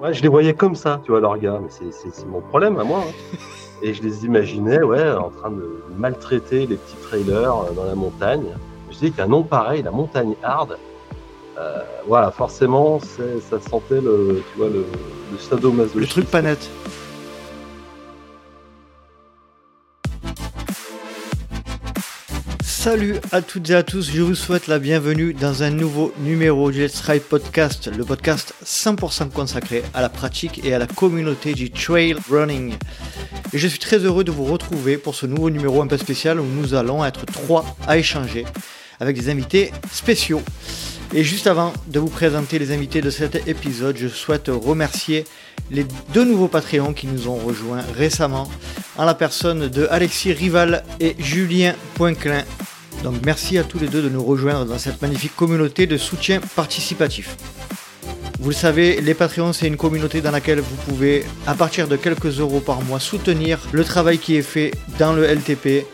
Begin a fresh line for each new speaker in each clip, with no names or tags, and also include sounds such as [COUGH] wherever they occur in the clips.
Ouais, je les voyais comme ça, tu vois, leurs gars, mais c'est mon problème à moi. Hein. [LAUGHS] Et je les imaginais, ouais, en train de maltraiter les petits trailers euh, dans la montagne. Je dis qu'un nom pareil, la montagne hard, euh, voilà, forcément, ça sentait le, tu vois, le, le sadomasochisme.
Le truc pas net. Salut à toutes et à tous, je vous souhaite la bienvenue dans un nouveau numéro du Let's Ride Podcast, le podcast 100% consacré à la pratique et à la communauté du trail running. Et je suis très heureux de vous retrouver pour ce nouveau numéro un peu spécial où nous allons être trois à échanger avec des invités spéciaux. Et juste avant de vous présenter les invités de cet épisode, je souhaite remercier les deux nouveaux Patreons qui nous ont rejoints récemment, en la personne de Alexis Rival et Julien Poinclin. Donc merci à tous les deux de nous rejoindre dans cette magnifique communauté de soutien participatif. Vous le savez, les Patreons, c'est une communauté dans laquelle vous pouvez, à partir de quelques euros par mois, soutenir le travail qui est fait dans le LTP.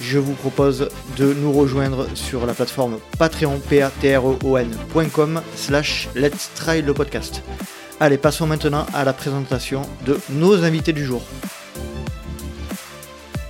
Je vous propose de nous rejoindre sur la plateforme patreon, patreon.com slash let's try le podcast. Allez, passons maintenant à la présentation de nos invités du jour.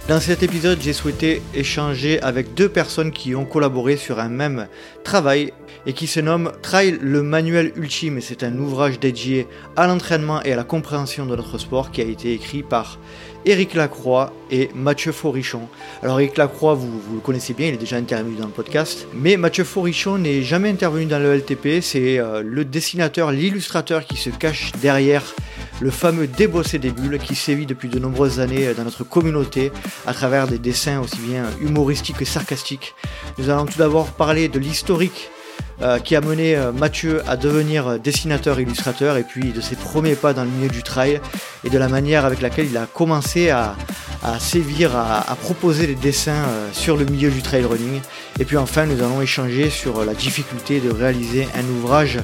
Dans cet épisode, j'ai souhaité échanger avec deux personnes qui ont collaboré sur un même travail et qui se nomme Trail le manuel ultime c'est un ouvrage dédié à l'entraînement et à la compréhension de notre sport qui a été écrit par Éric Lacroix et Mathieu Forichon. Alors Éric Lacroix, vous, le connaissez bien, il est déjà intervenu dans le podcast, mais Mathieu Forichon n'est jamais intervenu dans le LTP, c'est euh, le dessinateur, l'illustrateur qui se cache derrière le fameux débossé des bulles qui sévit depuis de nombreuses années euh, dans notre communauté à travers des dessins aussi bien humoristiques que sarcastiques. Nous allons tout d'abord parler de l'historique euh, qui a mené euh, Mathieu à devenir euh, dessinateur-illustrateur et puis de ses premiers pas dans le milieu du trail et de la manière avec laquelle il a commencé à, sévir, à, proposer des dessins sur le milieu du trail running. Et puis enfin, nous allons échanger sur la difficulté de réaliser un ouvrage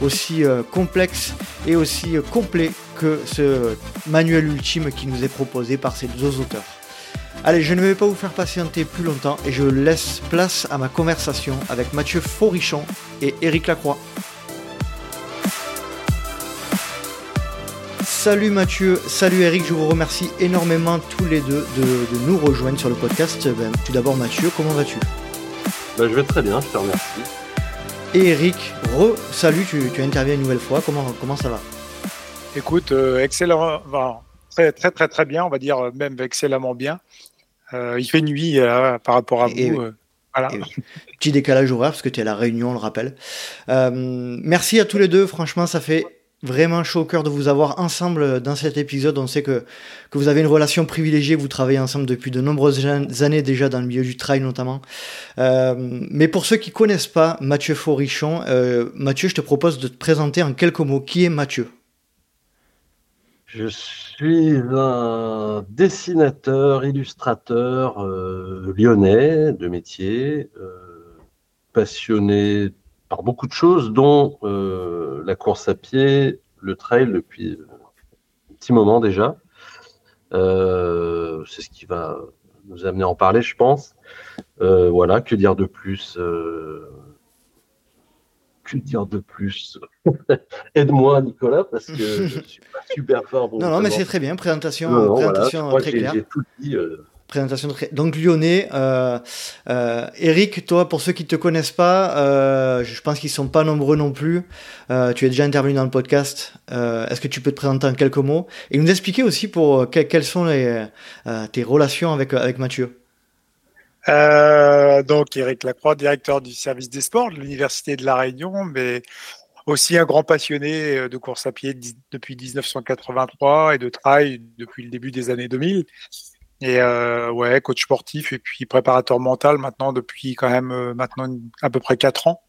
aussi complexe et aussi complet que ce manuel ultime qui nous est proposé par ces deux auteurs. Allez, je ne vais pas vous faire patienter plus longtemps et je laisse place à ma conversation avec Mathieu Forichon et Éric Lacroix. Salut Mathieu, salut Eric, je vous remercie énormément tous les deux de, nous rejoindre sur le podcast. Ben, tout d'abord Mathieu, comment vas-tu?
Ben, Je vais très bien, je te remercie.
Et Eric, re, salut, tu, tu interviens une nouvelle fois, comment, comment ça va?
Écoute, euh, excellent, très très très très bien, on va dire même excellemment bien. Euh, il fait nuit euh, par rapport à vous. Euh,
Petit décalage horaire parce que tu es à la réunion, on le rappelle. merci à tous les deux. Franchement, ça fait vraiment chaud au cœur de vous avoir ensemble dans cet épisode. On sait que, que vous avez une relation privilégiée, vous travaillez ensemble depuis de nombreuses années déjà dans le milieu du trail notamment. mais pour ceux qui connaissent pas Mathieu Forichon, Mathieu, je te propose de te présenter en quelques mots. Qui est Mathieu?
Je suis un dessinateur, illustrateur euh, lyonnais de métier, euh, passionné par beaucoup de choses, dont euh, la course à pied, le trail depuis un petit moment déjà. C'est ce qui va nous amener à en parler, je pense. voilà, que dire de plus dire de plus? Aide-moi, Nicolas, parce que je ne [LAUGHS] suis pas super fort.
non, non, mais c'est très bien. Présentation, présentation très claire. Tout dit, euh. Présentation très... Donc lyonnais. Euh, euh, Eric, toi, pour ceux qui ne te connaissent pas, euh, je pense qu'ils sont pas nombreux non plus. tu es déjà intervenu dans le podcast. Est-ce que tu peux te présenter en quelques mots et nous expliquer aussi pour quelles sont les, tes relations avec, avec Mathieu?
Euh, donc, Eric Lacroix, directeur du service des sports de l'Université de La Réunion, mais aussi un grand passionné euh, de course à pied depuis 1983 et de trail depuis le début des années 2000. Et euh, ouais, coach sportif et puis préparateur mental maintenant depuis quand même maintenant à peu près quatre ans.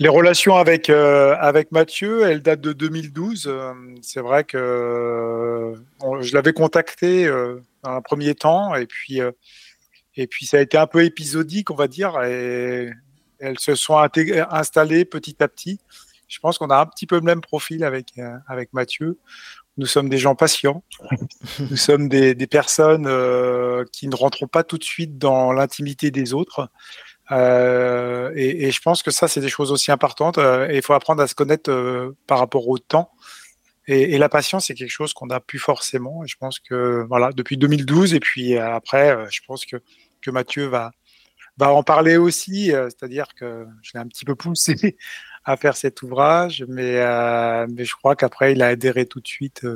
Les relations avec avec Mathieu, elles datent de 2012. c'est vrai que je l'avais contacté dans un premier temps et puis et puis ça a été un peu épisodique, on va dire, et elles se sont installées petit à petit. Je pense qu'on a un petit peu le même profil avec, euh, avec Mathieu. Nous sommes des gens patients. [LAUGHS] Nous sommes des, des personnes euh, qui ne rentrons pas tout de suite dans l'intimité des autres. Euh, et, et, je pense que ça, c'est des choses aussi importantes. Et il faut apprendre à se connaître par rapport au temps. Et, la patience, c'est quelque chose qu'on n'a plus forcément. Je pense que voilà, depuis 2012 et puis après, je pense que, que Mathieu va, va en parler aussi. C'est-à-dire que je l'ai un petit peu poussé [LAUGHS] à faire cet ouvrage, mais, mais je crois qu'après, il a adhéré tout de suite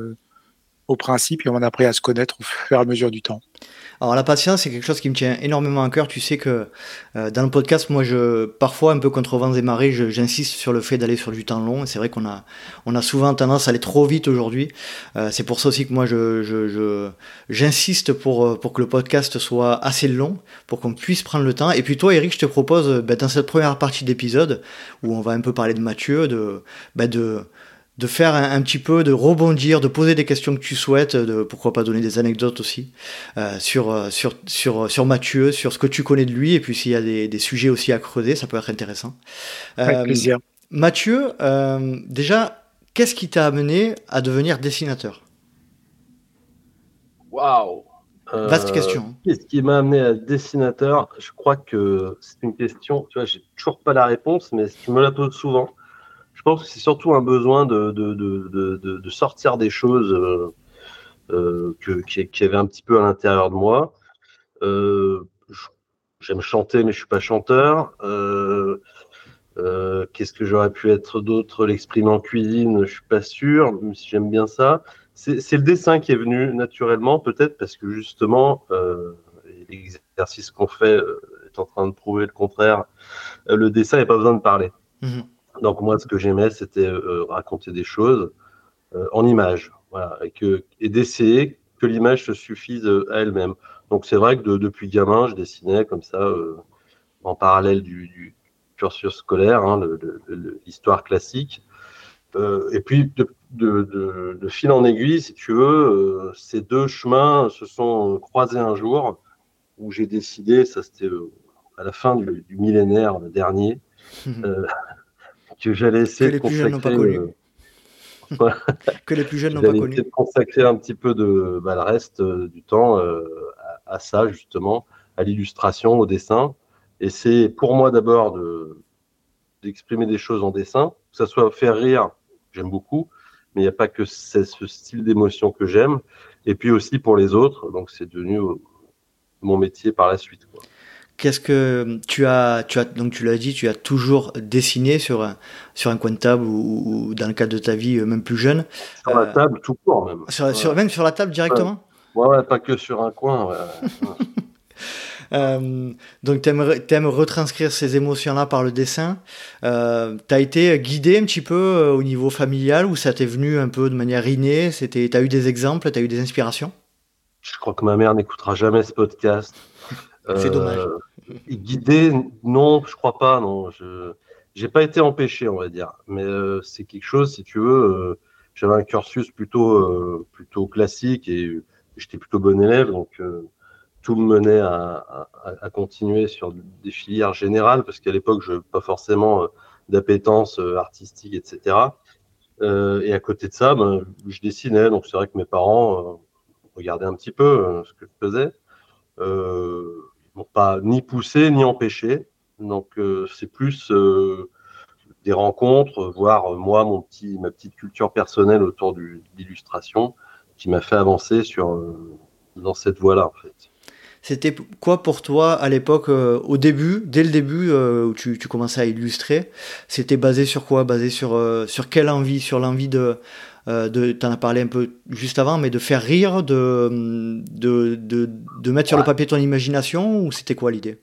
au principe et on a appris à se connaître au fur et à mesure du temps.
Alors la patience, c'est quelque chose qui me tient énormément à cœur. Tu sais que euh, dans le podcast, moi, je parfois un peu contre vents et marées, j'insiste sur le fait d'aller sur du temps long. C'est vrai qu'on a, on a souvent tendance à aller trop vite aujourd'hui. Euh, c'est pour ça aussi que moi, je, je, j'insiste pour, euh, pour que le podcast soit assez long, pour qu'on puisse prendre le temps. Et puis toi, Eric, je te propose, ben, dans cette première partie d'épisode, où on va un peu parler de Mathieu, de, ben, de de faire un, petit peu, de rebondir, de poser des questions que tu souhaites, de pourquoi pas donner des anecdotes aussi euh, sur, euh, sur, sur, sur Mathieu, sur ce que tu connais de lui, et puis s'il y a des, des, sujets aussi à creuser, ça peut être intéressant.
Avec euh, plaisir.
Mathieu, déjà, qu'est-ce qui t'a amené à devenir dessinateur?
Waouh
Vaste question.
Qu'est-ce qui m'a amené à dessinateur? Je crois que c'est une question, tu vois, j'ai toujours pas la réponse, mais tu me la poses souvent pense que c'est surtout un besoin de, sortir des choses euh, euh, que, qui, avait un petit peu à l'intérieur de moi. Euh, j'aime chanter, mais je suis pas chanteur. Qu'est-ce que j'aurais pu être d'autre? L'exprimer en cuisine, je suis pas sûr, même si j'aime bien ça. C'est le dessin qui est venu naturellement, peut-être parce que justement, l'exercice qu'on fait est en train de prouver le contraire. le dessin, il n'y a pas besoin de parler. Mmh donc moi, ce que j'aimais, c'était euh, raconter des choses euh, en images, voilà, et, que, et d'essayer que l'image se suffise euh, à elle-même. Donc c'est vrai que depuis gamin, je dessinais comme ça en parallèle du, cursus scolaire, hein, l'histoire classique. et puis de, de, fil en aiguille, si tu veux, ces deux chemins se sont croisés un jour où j'ai décidé, ça c'était à la fin du, millénaire dernier, [LAUGHS] que j'allais essayer
de consacrer. Euh, [LAUGHS] que les plus jeunes n'ont pas connu.
consacrer un petit peu de bah, le reste euh, du temps euh, à, ça, justement, à l'illustration, au dessin. Et c'est pour moi d'abord de, d'exprimer des choses en dessin, que ça soit faire rire, j'aime beaucoup, mais il n'y a pas que ce style d'émotion que j'aime. Et puis aussi pour les autres, donc c'est devenu mon métier par la suite. Quoi.
Qu'est-ce que tu as, tu as donc tu l'as dit, tu as toujours dessiné sur un, sur un coin de table ou, dans le cadre de ta vie, euh, même plus jeune.
Sur la euh, table, tout court même.
Sur, même sur la table directement?
Ouais, pas que sur un coin. [LAUGHS]
euh, donc tu aimes, retranscrire ces émotions-là par le dessin. Euh, tu as été guidé un petit peu euh, au niveau familial ou ça t'est venu un peu de manière innée? Tu as eu des exemples, tu as eu des inspirations?
Je crois que ma mère n'écoutera jamais ce podcast.
C'est dommage.
Guidé, non, je crois pas. Non, je j'ai pas été empêché, on va dire. Mais euh, c'est quelque chose, si tu veux. Euh, j'avais un cursus plutôt euh, plutôt classique et j'étais plutôt bon élève, donc tout me menait à, à, continuer sur des filières générales parce qu'à l'époque, je pas forcément d'appétence artistique, etc. et à côté de ça, ben, je dessinais. Donc c'est vrai que mes parents regardaient un petit peu ce que je faisais. Pas ni poussé ni empêché. Donc euh, c'est plus euh, des rencontres, voir euh, moi mon petit ma petite culture personnelle autour de l'illustration qui m'a fait avancer sur dans cette voie-là.
C'était quoi pour toi à l'époque, au début, dès le début où tu, tu, commençais à illustrer C'était basé sur quoi? Basé sur, sur quelle envie? Sur l'envie de, euh, tu en as parlé un peu juste avant, mais de faire rire, de, de, de, de mettre sur le papier ton imagination, ou c'était quoi l'idée?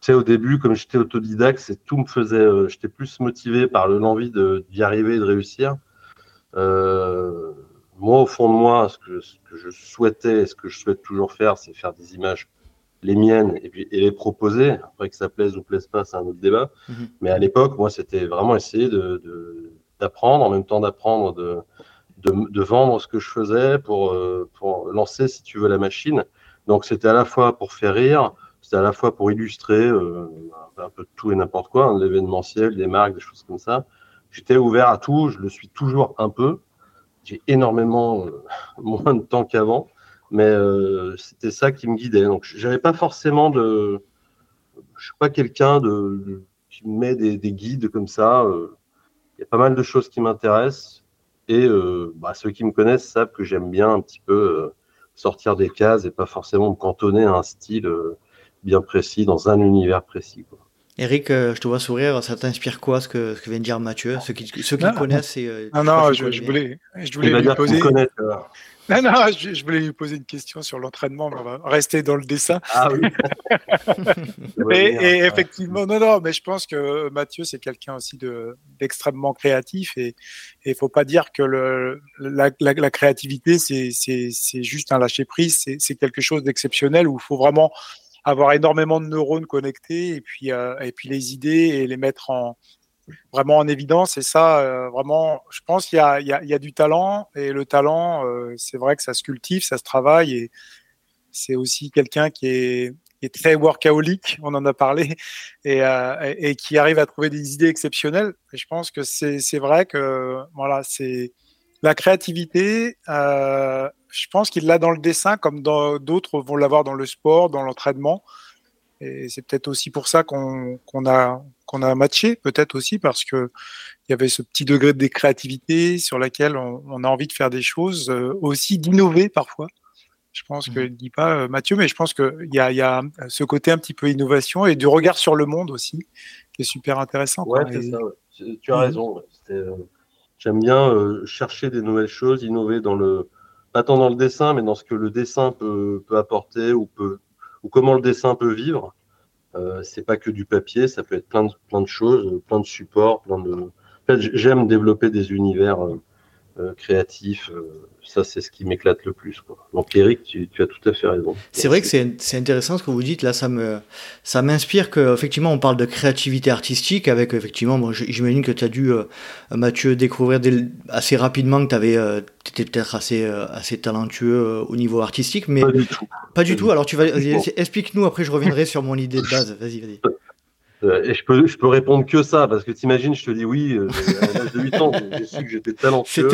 Tu sais, au début, comme j'étais autodidacte, c'est tout me faisait. Euh, j'étais plus motivé par l'envie d'y arriver et de réussir. Euh, moi, au fond de moi, ce que, ce que, je souhaitais et ce que je souhaite toujours faire, c'est faire des images, les miennes, et, puis, et les proposer. Après que ça plaise ou plaise pas, c'est un autre débat. Mhm. Mais à l'époque, moi, c'était vraiment essayer d'apprendre, de, en même temps d'apprendre de, de, vendre ce que je faisais pour, euh, pour lancer, si tu veux, la machine. Donc c'était à la fois pour faire rire, c'était à la fois pour illustrer euh, un peu tout et n'importe quoi, hein, l'événementiel, des marques, des choses comme ça. J'étais ouvert à tout, je le suis toujours un peu. J'ai énormément euh, [LAUGHS] moins de temps qu'avant, mais c'était ça qui me guidait. Donc j'avais pas forcément de, je suis pas quelqu'un de, qui me met des, des guides comme ça. Il y a pas mal de choses qui m'intéressent Et bah, ceux qui me connaissent savent que j'aime bien un petit peu sortir des cases et pas forcément me cantonner à un style bien précis dans un univers précis. Quoi.
Eric, je te vois sourire, ça t'inspire quoi ce que, ce que vient de dire Mathieu? Ceux qui, ceux qui connaissent
et, Non, non, je, voulais, je voulais lui poser. [LAUGHS] Non, non, je, voulais lui poser une question sur l'entraînement, mais on va rester dans le dessin. Ah oui. [LAUGHS] et, effectivement, non, non, mais je pense que Mathieu, c'est quelqu'un aussi d'extrêmement créatif et il faut pas dire que le, la, la, créativité, c'est juste un lâcher-prise, c'est quelque chose d'exceptionnel où il faut vraiment avoir énormément de neurones connectés et puis, euh, et puis les idées et les mettre en, vraiment en évidence. Et ça, euh, vraiment, je pense qu'il y y, y a du talent. Et le talent, euh, c'est vrai que ça se cultive, ça se travaille. Et c'est aussi quelqu'un qui est, très workaholic, on en a parlé, et, euh, et, qui arrive à trouver des idées exceptionnelles. Et je pense que c'est vrai que voilà, c'est la créativité. Je pense qu'il l'a dans le dessin, comme d'autres vont l'avoir dans le sport, dans l'entraînement. Et c'est peut-être aussi pour ça qu'on a, qu'on a matché, peut-être aussi parce que il y avait ce petit degré de créativité sur laquelle on, a envie de faire des choses, euh, aussi d'innover parfois. Je pense que je mmh. dis pas euh, Mathieu, mais je pense qu'il y a, y a ce côté un petit peu innovation et du regard sur le monde aussi, qui est super intéressant.
Ouais, ça, Tu as mmh. raison. Euh, j'aime bien chercher des nouvelles choses, innover dans le, pas tant dans le dessin, mais dans ce que le dessin peut, peut apporter ou peut comment le dessin peut vivre. Euh, c'est pas que du papier, ça peut être plein de, plein de choses, plein de supports, plein de. En fait, j'aime développer des univers euh, créatif. Euh, ça, c'est ce qui m'éclate le plus. Quoi. Donc, Eric, tu, tu, as tout à fait raison.
C'est vrai que c'est intéressant ce que vous dites. Là, ça me ça m'inspire que effectivement, on parle de créativité artistique avec effectivement. Bon, j'imagine que tu as dû, euh, Mathieu, découvrir assez rapidement que tu étais peut-être assez assez talentueux au niveau artistique, mais
pas du tout.
Pas du tout. Alors, tu vas explique-nous. Après, je reviendrai sur mon idée de base. Vas-y, vas-y.
Euh, et je peux, je peux répondre que ça, parce que t'imagines, je te dis oui, euh, à l'âge de 8 ans, j'ai su que j'étais talentueux.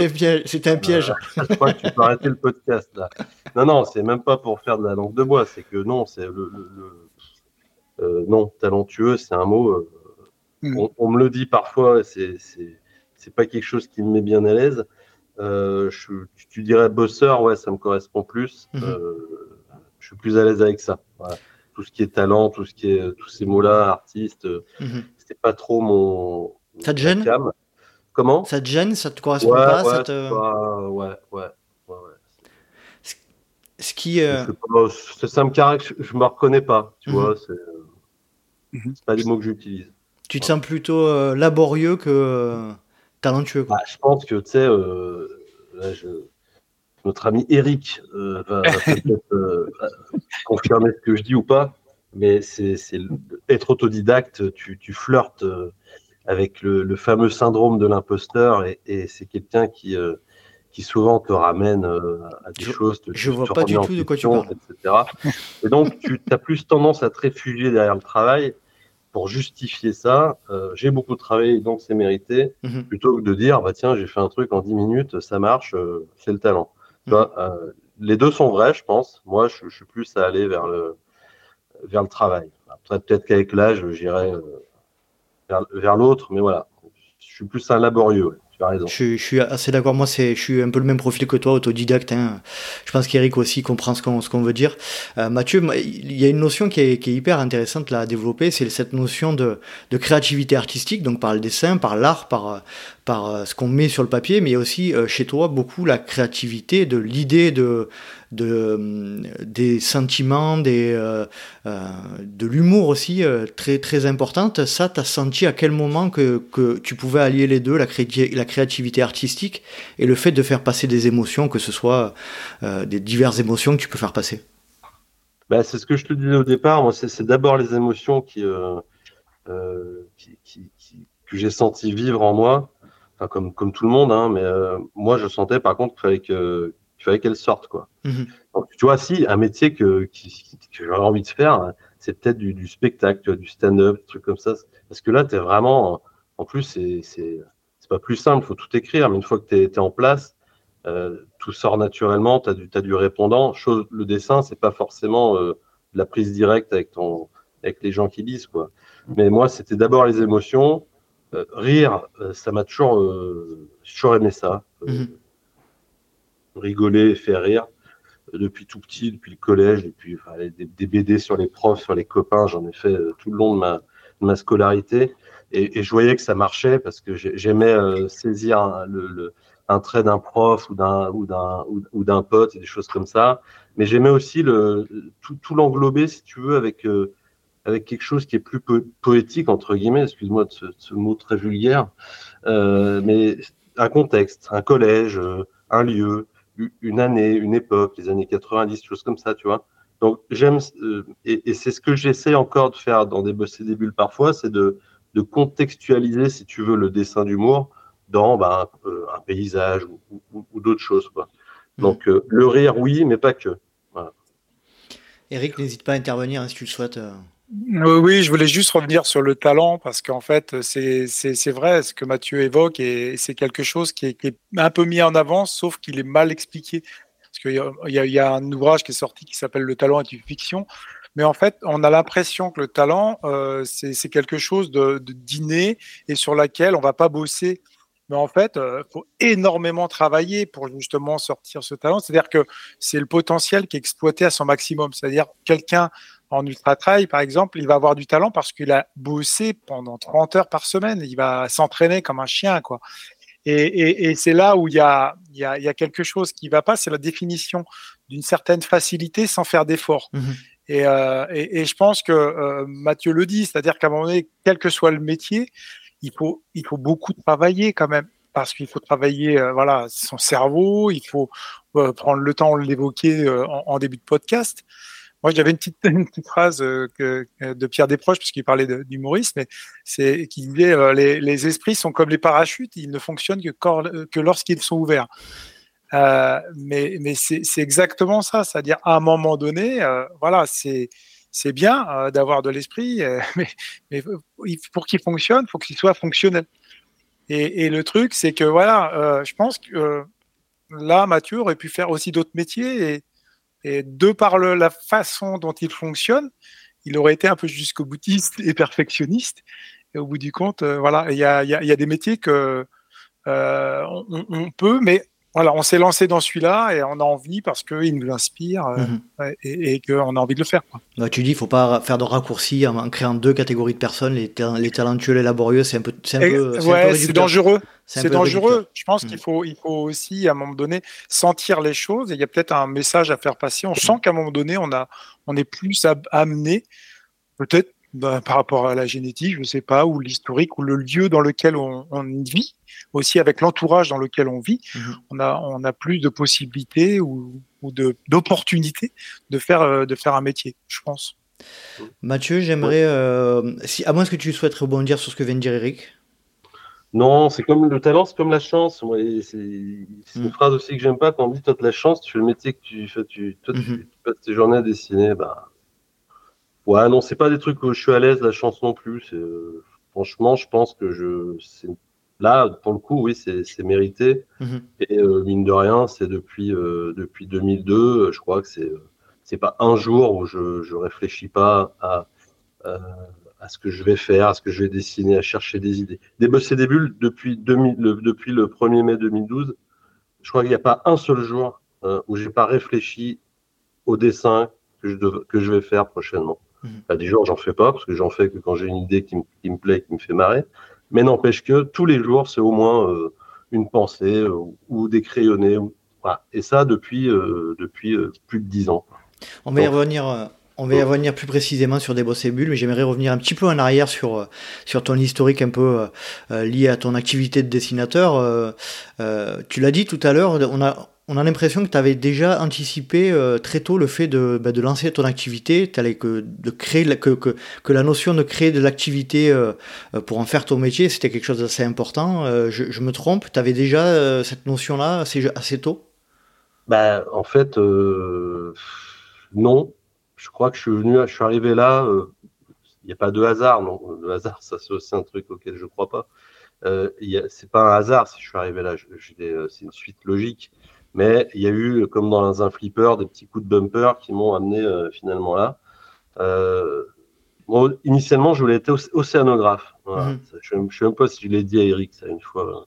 C'était un piège.
Euh, je crois que tu peux arrêter le podcast là. Non, non, c'est même pas pour faire de la langue de bois, c'est que non, c'est le, le, non, talentueux, c'est un mot. Hmm. on, me le dit parfois, c'est c'est pas quelque chose qui me met bien à l'aise. Je, tu, dirais bosseur, ouais, ça me correspond plus. Hmm. je suis plus à l'aise avec ça. Voilà tout ce qui est talent, tout ce qui est tous ces mots-là, artiste, mhm. c'était pas trop mon.
Ça te gêne
Comment?
Ça te gêne? Ça te correspond pas
ouais,
ça
te... ouais, ouais, ouais,
Ce qui. Euh...
ça me caractérise, je, me reconnais pas, tu mhm. vois, c'est mhm. pas des mots que j'utilise.
Tu te sens plutôt euh, laborieux que euh, talentueux quoi.
Bah, je pense que, tu sais, euh, là, je notre ami Eric euh, va, [LAUGHS] peut-être euh, confirmer ce que je dis ou pas, mais c'est être autodidacte, tu, tu flirtes euh, avec le, le, fameux syndrome de l'imposteur et, et c'est quelqu'un qui, qui souvent te ramène à des choses.
Te, je vois pas du tout de quoi tu parles.
Etc. Et donc, tu as plus tendance à te réfugier derrière le travail pour justifier ça. j'ai beaucoup travaillé, donc c'est mérité, mhm. plutôt que de dire, bah tiens, j'ai fait un truc en 10 minutes, ça marche, c'est le talent. Euh, les deux sont vrais, je pense. Moi, je, suis plus à aller vers le, vers le travail. Après, peut-être qu'avec l'âge, j'irai euh, vers, l'autre, mais voilà. Je suis plus un laborieux.
Je, suis assez d'accord. Moi, je suis un peu le même profil que toi, autodidacte. Hein. Je pense qu'Eric aussi comprend ce qu'on, veut dire. Euh, Mathieu, il y a une notion qui est, hyper intéressante à développer, c'est cette notion de, créativité artistique, donc par le dessin, par l'art, par, par euh, ce qu'on met sur le papier, mais aussi euh, chez toi beaucoup la créativité de l'idée de, de, euh, des sentiments, des, de l'humour aussi très, très importante. Ça, tu as senti à quel moment que, que tu pouvais allier les deux, la, la, créativité artistique et le fait de faire passer des émotions, que ce soit des diverses émotions que tu peux faire passer?
Bah, C'est ce que je te disais au départ. Moi, c'est d'abord les émotions qui, qui, qui, qui que j'ai senti vivre en moi comme, comme tout le monde, hein, mais euh, moi, je sentais par contre qu'il fallait que qu'il fallait qu'elle sorte, quoi. Mhm. Donc, tu vois, si un métier que, que j'aurais envie de faire, c'est peut-être du, du, spectacle, du stand-up, des trucs comme ça. Parce que là, tu es vraiment. En plus, c'est pas plus simple, il faut tout écrire, mais une fois que tu es, en place, euh, tout sort naturellement, tu as, du, as du répondant. Chose, le dessin, c'est pas forcément euh, la prise directe avec, ton, avec les gens qui lisent. Quoi. Mais moi, c'était d'abord les émotions, rire, ça m'a toujours, toujours aimé ça. Mhm. Rigoler, faire rire depuis tout petit, depuis le collège, depuis des, BD sur les profs, sur les copains, j'en ai fait tout le long de ma, ma scolarité. Et, je voyais que ça marchait parce que j'aimais saisir le, un trait d'un prof ou d'un ou d'un ou, d'un pote et des choses comme ça. Mais j'aimais aussi le tout, tout l'englober, si tu veux, avec euh, avec quelque chose qui est plus poétique entre guillemets. Excuse-moi de ce, mot très vulgaire, euh, mais un contexte, un collège, euh, un lieu, une année, une époque, les années 90, choses comme ça, tu vois. Donc j'aime et, et c'est ce que j'essaie encore de faire dans des bossés des bulles parfois, c'est de de contextualiser, si tu veux, le dessin d'humour dans ben, euh, un paysage ou, d'autres choses. Quoi. Mm. Donc euh, le rire, oui, mais pas que.
Eric, n'hésite pas à intervenir hein, si tu le souhaites. Euh.
Oui, je voulais juste revenir sur le talent parce qu'en fait, c'est vrai ce que Mathieu évoque et c'est quelque chose qui est, un peu mis en avant, sauf qu'il est mal expliqué. Parce qu'il y, a un ouvrage qui est sorti qui s'appelle Le talent est une fiction. Mais en fait, on a l'impression que le talent, c'est quelque chose de, de d'inné et sur laquelle on va pas bosser. Mais en fait, il euh, faut énormément travailler pour justement sortir ce talent. C'est-à-dire que c'est le potentiel qui est exploité à son maximum. C'est-à-dire quelqu'un en ultra trail, par exemple, il va avoir du talent parce qu'il a bossé pendant 30 heures par semaine. Il va s'entraîner comme un chien, quoi. Et, c'est là où il y, a, quelque chose qui ne va pas, c'est la définition d'une certaine facilité sans faire d'effort. Mmh euh, et, je pense que euh, Mathieu le dit, c'est-à-dire qu'à un moment donné, quel que soit le métier, il faut, il faut beaucoup travailler quand même parce qu'il faut travailler euh, voilà son cerveau, il faut euh, prendre le temps, de l'évoquer euh, en, début de podcast. Moi, j'avais une petite, [LAUGHS] phrase de Pierre Desproges, puisqu'il parlait d'humorisme, mais c'est qui disait les, esprits sont comme les parachutes, ils ne fonctionnent que, que lorsqu'ils sont ouverts. mais mais c'est exactement ça, c'est-à-dire à un moment donné, voilà, c'est c'est bien euh, d'avoir de l'esprit, euh, [LAUGHS] mais, pour qu'il fonctionne, faut qu'il soit fonctionnel. Et, le truc, c'est que voilà, euh, je pense que là, Mathieu aurait pu faire aussi d'autres métiers et, de par la façon dont il fonctionne, il aurait été un peu jusqu'au boutiste et perfectionniste. Et au bout du compte, voilà, il y a, des métiers que on, on, peut, mais voilà, on s'est lancé dans celui-là et on a envie parce qu'il nous inspire euh, mhm. et, qu'on a envie de le faire.
Bah, tu dis qu'il ne faut pas faire de raccourcis en, créant deux catégories de personnes, les, les talentueux, les laborieux, c'est un peu, c'est un peu,
c'est dangereux. C'est dangereux. Je pense qu'il mhm. faut, il faut aussi à un moment donné sentir les choses. Et il y a peut-être un message à faire passer. On sent qu'à un moment donné, on a, on est plus amené, peut-être bah, par rapport à la génétique, je ne sais pas, ou l'historique, ou le lieu dans lequel on, vit, aussi avec l'entourage dans lequel on vit, mhm. on, a, on a plus de possibilités ou, ou d'opportunités de, faire, euh, de faire un métier, je pense.
Mathieu, j'aimerais, euh, si, à moins que tu souhaites rebondir sur ce que vient de dire Eric.
Non, c'est comme le talent, c'est comme la chance. C'est une mhm. phrase aussi que j'aime pas quand on dit toi de la chance, tu fais le métier que tu fais, tu, toi, tu, mhm. passes tes journées à dessiner, bah, Ouais, non, c'est pas des trucs où je suis à l'aise, la chance non plus. Euh, franchement, je pense que je. Là, pour le coup, oui, c'est mérité. Mhm. Et euh, mine de rien, c'est depuis, euh, depuis 2002, je crois que c'est c'est pas un jour où je, je réfléchis pas à, à ce que je vais faire, à ce que je vais dessiner, à chercher des idées. Débosser des bulles depuis, 2000, le, depuis le 1er mai 2012, je crois qu'il n'y a pas un seul jour où j'ai pas réfléchi au dessin que je, que je vais faire prochainement. Mmh. des jours, j'en fais pas, parce que j'en fais que quand j'ai une idée qui, me plaît, qui me fait marrer. Mais n'empêche que tous les jours, c'est au moins euh, une pensée euh, ou des crayonnés. Voilà. Et ça depuis, euh, depuis plus de dix ans.
On va y revenir. On va y revenir plus précisément sur des bosses et bulles, mais j'aimerais revenir un petit peu en arrière sur, sur ton historique un peu lié à ton activité de dessinateur. tu l'as dit tout à l'heure, on a, on a l'impression que tu avais déjà anticipé euh, très tôt le fait de, bah, de lancer ton activité, que, de créer que, que, que, la notion de créer de l'activité euh, euh, pour en faire ton métier, c'était quelque chose d'assez important. Je, me trompe, tu avais déjà cette notion-là assez, assez tôt?
Bah, En fait, non. Je crois que je suis venu, je suis arrivé là. Il n'y a pas de hasard, non. Le hasard, c'est un truc auquel je ne crois pas. c'est pas un hasard si je suis arrivé là. c'est une suite logique. Mais il y a eu, comme dans un flipper, des petits coups de bumper qui m'ont amené euh, finalement là. Euh, initialement, je voulais être océanographe. Mhm. Je ne sais même pas si je l'ai dit à Eric ça une fois.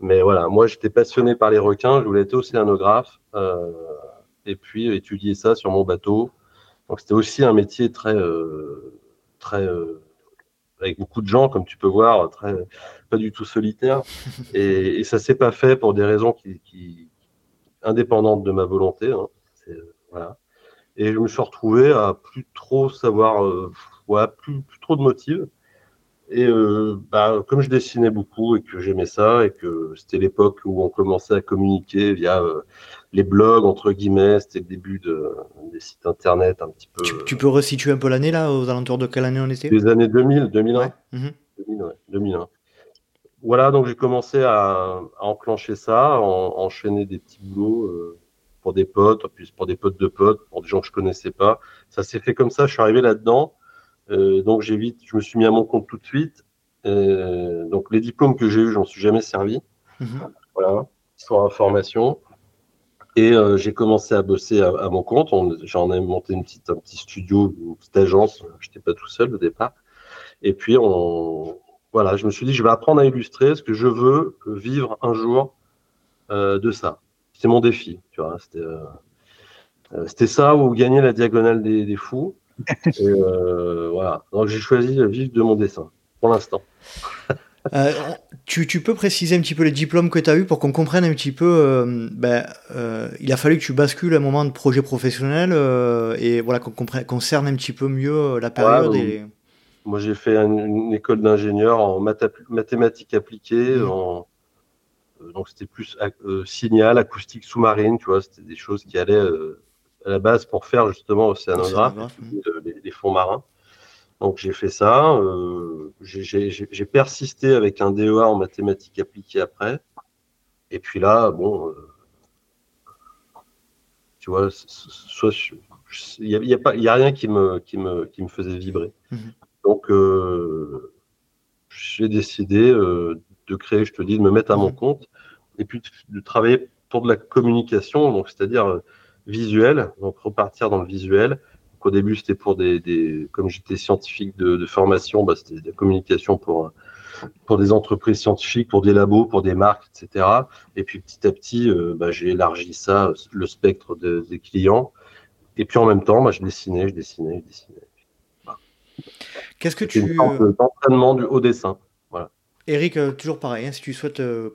Mais voilà, moi j'étais passionné par les requins, je voulais être océanographe euh, et puis étudier ça sur mon bateau. Donc c'était aussi un métier très, euh, très euh, avec beaucoup de gens, comme tu peux voir, très, pas du tout solitaire. [LAUGHS] Et, et ça s'est pas fait pour des raisons qui, qui indépendantes de ma volonté. Hein. Voilà. Et je me suis retrouvé à plus trop savoir, euh, ouais, plus, plus, trop de motifs. Et euh, bah, comme je dessinais beaucoup et que j'aimais ça et que c'était l'époque où on commençait à communiquer via euh, les blogs entre guillemets, c'était le début de, des sites internet un petit peu.
Tu, peux resituer un peu l'année là, aux alentours de quelle année on était?
Les années 2000, 2001. 2001. Voilà, donc j'ai commencé à, à, enclencher ça, à enchaîner des petits boulots pour des potes, puis pour des potes de potes, pour des gens que je connaissais pas. Ça s'est fait comme ça. Je suis arrivé là-dedans. Euh, donc j'ai vite, je me suis mis à mon compte tout de suite. Euh, donc les diplômes que j'ai eus, j'en suis jamais servi. Mhm. Voilà, sans information. Et euh, j'ai commencé à bosser à, mon compte. J'en ai monté une petite, un petit studio, une petite agence. Je n'étais pas tout seul au départ. Et puis on, voilà, je me suis dit, je vais apprendre à illustrer parce que je veux vivre un jour de ça c'était mon défi, tu vois. C'était, euh, euh, c'était ça ou gagner la diagonale des, fous. Et, euh, voilà. Donc j'ai choisi de vivre de mon dessin pour l'instant.
tu, tu, peux préciser un petit peu les diplômes que tu as eu pour qu'on comprenne un petit peu. ben, il a fallu que tu bascules un moment de projet professionnel et voilà qu'on comprenne, qu'on cerne un petit peu mieux la période. et...
Moi, j'ai fait une, école d'ingénieur en mathématiques appliquées, mmh. en, euh, donc c'était plus euh, signal, acoustique sous-marine, tu vois, c'était des choses qui allaient euh, à la base pour faire justement océanographe, les, les, fonds marins. Donc j'ai fait ça. j'ai persisté avec un DEA en mathématiques appliquées après. Et puis là, bon, tu vois, soit il n'y a, rien qui me, qui me, qui me faisait vibrer. Mhm. Donc j'ai décidé de créer, je te dis, de me mettre à mon mhm. compte et puis de, travailler pour de la communication, donc c'est-à-dire euh, visuel, donc repartir dans le visuel. Donc, au début, c'était pour des, des comme j'étais scientifique de, de formation, bah, c'était de la communication pour pour des entreprises scientifiques, pour des labos, pour des marques, etc. Et puis petit à petit, euh, bah, j'ai élargi ça, le spectre de, des clients. Et puis en même temps, bah, je dessinais, je dessinais, je dessinais.
Qu'est-ce que tu... Une
entraînement du haut dessin.
Eric, euh, toujours pareil, hein, si tu souhaites euh,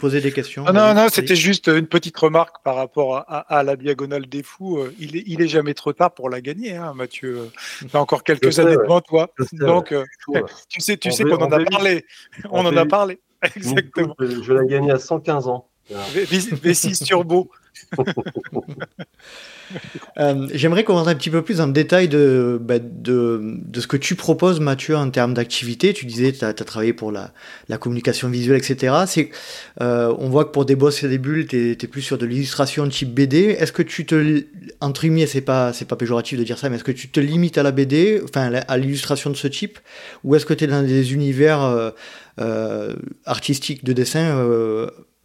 poser des questions.
Ah non, non, c'était juste une petite remarque par rapport à, la diagonale des fous. Euh, il est, il est jamais trop tard pour la gagner, hein, Mathieu. Tu as encore quelques années devant toi. Donc, [LAUGHS] tu sais, tu sais qu'on en a parlé. On en a parlé. [LAUGHS] Exactement.
Je l'ai gagné à 115 ans.
V6 Turbo. [LAUGHS] [LAUGHS]
Euh, j'aimerais qu'on rentre un petit peu plus dans le détail de, bah, de, de, ce que tu proposes, Mathieu, en termes d'activité. Tu disais tu as, travaillé pour la, la, communication visuelle, etc. Euh, on voit que pour des boss et des bulles, tu es, plus sur de l'illustration type BD. Est-ce que tu te. Entre guillemets, c'est pas, pas péjoratif de dire ça, mais est-ce que tu te limites à la BD, enfin à l'illustration de ce type? Ou est-ce que tu es dans des univers euh, euh artistiques de dessin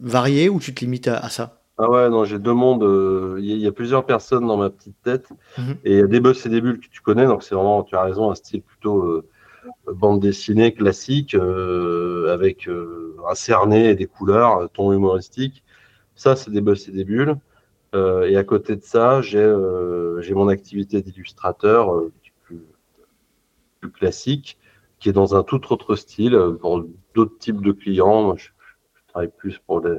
variés ou tu te limites à ça?
Ah ouais, non, j'ai deux mondes. Euh, il y, a plusieurs personnes dans ma petite tête. Mhm. Et il y a des boss et des bulles que tu connais. Donc, c'est vraiment, tu as raison, un style plutôt euh, bande dessinée classique, euh, avec un cerné et des couleurs, ton humoristique. Ça, c'est des boss et des bulles. et à côté de ça, j'ai mon activité d'illustrateur plus, plus, classique, qui est dans un tout autre style, pour d'autres types de clients. je, je travaille plus pour les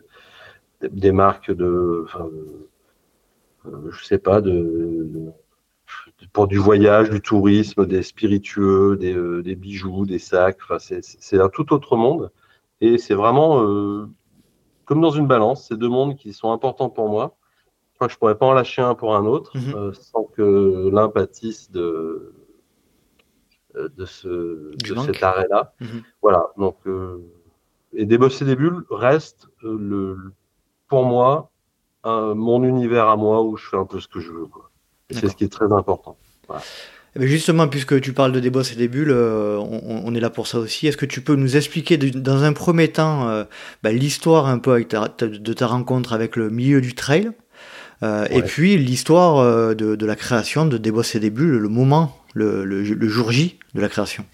des marques de, enfin, euh, je sais pas, de, pour du voyage, du tourisme, des spiritueux, des, euh, des bijoux, des sacs. Enfin, c'est un tout autre monde. Et c'est vraiment euh, comme dans une balance, ces deux mondes qui sont importants pour moi. Je crois que je pourrais pas en lâcher un pour un autre mhm. sans que l'un pâtisse de, de, ce, de cet arrêt-là. Mhm. Voilà. Donc, et bosses et des bulles reste le, pour moi mon univers à moi où je fais un peu ce que je veux. C'est ce qui est très important.
Eh ben, justement, puisque tu parles de des bosses et des bulles, euh, on, est là pour ça aussi. Est-ce que tu peux nous expliquer dans un premier temps euh, bah, l'histoire un peu de ta rencontre avec le milieu du trail euh, et puis l'histoire de, la création de des bosses et des bulles, le moment le, jour J de la création?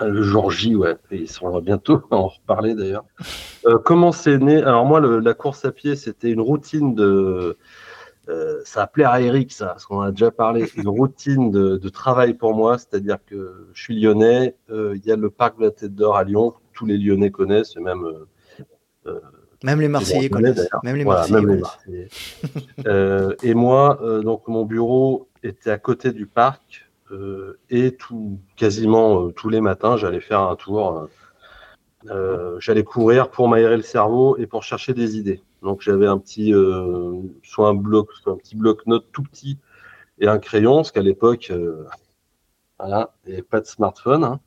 Le jour J, ouais. Et [LAUGHS] on va bientôt en reparler d'ailleurs. Euh, comment c'est né? Alors moi, la course à pied, c'était une routine de... ça appelait à Eric, ça, parce qu'on a déjà parlé, une routine de, travail pour moi, c'est-à-dire que je suis lyonnais, il y a le parc de la Tête d'Or à Lyon, tous les Lyonnais connaissent, et même
même les Marseillais connaissent. Même les Marseillais.
euh, et moi, euh, donc mon bureau était à côté du parc euh, et tout, quasiment euh, tous les matins, j'allais faire un tour. j'allais courir pour m'aérer le cerveau et pour chercher des idées. Donc j'avais un petit, soit un bloc, soit un petit bloc-notes tout petit et un crayon, parce qu'à l'époque, voilà, il n'y avait pas de smartphone. Hein.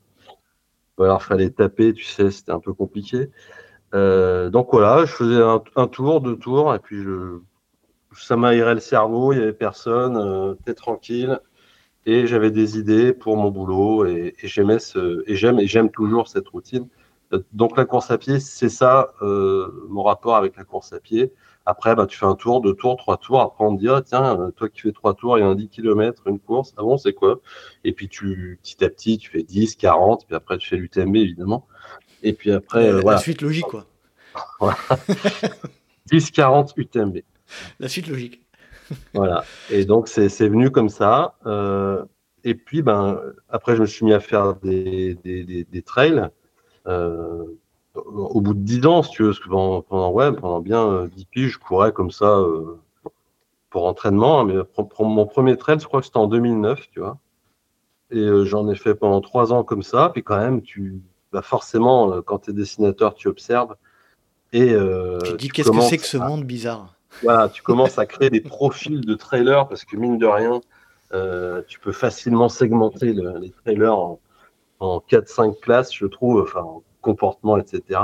alors, il fallait taper, tu sais, c'était un peu compliqué. Euh, donc voilà, je faisais un, tour, deux tours, et puis ça m'aérait le cerveau, il n'y avait personne, euh, t'es tranquille, et j'avais des idées pour mon boulot, et, j'aimais ce, et j'aime, et j'aime toujours cette routine. Euh, donc la course à pied, c'est ça euh, mon rapport avec la course à pied. Après, bah, tu fais un tour, deux tours, trois tours. Après, on te dit, ah, tiens, toi qui fais trois tours, il y a un 10 km, une course. Ah bon, c'est quoi? Et puis, tu, petit à petit, tu fais 10, 40, puis après, tu fais l'UTMB, évidemment. Et puis après,
euh,
voilà. [LAUGHS]
La suite logique, quoi.
10-40 UTMB.
La suite logique.
Voilà. Et donc, c'est venu comme ça. Euh, et puis, ben, après, je me suis mis à faire des, des, des, trails. Euh, au bout de 10 ans, si tu veux, parce que pendant, pendant, ouais, pendant bien 10 piges, je courais comme ça pour entraînement. Hein, mais mon premier trail, je crois que c'était en 2009, tu vois. Et j'en ai fait pendant 3 ans comme ça. Puis quand même, tu, bah forcément, euh, quand tu es dessinateur, tu observes. Et,
euh, tu dis qu'est-ce que c'est que ce monde bizarre?
Voilà, tu commences à créer des profils de trailers parce que mine de rien, euh, tu peux facilement segmenter les trailers en, en 4-5 classes, je trouve, enfin, en comportement, etc.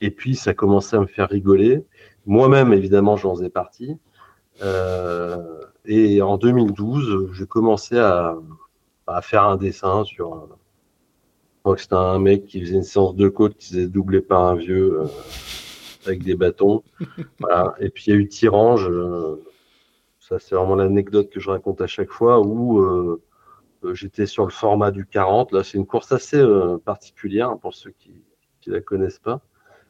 Et puis, ça commençait à me faire rigoler. Moi-même, évidemment, j'en faisais partie. Euh, et en 2012, j'ai commencé à, faire un dessin sur, je crois que c'était un mec qui faisait une séance de côte qui s'est doublé par un vieux euh, avec des bâtons. [LAUGHS] voilà. Et puis il y a eu Tirange. Euh, ça, c'est vraiment l'anecdote que je raconte à chaque fois où euh, j'étais sur le format du 40. Là, c'est une course assez particulière pour ceux qui ne la connaissent pas.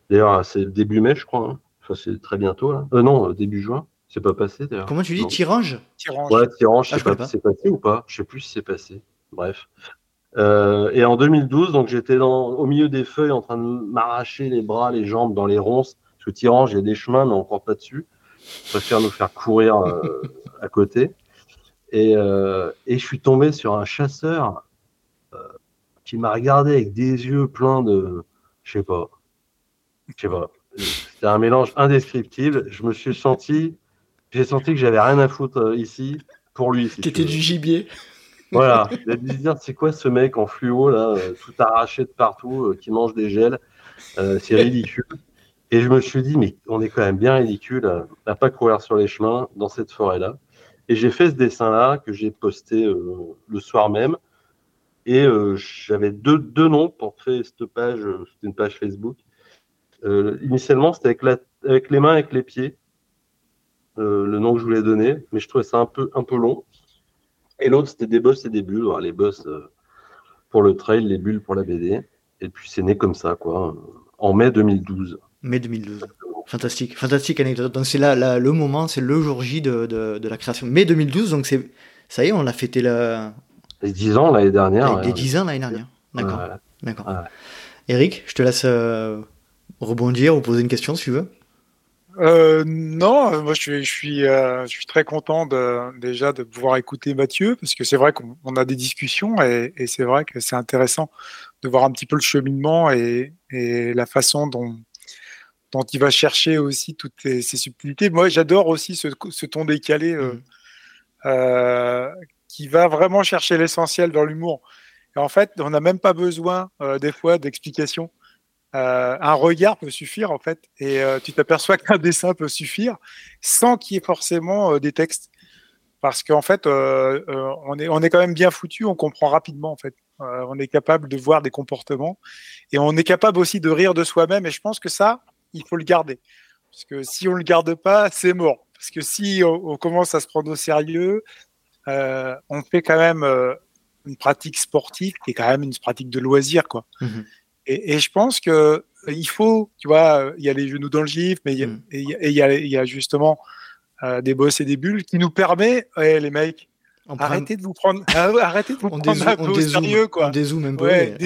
D'ailleurs, c'est le début mai, je crois. Hein. Enfin, c'est très bientôt. Là. non, début juin. C'est pas passé d'ailleurs.
Comment tu dis Tirange?
Tirange.
Ouais, Tirange, ah, sais pas, c'est passé ou pas? Je sais plus si c'est passé. Bref. Euh, et en 2012, donc j'étais au milieu des feuilles en train de m'arracher les bras, les jambes dans les ronces. Que Tirange, a des chemins, mais encore pas dessus. Je préfère nous faire courir euh, à côté. Et, euh, et, je suis tombé sur un chasseur qui m'a regardé avec des yeux pleins de, je sais pas, je sais pas. C'était un mélange indescriptible. Je me suis senti, j'ai senti que j'avais rien à foutre ici pour lui.
Si T'étais du gibier.
Voilà, il a dire, c'est quoi ce mec en fluo, là, euh, tout arraché de partout, euh, qui mange des gels euh, C'est ridicule. Et je me suis dit, mais on est quand même bien ridicule à, pas courir sur les chemins dans cette forêt-là. Et j'ai fait ce dessin-là que j'ai posté le soir même. Et j'avais deux, deux noms pour créer cette page. C'était une page Facebook. initialement, c'était avec, avec les mains, avec les pieds. le nom que je voulais donner. Mais je trouvais ça un peu, un peu long. Et l'autre, c'était des boss et des bulles. les boss euh, pour le trail, les bulles pour la BD. Et puis c'est né comme ça, quoi, en mai 2012.
Mai 2012. Fantastique, fantastique anecdote. Donc c'est là, le moment, c'est le jour J de, de, la création. Mai 2012, donc c'est ça y est, on a fêté la...
les 10 ans l'année dernière.
les 10 ans l'année dernière. D'accord. D'accord. Eric, je te laisse euh, rebondir ou poser une question si tu veux.
Euh, non, moi je suis, je suis, euh, je suis très content de, déjà de pouvoir écouter Mathieu parce que c'est vrai qu'on a des discussions et, et c'est vrai que c'est intéressant de voir un petit peu le cheminement et, et la façon dont, dont il va chercher aussi toutes ces, subtilités. Moi, j'adore aussi ce, ce, ton décalé euh, mmh. qui va vraiment chercher l'essentiel dans l'humour. Et en fait, on n'a même pas besoin des fois d'explications. Euh, un regard peut suffire en fait, et euh, tu t'aperçois [LAUGHS] qu'un dessin peut suffire sans qu'il y ait forcément euh, des textes, parce qu'en fait, on est on est quand même bien foutu, on comprend rapidement en fait, on est capable de voir des comportements et on est capable aussi de rire de soi-même, et je pense que ça, il faut le garder, parce que si on le garde pas, c'est mort, parce que si on, commence à se prendre au sérieux, on fait quand même une pratique sportive qui est quand même une pratique de loisir, quoi. Mhm. Et, je pense que il faut, tu vois, il y a les genoux dans le gif, mais il y, mhm. il y, a, justement des bosses et des bulles qui nous permet, les mecs, Arrêtez de vous prendre, ah [LAUGHS] arrêtez de vous prendre un peu au sérieux, quoi.
On dézoome un peu.
Ouais,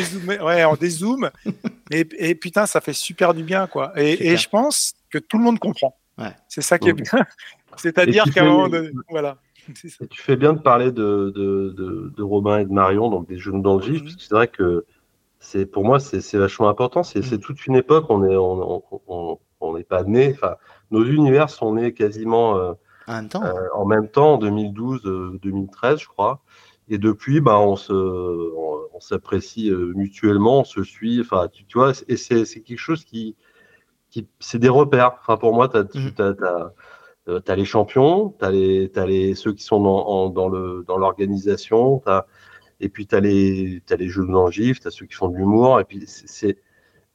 ouais on dézoome. [LAUGHS] et, et, putain, ça fait super du bien, quoi. Et, et je pense que tout le monde comprend. Ouais. C'est ça qui est bien. [LAUGHS] C'est-à-dire qu'à un moment donné, voilà.
tu fais bien de parler de, de, de, de, Robin et de Marion, donc des jeunes dans le gif, mhm. parce que c'est vrai que c'est pour moi c'est vachement important. C'est mhm. toute une époque. On est on, on, n'est pas né. Enfin, nos univers sont nés quasiment. Euh,
en même temps,
euh, en, même temps en 2012, 2013, euh, je crois. Et depuis, bah, on se, on, s'apprécie euh, mutuellement, on se suit. Enfin, tu, vois, et c'est, quelque chose qui, qui c'est des repères. Enfin, pour moi, tu as, as, les champions, tu as, les, as les, ceux qui sont dans, dans, le, dans l'organisation, et puis tu as les, as les jeux tu as ceux qui font de l'humour. Et puis, c'est,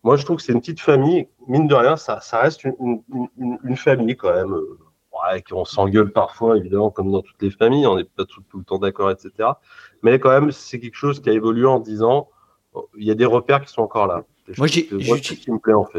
moi, je trouve que c'est une petite famille. Mine de rien, ça, ça reste une, une, une famille quand même on s'engueule parfois, évidemment, comme dans toutes les familles, on n'est pas tout, le temps d'accord, etc. Mais quand même, c'est quelque chose qui a évolué en disant, oh, il y a des repères qui sont encore là.
Moi,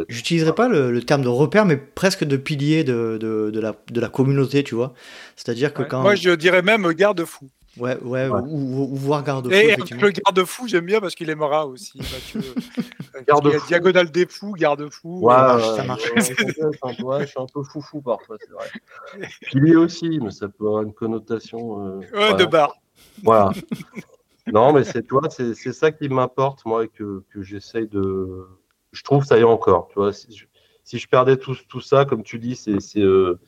j'utiliserais pas le, terme de repère, mais presque de pilier de, de, la, de la communauté, tu vois. C'est-à-dire que quand.
Moi, je dirais même garde-fou.
Ouais, ouais, Ou, voir garde-fou.
Et le garde-fou, j'aime bien parce qu'il aimera aussi. [LAUGHS] garde-fou. Diagonale des fous, garde-fou.
Ouais, ça marche. je suis un peu foufou parfois, c'est vrai. Pilier aussi, mais ça peut avoir une connotation.
Euh, ouais, de barre.
Voilà. [LAUGHS] non, mais c'est toi, c'est ça qui m'importe, moi, et que, que j'essaye de. Je trouve ça y est encore. Tu vois, si je, si je perdais tout, tout ça, comme tu dis, c'est euh,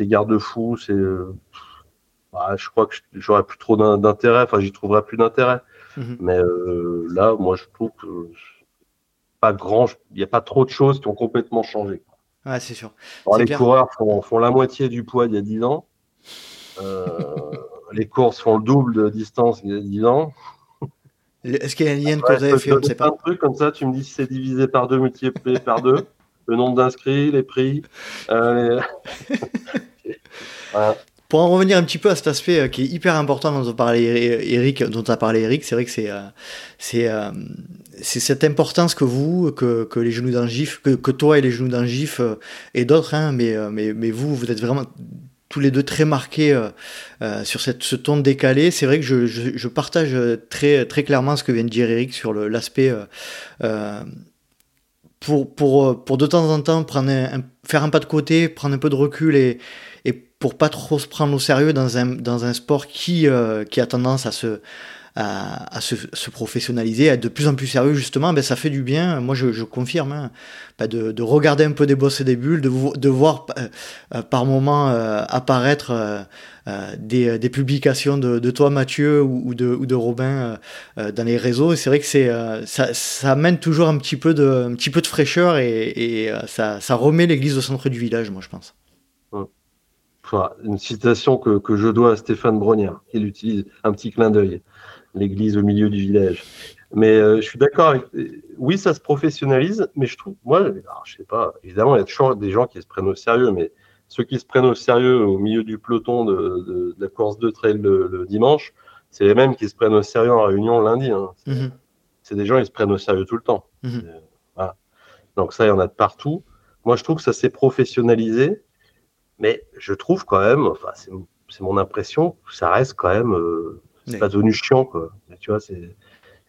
garde-fou, c'est. Bah, je crois que j'aurais plus trop d'intérêt, enfin j'y trouverais plus d'intérêt. Mhm. Mais euh, là, moi je trouve que pas grand, il n'y a pas trop de choses qui ont complètement changé.
Ouais, c'est sûr.
les coureurs font, font, la moitié du poids d'il y a 10 ans. Euh, [LAUGHS] les courses font le double de distance il y a 10 ans.
Est-ce qu'il y a un lien de cause à effet On
ne sait pas. Un truc comme ça, tu me dis si c'est divisé par deux, multiplié [LAUGHS] par deux, le nombre d'inscrits, les prix. Euh, [LAUGHS]
voilà. Pour en revenir un petit peu à cet aspect euh, qui est hyper important dont a parlé Eric, dont a parlé Eric, c'est vrai que c'est euh, c'est euh, c'est cette importance que vous, que, que les genoux d'un gif, que, que toi et les genoux d'un gif et d'autres, hein, mais, mais mais vous, vous êtes vraiment tous les deux très marqués sur cette, ce ton décalé. C'est vrai que je, je, je, partage très, très clairement ce que vient de dire Eric sur l'aspect pour, pour, pour de temps en temps prendre faire un pas de côté, prendre un peu de recul et, pour pas trop se prendre au sérieux dans un, dans un sport qui, euh, qui a tendance à se, à, à se, se, professionnaliser, à être de plus en plus sérieux justement, ben ça fait du bien. Moi, je, je confirme hein, ben de, de, regarder un peu des bosses et des bulles, de, de voir euh, euh, par moment apparaître des, des, publications de, de, toi, Mathieu, ou, de, ou de Robin dans les réseaux. C'est vrai que c'est ça, ça amène toujours un petit peu de, un petit peu de fraîcheur et, et ça, ça remet l'église au centre du village, moi, je pense
une citation que, que, je dois à Stéphane Brognard, qui utilise un petit clin d'œil, l'église au milieu du village. Mais euh, je suis d'accord avec. Oui, ça se professionnalise, mais je trouve, moi, alors, je sais pas, évidemment, il y a toujours des gens qui se prennent au sérieux, mais ceux qui se prennent au sérieux au milieu du peloton de, de, la course de trail le, dimanche, c'est les mêmes qui se prennent au sérieux en réunion lundi. Hein. Mm-hmm. C'est des gens qui se prennent au sérieux tout le temps. Mm-hmm. voilà. Donc ça, il y en a de partout. Moi, je trouve que ça s'est professionnalisé. Mais je trouve quand même, enfin, c'est mon impression, ça reste quand même, euh, c'est pas devenu chiant, quoi. Tu vois, c'est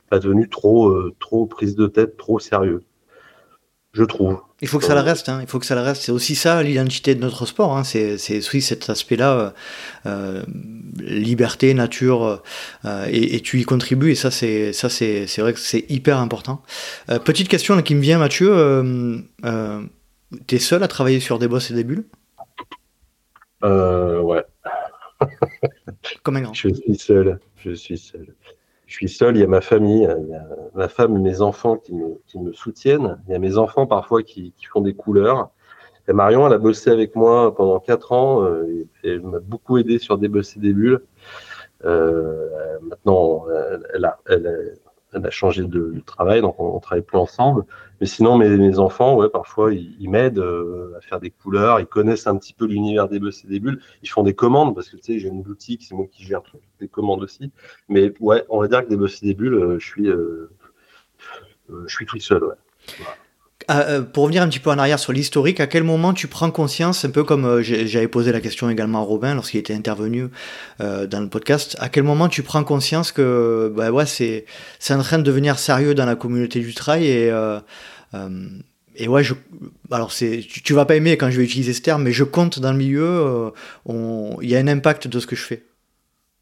pas devenu trop, euh, trop prise de tête, trop sérieux. Je trouve.
Il faut que ça le reste, hein. il faut que ça le reste. C'est aussi ça l'identité de notre sport. Hein. C'est, aussi cet aspect-là, euh, liberté, nature, et, et, tu y contribues. Et ça, c'est ça, c'est, vrai que c'est hyper important. petite question là, qui me vient, Mathieu. tu es seul à travailler sur des bosses et des bulles?
Euh, ouais. [LAUGHS]
Comme un grand.
Je suis seul. Je suis seul. Je suis seul. Il y a ma famille, il y a ma femme mes enfants qui me, qui me soutiennent. Il y a mes enfants parfois qui, qui font des couleurs. Et Marion, elle a bossé avec moi pendant quatre ans. Euh, et elle m'a beaucoup aidé sur des bosses et des bulles. Euh, maintenant, elle, a, elle, elle a changé de, travail, donc on, ne travaille plus ensemble. Mais sinon, mes, mes enfants, ouais, parfois, ils, m'aident euh, à faire des couleurs. Ils connaissent un petit peu l'univers des bosses et des bulles. Ils font des commandes parce que tu sais, j'ai une boutique, c'est moi qui gère toutes les commandes aussi. Mais ouais, on va dire que des bosses et des bulles, euh, je suis, euh, je suis tout seul. Ouais.
Euh, pour revenir un petit peu en arrière sur l'historique, à quel moment tu prends conscience, un peu comme euh, j'avais posé la question également à Robin lorsqu'il était intervenu euh, dans le podcast, à quel moment tu prends conscience que bah ouais, c'est en train de devenir sérieux dans la communauté du trail et et ouais, je, alors c'est, tu, vas pas aimer quand je vais utiliser ce terme, mais je compte dans le milieu, il y a un impact de ce que je fais.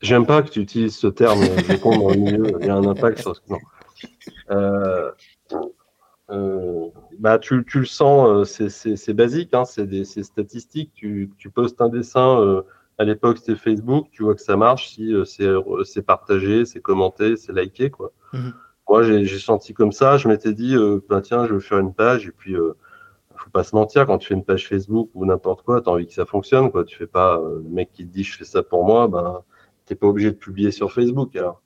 J'aime pas que tu utilises ce terme, je compte dans le milieu, il y a un impact sur ce que. Euh, bah, tu, tu, le sens, euh, c'est basique, hein, c'est statistique. Tu, tu, postes un dessin, euh, à l'époque c'était Facebook, tu vois que ça marche si c'est partagé, c'est commenté, c'est liké. Quoi. Mhm. Moi j'ai senti comme ça, je m'étais dit, bah, tiens, je vais faire une page et puis faut pas se mentir, quand tu fais une page Facebook ou n'importe quoi, tu as envie que ça fonctionne. Quoi. Tu fais pas le mec qui te dit je fais ça pour moi, ben, tu pas obligé de publier sur Facebook. Alors.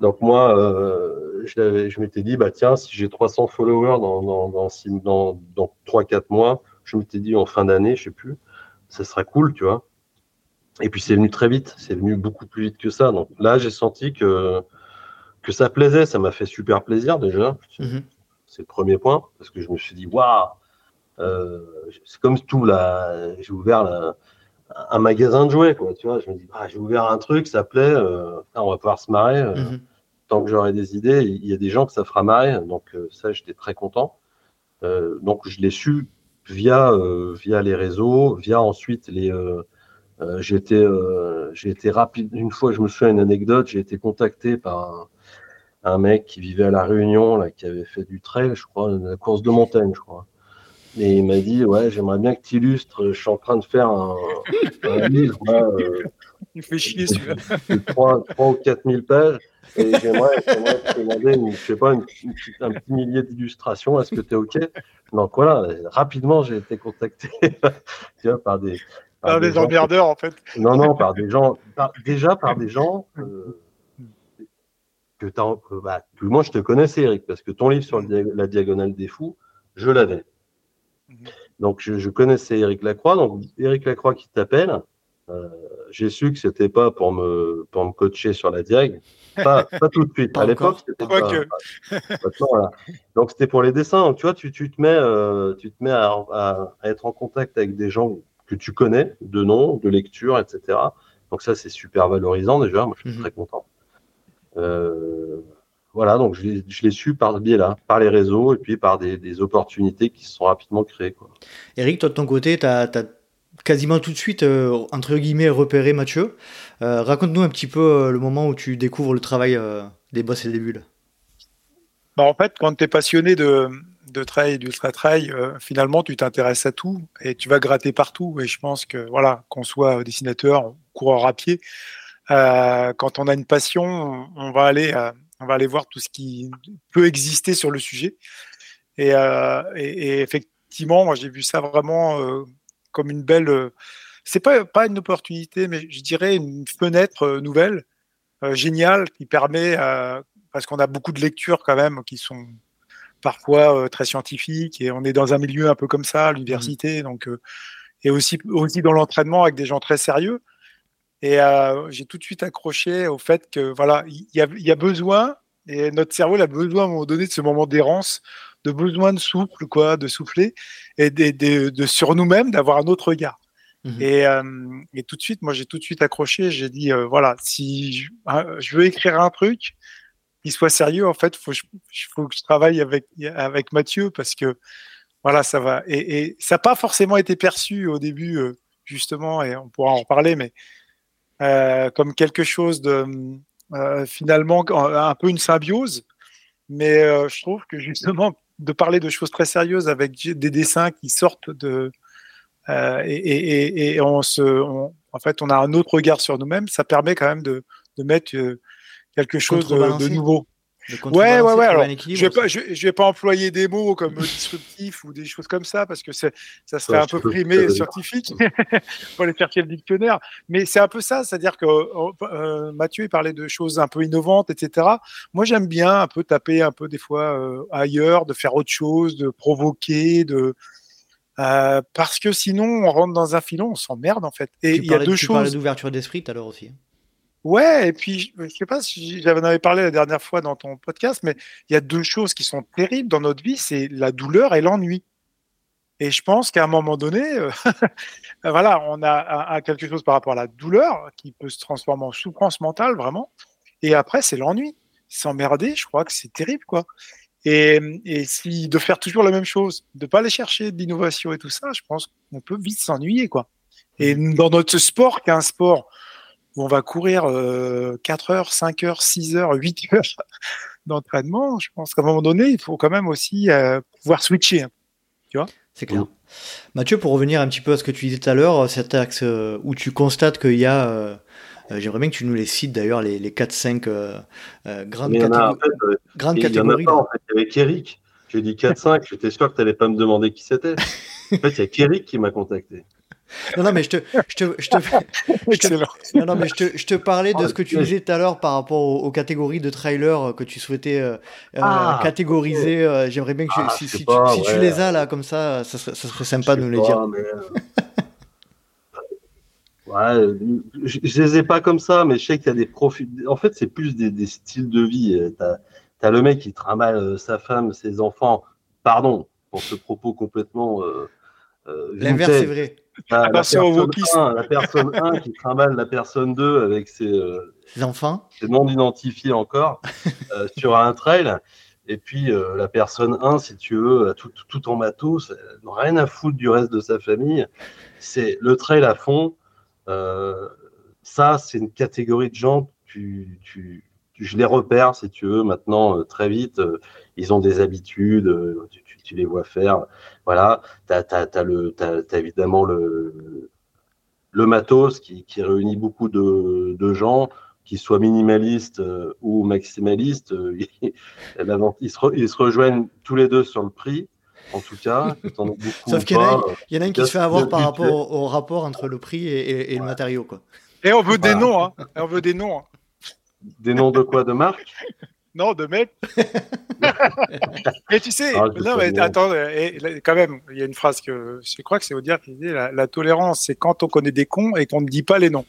Donc moi, euh, je, m'étais dit, bah tiens, si j'ai 300 followers dans, dans, dans, dans 3-4 mois, je m'étais dit en fin d'année, je sais plus, ça serait cool, tu vois. Et puis c'est venu très vite, c'est venu beaucoup plus vite que ça. Donc là, j'ai senti que, que ça plaisait, ça m'a fait super plaisir déjà. Mhm. C'est le premier point, parce que je me suis dit, waouh, euh, c'est comme tout là, j'ai ouvert un magasin de jouets, quoi, tu vois. Je me dis, ah, j'ai ouvert un truc, ça plaît, euh, on va pouvoir se marrer. Mhm tant que j'aurai des idées, il y a des gens que ça fera marrer. Donc euh, ça, j'étais très content. Euh, donc je l'ai su via euh, via les réseaux, via ensuite les. j'ai été rapide. Une fois, je me souviens une anecdote. J'ai été contacté par un, mec qui vivait à la Réunion, là, qui avait fait du trail, je crois, la course de montagne, je crois. Et il m'a dit, ouais, j'aimerais bien que tu illustres. Je suis en train de faire un, livre.
il fait chier celui-là.
3, 3 ou 4 000 pages. Et j'aimerais te demander, je sais pas, un petit millier d'illustrations. Est-ce que tu es OK? Donc voilà, rapidement, j'ai été contacté [LAUGHS] tu vois, par des.
Par, des, emmerdeurs, en fait.
Non, non, par des gens. déjà par des gens. Euh, que, que bah, moi je te connaissais, Eric, parce que ton livre sur la diagonale des fous, je l'avais. Mhm. Donc je, je, connaissais Eric Lacroix. Donc Eric Lacroix qui t'appelle, euh, j'ai su que c'était pas pour me, pour me coacher sur la diag. Pas, pas tout de suite. [LAUGHS] à l'époque, c'était pas. [LAUGHS] voilà. Donc, c'était pour les dessins. Donc, tu vois, tu, tu te mets, euh, tu te mets à, à, être en contact avec des gens que tu connais, de nom, de lecture, etc. Donc, ça, c'est super valorisant déjà. Moi, je suis mhm. très content. Euh, voilà, donc je l'ai su par ce biais-là, par les réseaux et puis par des, des, opportunités qui se sont rapidement créées. Quoi.
Eric, toi de ton côté, tu as, as, quasiment tout de suite, euh, entre guillemets, repéré Mathieu. Euh, raconte-nous un petit peu euh, le moment où tu découvres le travail des boss et des bulles.
Bah, en fait, quand tu es passionné de, de trail, d'ultra trail, finalement, tu t'intéresses à tout et tu vas gratter partout. Et je pense que, voilà, qu'on soit dessinateur, coureur à pied, quand on a une passion, on va aller, on va aller voir tout ce qui peut exister sur le sujet. Et, et effectivement, moi, j'ai vu ça vraiment comme une belle. Euh, c'est pas, pas une opportunité, mais je dirais une fenêtre euh, nouvelle, euh, géniale, qui permet, parce qu'on a beaucoup de lectures quand même qui sont parfois très scientifiques et on est dans un milieu un peu comme ça, à l'université, mmh. donc et aussi aussi dans l'entraînement avec des gens très sérieux. Et j'ai tout de suite accroché au fait que voilà, il y a, y a, besoin et notre cerveau il a besoin à un moment donné de ce moment d'errance de besoin de souffle, quoi, de souffler, et de, sur nous-mêmes, d'avoir un autre regard. Mhm. Euh, et, tout de suite, moi, j'ai tout de suite accroché. J'ai dit, euh, voilà, si je, veux écrire un truc qui soit sérieux, en fait, faut, il faut que je travaille avec, avec Mathieu parce que, voilà, ça va. Et, ça n'a pas forcément été perçu au début, euh, justement, et on pourra en reparler, mais comme quelque chose de finalement un peu une symbiose. Mais je trouve que justement, de parler de choses très sérieuses avec des dessins qui sortent de euh, et, et, on se, en fait, on a un autre regard sur nous-mêmes. Ça permet quand même de, de mettre euh, quelque chose de, nouveau. Ouais, ouais, ouais. Alors, je vais pas, je, vais pas employer des mots comme disruptif ou des choses comme ça parce que ça serait un peu primé scientifique. pour [LAUGHS] aller chercher le dictionnaire. Mais c'est un peu ça, c'est-à-dire que euh, Mathieu il parlait de choses un peu innovantes, etc. Moi, j'aime bien un peu taper un peu des fois euh, ailleurs, de faire autre chose, de provoquer, de euh, parce que sinon on rentre dans un filon, on s'emmerde en fait.
Et il y a deux tu choses. d'ouverture d'esprit tout à l'heure aussi.
Ouais, et puis je sais pas si j'en avais parlé la dernière fois dans ton podcast, mais il y a deux choses qui sont terribles dans notre vie, c'est la douleur et l'ennui. Et je pense qu'à un moment donné, euh, [LAUGHS] voilà, on a, quelque chose par rapport à la douleur qui peut se transformer en souffrance mentale vraiment. Et après, c'est l'ennui. S'emmerder, je crois que c'est terrible, quoi. Et, et, si de faire toujours la même chose, de pas aller chercher de l'innovation et tout ça, je pense qu'on peut vite s'ennuyer, quoi. Et dans notre sport, qui est un sport où on va courir 4 heures, 5 heures, 6 heures, 8 [LAUGHS] heures d'entraînement, je pense qu'à un moment donné, il faut quand même aussi euh, pouvoir switcher. Hein. Tu vois
C'est clair. Mathieu, pour revenir un petit peu à ce que tu disais tout à l'heure, cet axe euh, où tu constates qu'il y a. Euh, j'aimerais bien que tu nous les cites d'ailleurs, les, les 4-5 grandes,
catégories. grandes catégories. Il y en a pas, en fait, avec Eric. J'ai dit 4-5, j'étais sûr que tu n'allais pas me demander qui c'était. [LAUGHS] En fait, il y a Eric qui m'a contacté.
Non, non, mais je te, je te, je te, [LAUGHS] non, non, mais je te, je te parlais de ce que tu disais tout à l'heure par rapport aux, catégories de trailers que tu souhaitais euh, euh, ah, catégoriser. Euh, j'aimerais bien que ah, si, si, tu, si tu, les as là comme ça, ça serait, ça serait sympa de nous les dire.
ouais, je, je, les ai pas comme ça, mais je sais qu'il y a des profils. En fait, c'est plus des, des, styles de vie. T'as as le mec qui trimballe sa femme, ses enfants. Pardon pour ce propos complètement.
L'inverse est vrai.
La, la, personne 1, la, personne 1, qui trimballe la personne 2 avec ses, euh,
enfants,
ses non identifiés encore euh, [LAUGHS] sur un trail. Et puis euh, la personne 1, si tu veux, tout, tout en matos, rien à foutre du reste de sa famille. C'est le trail à fond. ça, c'est une catégorie de gens, tu, tu, je les repère, si tu veux, maintenant, très vite. ils ont des habitudes, tu, tu les vois faire. Voilà, tu as, évidemment le, le matos qui, réunit beaucoup de, gens, qu'ils soient minimalistes euh, ou maximalistes. Euh, [LAUGHS] ils, se rejoignent tous les deux sur le prix. En tout cas,
Sauf qu'il y, en a un qui se fait avoir par rapport au, rapport entre le prix et, le matériau. Quoi.
Et on veut des noms. Hein. on veut des noms. Hein.
Des noms de quoi De marque?
Non, de mec. [LAUGHS] mais tu sais, ah, non, mais attends, quand même, il y a une phrase que je crois que c'est Audiard qui dit la, tolérance, c'est quand on connaît des cons et qu'on ne dit pas les noms.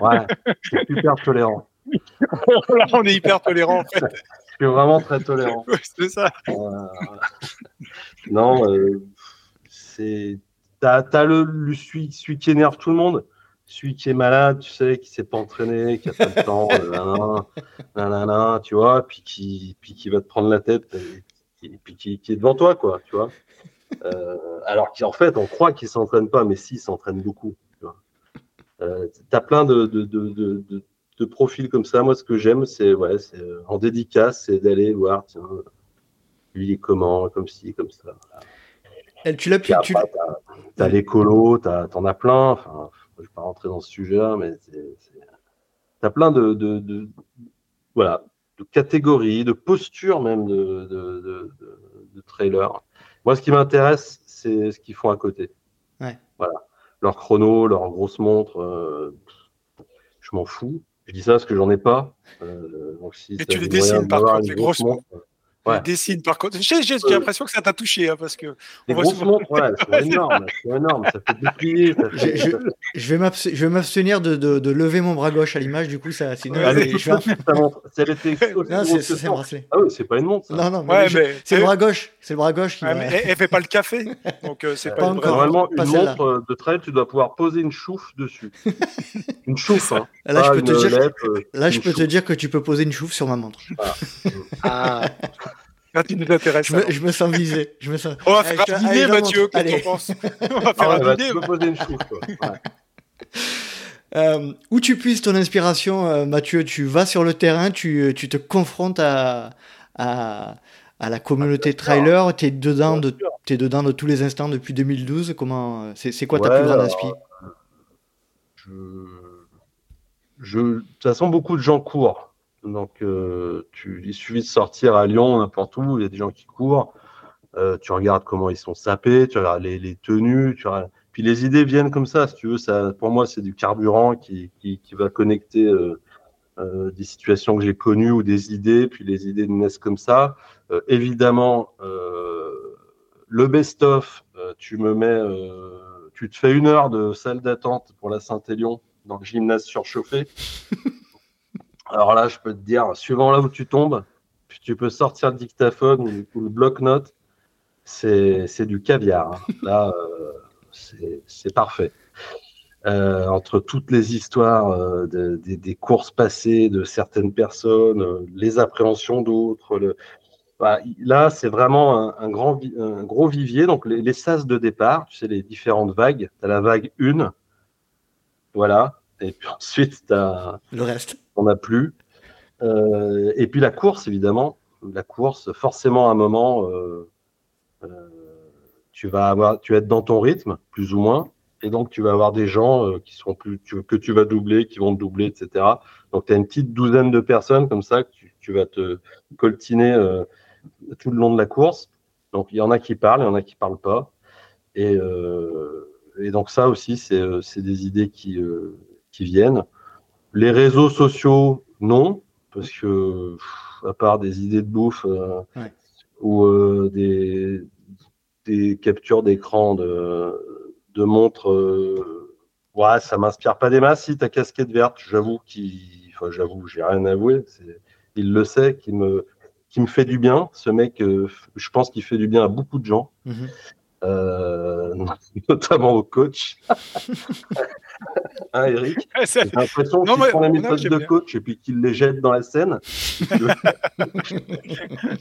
ouais, c'est super tolérant. [LAUGHS]
Là, on est hyper tolérant en fait.
Je suis vraiment très tolérant.
c'est ça.
non, euh, c'est. T'as, as le, le celui, celui qui énerve tout le monde celui qui est malade, tu sais, qui s'est pas entraîné, qui a pas le temps, [LAUGHS] nanana, tu vois, puis qui, puis qui va te prendre la tête, et, puis qui, qui, est devant toi, quoi, tu vois. Euh, alors qu'en fait, on croit qu'il s'entraîne pas, mais si, il s'entraîne beaucoup. Tu vois. Euh, as plein de, de, de, de, profils comme ça. Moi, ce que j'aime, c'est ouais, c'est en dédicace, c'est d'aller voir, tiens, lui, il est comment, comme ci, comme ça.
Elle, tu l'as tu...
as, l'écolo, t'en as plein. Enfin, je ne vais pas rentrer dans ce sujet-là, mais tu as plein de, de, voilà, de catégories, de postures même de, de, de trailers. Moi, ce qui m'intéresse, c'est ce qu'ils font à côté.
Ouais.
Voilà. Leur chrono, leur grosse montre, euh, je m'en fous. Je dis ça parce que j'en ai pas.
Euh, donc si Et tu les dessines par contre, les grosses montres. Ouais. dessine par contre. J'ai l'impression que ça t'a touché hein, parce que.
Les grosses souvent... montres, [LAUGHS] ouais, c'est énorme, c'est énorme, ça fait déplier.
Fait... Je, je, vais m'abstenir de, de, de, lever mon bras gauche à l'image, du coup, ça. Sinon,
Allez, je vais... C'est
c'est. [LAUGHS]
Ah oui, c'est pas une montre. Ça.
Non, non, mais, ouais, mais... c'est le bras gauche. C'est le bras gauche qui.
Ouais, mais elle, fait pas le café, donc euh, c'est [LAUGHS] pas,
pas une
encore,
Normalement, une montre de trail, tu dois pouvoir poser une chouffe dessus. une chouffe, hein.
Là, je peux te dire. Là, je peux te dire que tu peux poser une chouffe sur ma montre.
Ah. Quand il nous intéresse.
Je me, je me, sens visé. Je me sens... [LAUGHS]
On va faire un dîner, Mathieu, qu'est-ce que penses [LAUGHS] On va faire ah, un dîner.
poser une chouffe, ouais.
Euh, où tu puisses ton inspiration, euh, Mathieu, tu vas sur le terrain, tu, tu te confrontes à, à, à, la communauté trailer, tu es, dedans de, es dedans de tous les instants depuis 2012. Comment, c'est, quoi ta plus grande inspiration
je... je... De toute façon, beaucoup de gens courent. Donc, tu, il suffit de sortir à Lyon, n'importe où, il y a des gens qui courent. tu regardes comment ils sont sapés, tu regardes les, tenues, tu regardes puis les idées viennent comme ça, si tu veux. Pour moi, c'est du carburant qui, va connecter euh, euh, des situations que j'ai connues ou des idées, puis les idées naissent comme ça. Euh, évidemment, euh, le best-of, euh, tu me mets, euh, tu te fais une heure de salle d'attente pour la Saint-Élion dans le gymnase surchauffé. [LAUGHS] Alors là, je peux te dire, suivant là où tu tombes, tu peux sortir le dictaphone ou, le bloc-notes, c'est du caviar. Hein. [LAUGHS] Là c'est parfait. Euh, entre toutes les histoires euh, de, de, des courses passées de certaines personnes, euh, les appréhensions d'autres. Le... Bah, là, c'est vraiment un, un, grand, un gros vivier. Donc, les, les, sas de départ, tu sais, les différentes vagues. Tu as la vague 1, voilà. Et puis ensuite, tu as.
Le reste.
On n'a plus. Euh, et puis la course, évidemment. La course, forcément, à un moment. Euh, tu vas avoir, tu vas être dans ton rythme, plus ou moins, et donc tu vas avoir des gens euh, qui seront plus, tu, que tu vas doubler, qui vont te doubler, etc. Donc tu as une petite douzaine de personnes comme ça que tu, tu vas te coltiner euh, tout le long de la course. Donc il y en a qui parlent, il y en a qui parlent pas, et, euh, et donc ça aussi c'est euh, des idées qui euh, qui viennent. Les réseaux sociaux, non, parce que à part des idées de bouffe euh, ouais. ou des des captures d'écran de, de montres. Euh, ouais, ça m'inspire pas des masses. Si ta casquette verte, j'avoue qu'il, enfin, j'avoue, j'ai rien à avouer. Il le sait, qui me, qui me fait du bien. Ce mec, euh, je pense qu'il fait du bien à beaucoup de gens. Mm -hmm. euh, [LAUGHS] notamment au coach. [LAUGHS] [LAUGHS] hein, Eric [LAUGHS] J'ai l'impression qu'il prend la méthode de coach et puis qu'il les jette dans la scène. [LAUGHS]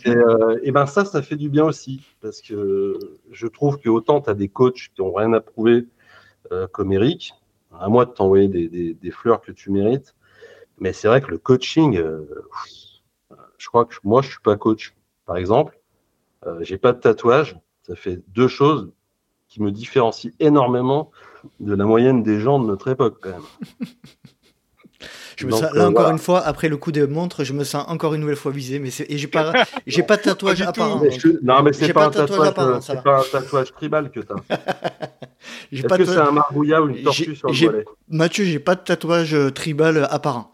et, euh, et, ben ça, ça fait du bien aussi parce que je trouve que autant tu as des coachs qui n'ont rien à prouver euh, comme Eric, à moi de t'envoyer des, des, des, fleurs que tu mérites, mais c'est vrai que le coaching, euh, je crois que moi je suis pas coach. Par exemple, j'ai pas de tatouage, ça fait deux choses qui me différencient énormément de la moyenne des gens de notre époque, quand même. [LAUGHS]
Je me Donc, sens, là, euh, encore voilà. une fois, après le coup des montres, je me sens encore une nouvelle fois visé. Mais et j'ai pas, [LAUGHS] j'ai pas de tatouage apparent.
Mais je, non, mais c'est pas, pas, un tatouage, c'est pas un tatouage tribal que tu as. [LAUGHS] Est-ce que c'est un marbouillat ou une tortue sur le mollet
Mathieu, j'ai pas de tatouage tribal apparent.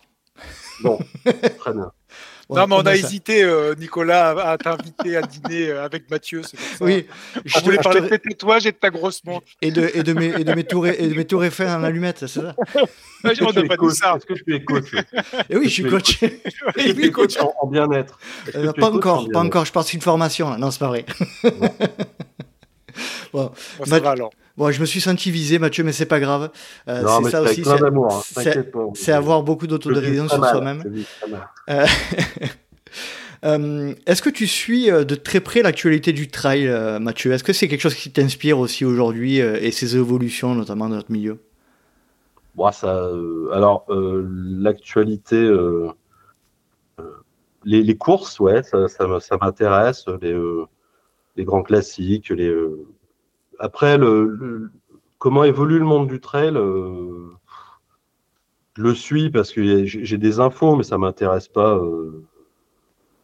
Bon, très bien.
Non, mais on a hésité, euh, Nicolas, à t'inviter à dîner euh, avec Mathieu.
Oui,
je voulais parler de tes tatouages et de ta grosse montre.
Et de, et de, mes, et de mes tours et de mes tours Eiffel en allumette, c'est ça?
On n'a pas dit ça.
Est-ce que tu es coach?
Et oui, je suis coach. [LAUGHS]
Je suis coach en, en bien-être.
Euh, pas encore, pas encore. Je passe une formation. Là. Non, c'est pas vrai. [LAUGHS]
bon, bon ça va alors.
Bon, je me suis senti visé, Mathieu, mais c'est pas grave.
Euh, c'est ça aussi.
C'est hein. avoir beaucoup d'autodérision sur soi-même. Euh, [LAUGHS] euh, Est-ce que tu suis de très près l'actualité du trail, Mathieu? Est-ce que c'est quelque chose qui t'inspire aussi aujourd'hui et ses évolutions, notamment dans notre milieu?
Bon, ça, Alors, l'actualité, les, les, courses, ouais, ça, ça, ça m'intéresse. Les, les, grands classiques, les après, le, le, comment évolue le monde du trail euh, Je le suis parce que j'ai des infos, mais ça m'intéresse pas. Euh,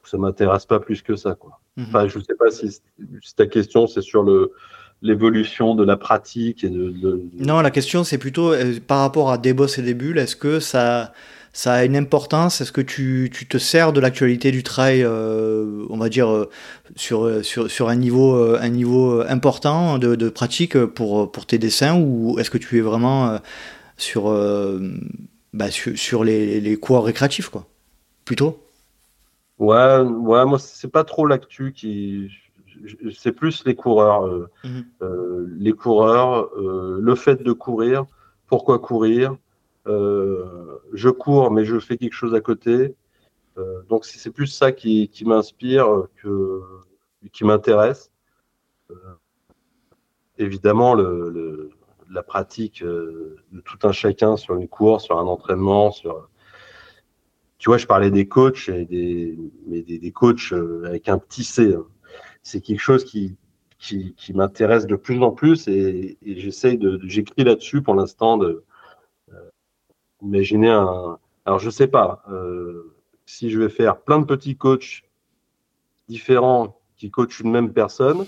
ça m'intéresse pas plus que ça, quoi. Mm -hmm. Enfin, je sais pas si, si ta question c'est sur le l'évolution de la pratique et de, de,
Non, la question c'est plutôt euh, par rapport à des boss et des bulles. Est-ce que ça ça a une importance Est-ce que tu, tu, te sers de l'actualité du trail, euh, on va dire, euh, sur, sur, sur un, niveau, euh, un niveau important de, de pratique pour, pour tes dessins ou est-ce que tu es vraiment sur, bah, sur, sur, les, les cours récréatifs, quoi? Plutôt?
Ouais, ouais moi, c'est pas trop l'actu qui. C'est plus les coureurs. -hmm. les coureurs, le fait de courir, pourquoi courir je cours, mais je fais quelque chose à côté. Euh, donc c'est plus ça qui, m'inspire que qui m'intéresse. Euh, évidemment, la pratique de tout un chacun sur une course, sur un entraînement, sur tu vois, je parlais des coachs et des, mais des, coachs avec un petit C. Hein. C'est quelque chose qui, qui, qui m'intéresse de plus en plus et, et j'essaye de, j'écris là-dessus pour l'instant de, imaginer un. Alors, je sais pas. Euh, si je vais faire plein de petits coachs différents qui coachent une même personne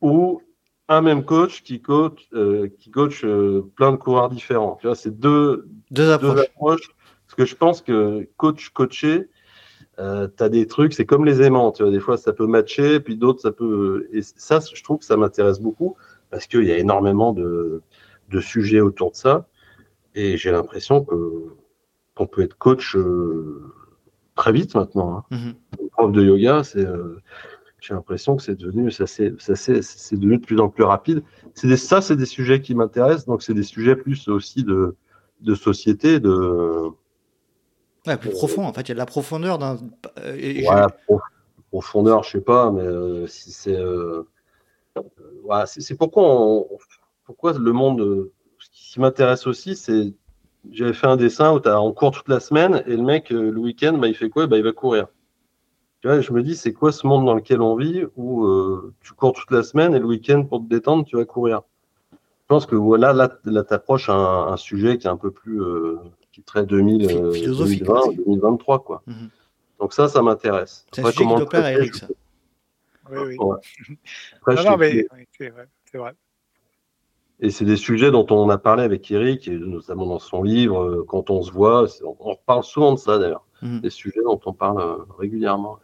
ou un même coach qui coach, euh, qui coach euh, plein de coureurs différents. Tu vois, c'est deux,
deux approches.
Parce que je pense que coach, coacher, euh, tu as des trucs, c'est comme les aimants. Tu vois, des fois, ça peut matcher, puis d'autres, ça peut. Et ça, je trouve que ça m'intéresse beaucoup parce qu'il y a énormément de, de, sujets autour de ça. Et j'ai l'impression que qu'on peut être coach euh, très vite maintenant. Hein. Mm-hmm. Prof de yoga, c'est j'ai l'impression que c'est devenu, ça c'est, c'est devenu de plus en plus rapide. C'est ça, c'est des sujets qui m'intéressent, donc c'est des sujets plus aussi de, de société, de.
Ouais, plus profond. En fait, il y a de la profondeur dans.
ouais, profondeur, je sais pas, mais euh, si c'est. Euh, ouais, c'est, pourquoi, pourquoi le monde. Ce qui m'intéresse aussi, c'est. J'avais fait un dessin où as, on court toute la semaine et le mec, euh, le week-end, bah, il fait quoi? Bah, Il va courir je me dis, c'est quoi ce monde dans lequel on vit où euh, tu cours toute la semaine et le week-end pour te détendre, tu vas courir? Je pense que voilà, là, là tu approches un, sujet qui est un peu plus euh, qui très 2000, 2020, 2023, quoi. Mhm. Donc ça, ça m'intéresse.
C'est un sujet qui plaire à Eric, ça.
Oui, oui. [LAUGHS] non, mais c'est vrai, vrai.
Et c'est des sujets dont on a parlé avec Eric, et notamment dans son livre, euh, quand on se voit. On, on reparle souvent de ça d'ailleurs, mhm. des sujets dont on parle régulièrement.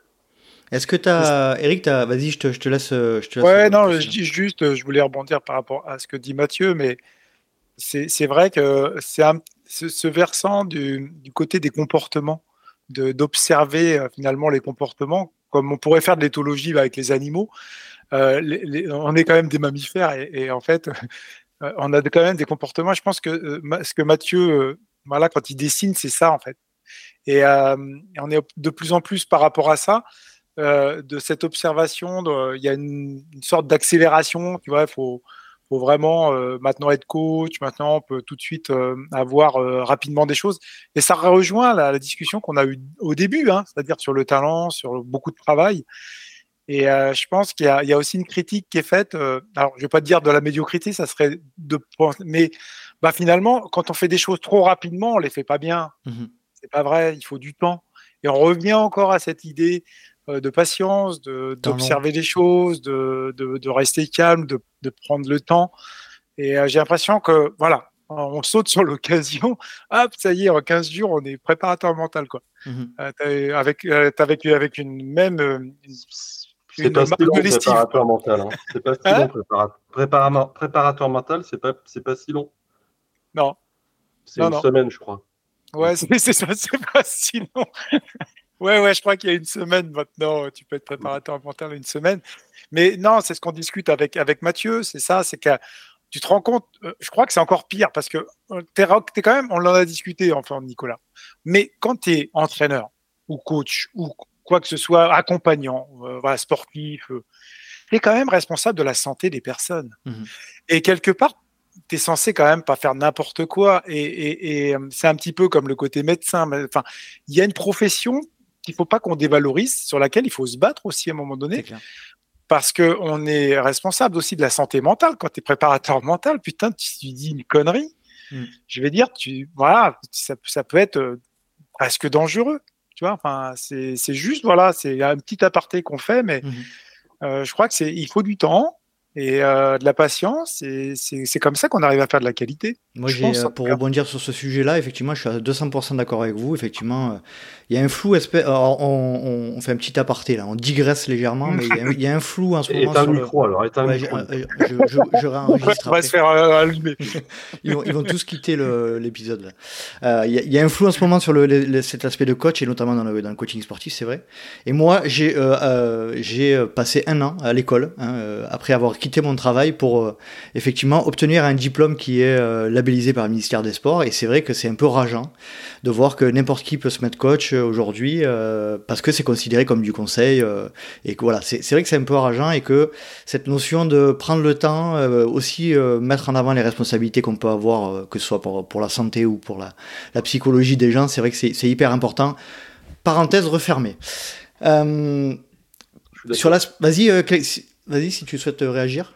Est-ce que tu as. Eric, vas-y, je te, je te, laisse. Je te
laisse ouais, non, je dis juste, je voulais rebondir par rapport à ce que dit Mathieu, mais c'est vrai que c'est ce, ce, versant du, du, côté des comportements, d'observer euh, finalement les comportements, comme on pourrait faire de l'éthologie avec les animaux. Euh, les, on est quand même des mammifères et, et en fait, euh, on a quand même des comportements. Je pense que euh, ce que Mathieu, voilà, quand il dessine, c'est ça en fait. Et, euh, on est de plus en plus par rapport à ça. Euh, de cette observation, il y a une, sorte d'accélération, tu il faut, vraiment euh, maintenant être coach, maintenant on peut tout de suite euh, avoir rapidement des choses. Et ça rejoint la, la discussion qu'on a eue au début, hein, c'est-à-dire sur le talent, sur beaucoup de travail. Et je pense qu'il y, y, a aussi une critique qui est faite. alors, je vais pas dire de la médiocrité, ça serait de, mais bah finalement, quand on fait des choses trop rapidement, on les fait pas bien. Mmh C'est pas vrai. Il faut du temps. Et on revient encore à cette idée euh, de patience, d'observer les choses, de, de, rester calme, de, de, prendre le temps. Et euh, j'ai l'impression que, voilà, on saute sur [LAUGHS] l'occasion. Hop, ça y est, en 15 jours, on est préparateur mental, quoi. Mhm. Euh, avec, avec, avec une même. Une,
c'est pas, si long, préparateur mental. Hein. C'est pas si hein long, mental, c'est pas, c'est pas si long.
Non.
C'est une semaine, je crois.
Ouais, c'est ça, c'est pas si long. [LAUGHS] Ouais, ouais, je crois qu'il y a une semaine maintenant, tu peux être préparateur mental une semaine. Mais non, c'est ce qu'on discute avec, avec Mathieu, c'est ça, c'est que tu te rends compte, euh, je crois que c'est encore pire parce que euh, tu es, quand même, on en a discuté, enfin, Nicolas. Mais quand tu es entraîneur ou coach ou quoi que ce soit, accompagnant, euh, voilà, sportif, tu es quand même responsable de la santé des personnes. Mmh et quelque part, tu es censé quand même pas faire n'importe quoi. Et, et, et c'est un petit peu comme le côté médecin. Enfin, il y a une profession qu'il faut pas qu'on dévalorise, sur laquelle il faut se battre aussi à un moment donné. Parce qu'on est responsable aussi de la santé mentale. Quand tu es préparateur mental, putain, tu, dis une connerie. Hmm. Je vais dire, tu, voilà, ça, ça peut être euh, presque dangereux. Tu vois, enfin, c'est juste, voilà, c'est un petit aparté qu'on fait, mais hmm. euh, je crois que c'est, il faut du temps et euh, de la patience. Et c'est comme ça qu'on arrive à faire de la qualité.
Moi, euh, pour rebondir sur ce sujet-là, effectivement, je suis à 200% d'accord avec vous. Effectivement, euh, il y a un flou. on, on, fait un petit aparté là, on digresse légèrement, mais il y, a un flou en ce [LAUGHS] moment.
Éteins le micro alors, éteins
le
micro.
Je, je, je, réenregistre. [LAUGHS]
on va se faire allumer. [LAUGHS]
ils, vont, ils vont tous quitter l'épisode. Il y, y, a un flou en ce moment sur le, cet aspect de coach et notamment dans le, dans le coaching sportif, c'est vrai. Et moi, j'ai j'ai passé un an à l'école hein, après avoir quitté mon travail pour effectivement obtenir un diplôme qui est labellisé par le ministère des Sports. Et c'est vrai que c'est un peu rageant de voir que n'importe qui peut se mettre coach euh, aujourd'hui euh, parce que c'est considéré comme du conseil. Euh, et que voilà, c'est vrai que c'est un peu rageant et que cette notion de prendre le temps, aussi mettre en avant les responsabilités qu'on peut avoir, que ce soit pour, pour la santé ou pour la, la psychologie des gens, c'est vrai que c'est hyper important. Parenthèse refermée. sur la, vas-y, vas-y si tu souhaites réagir.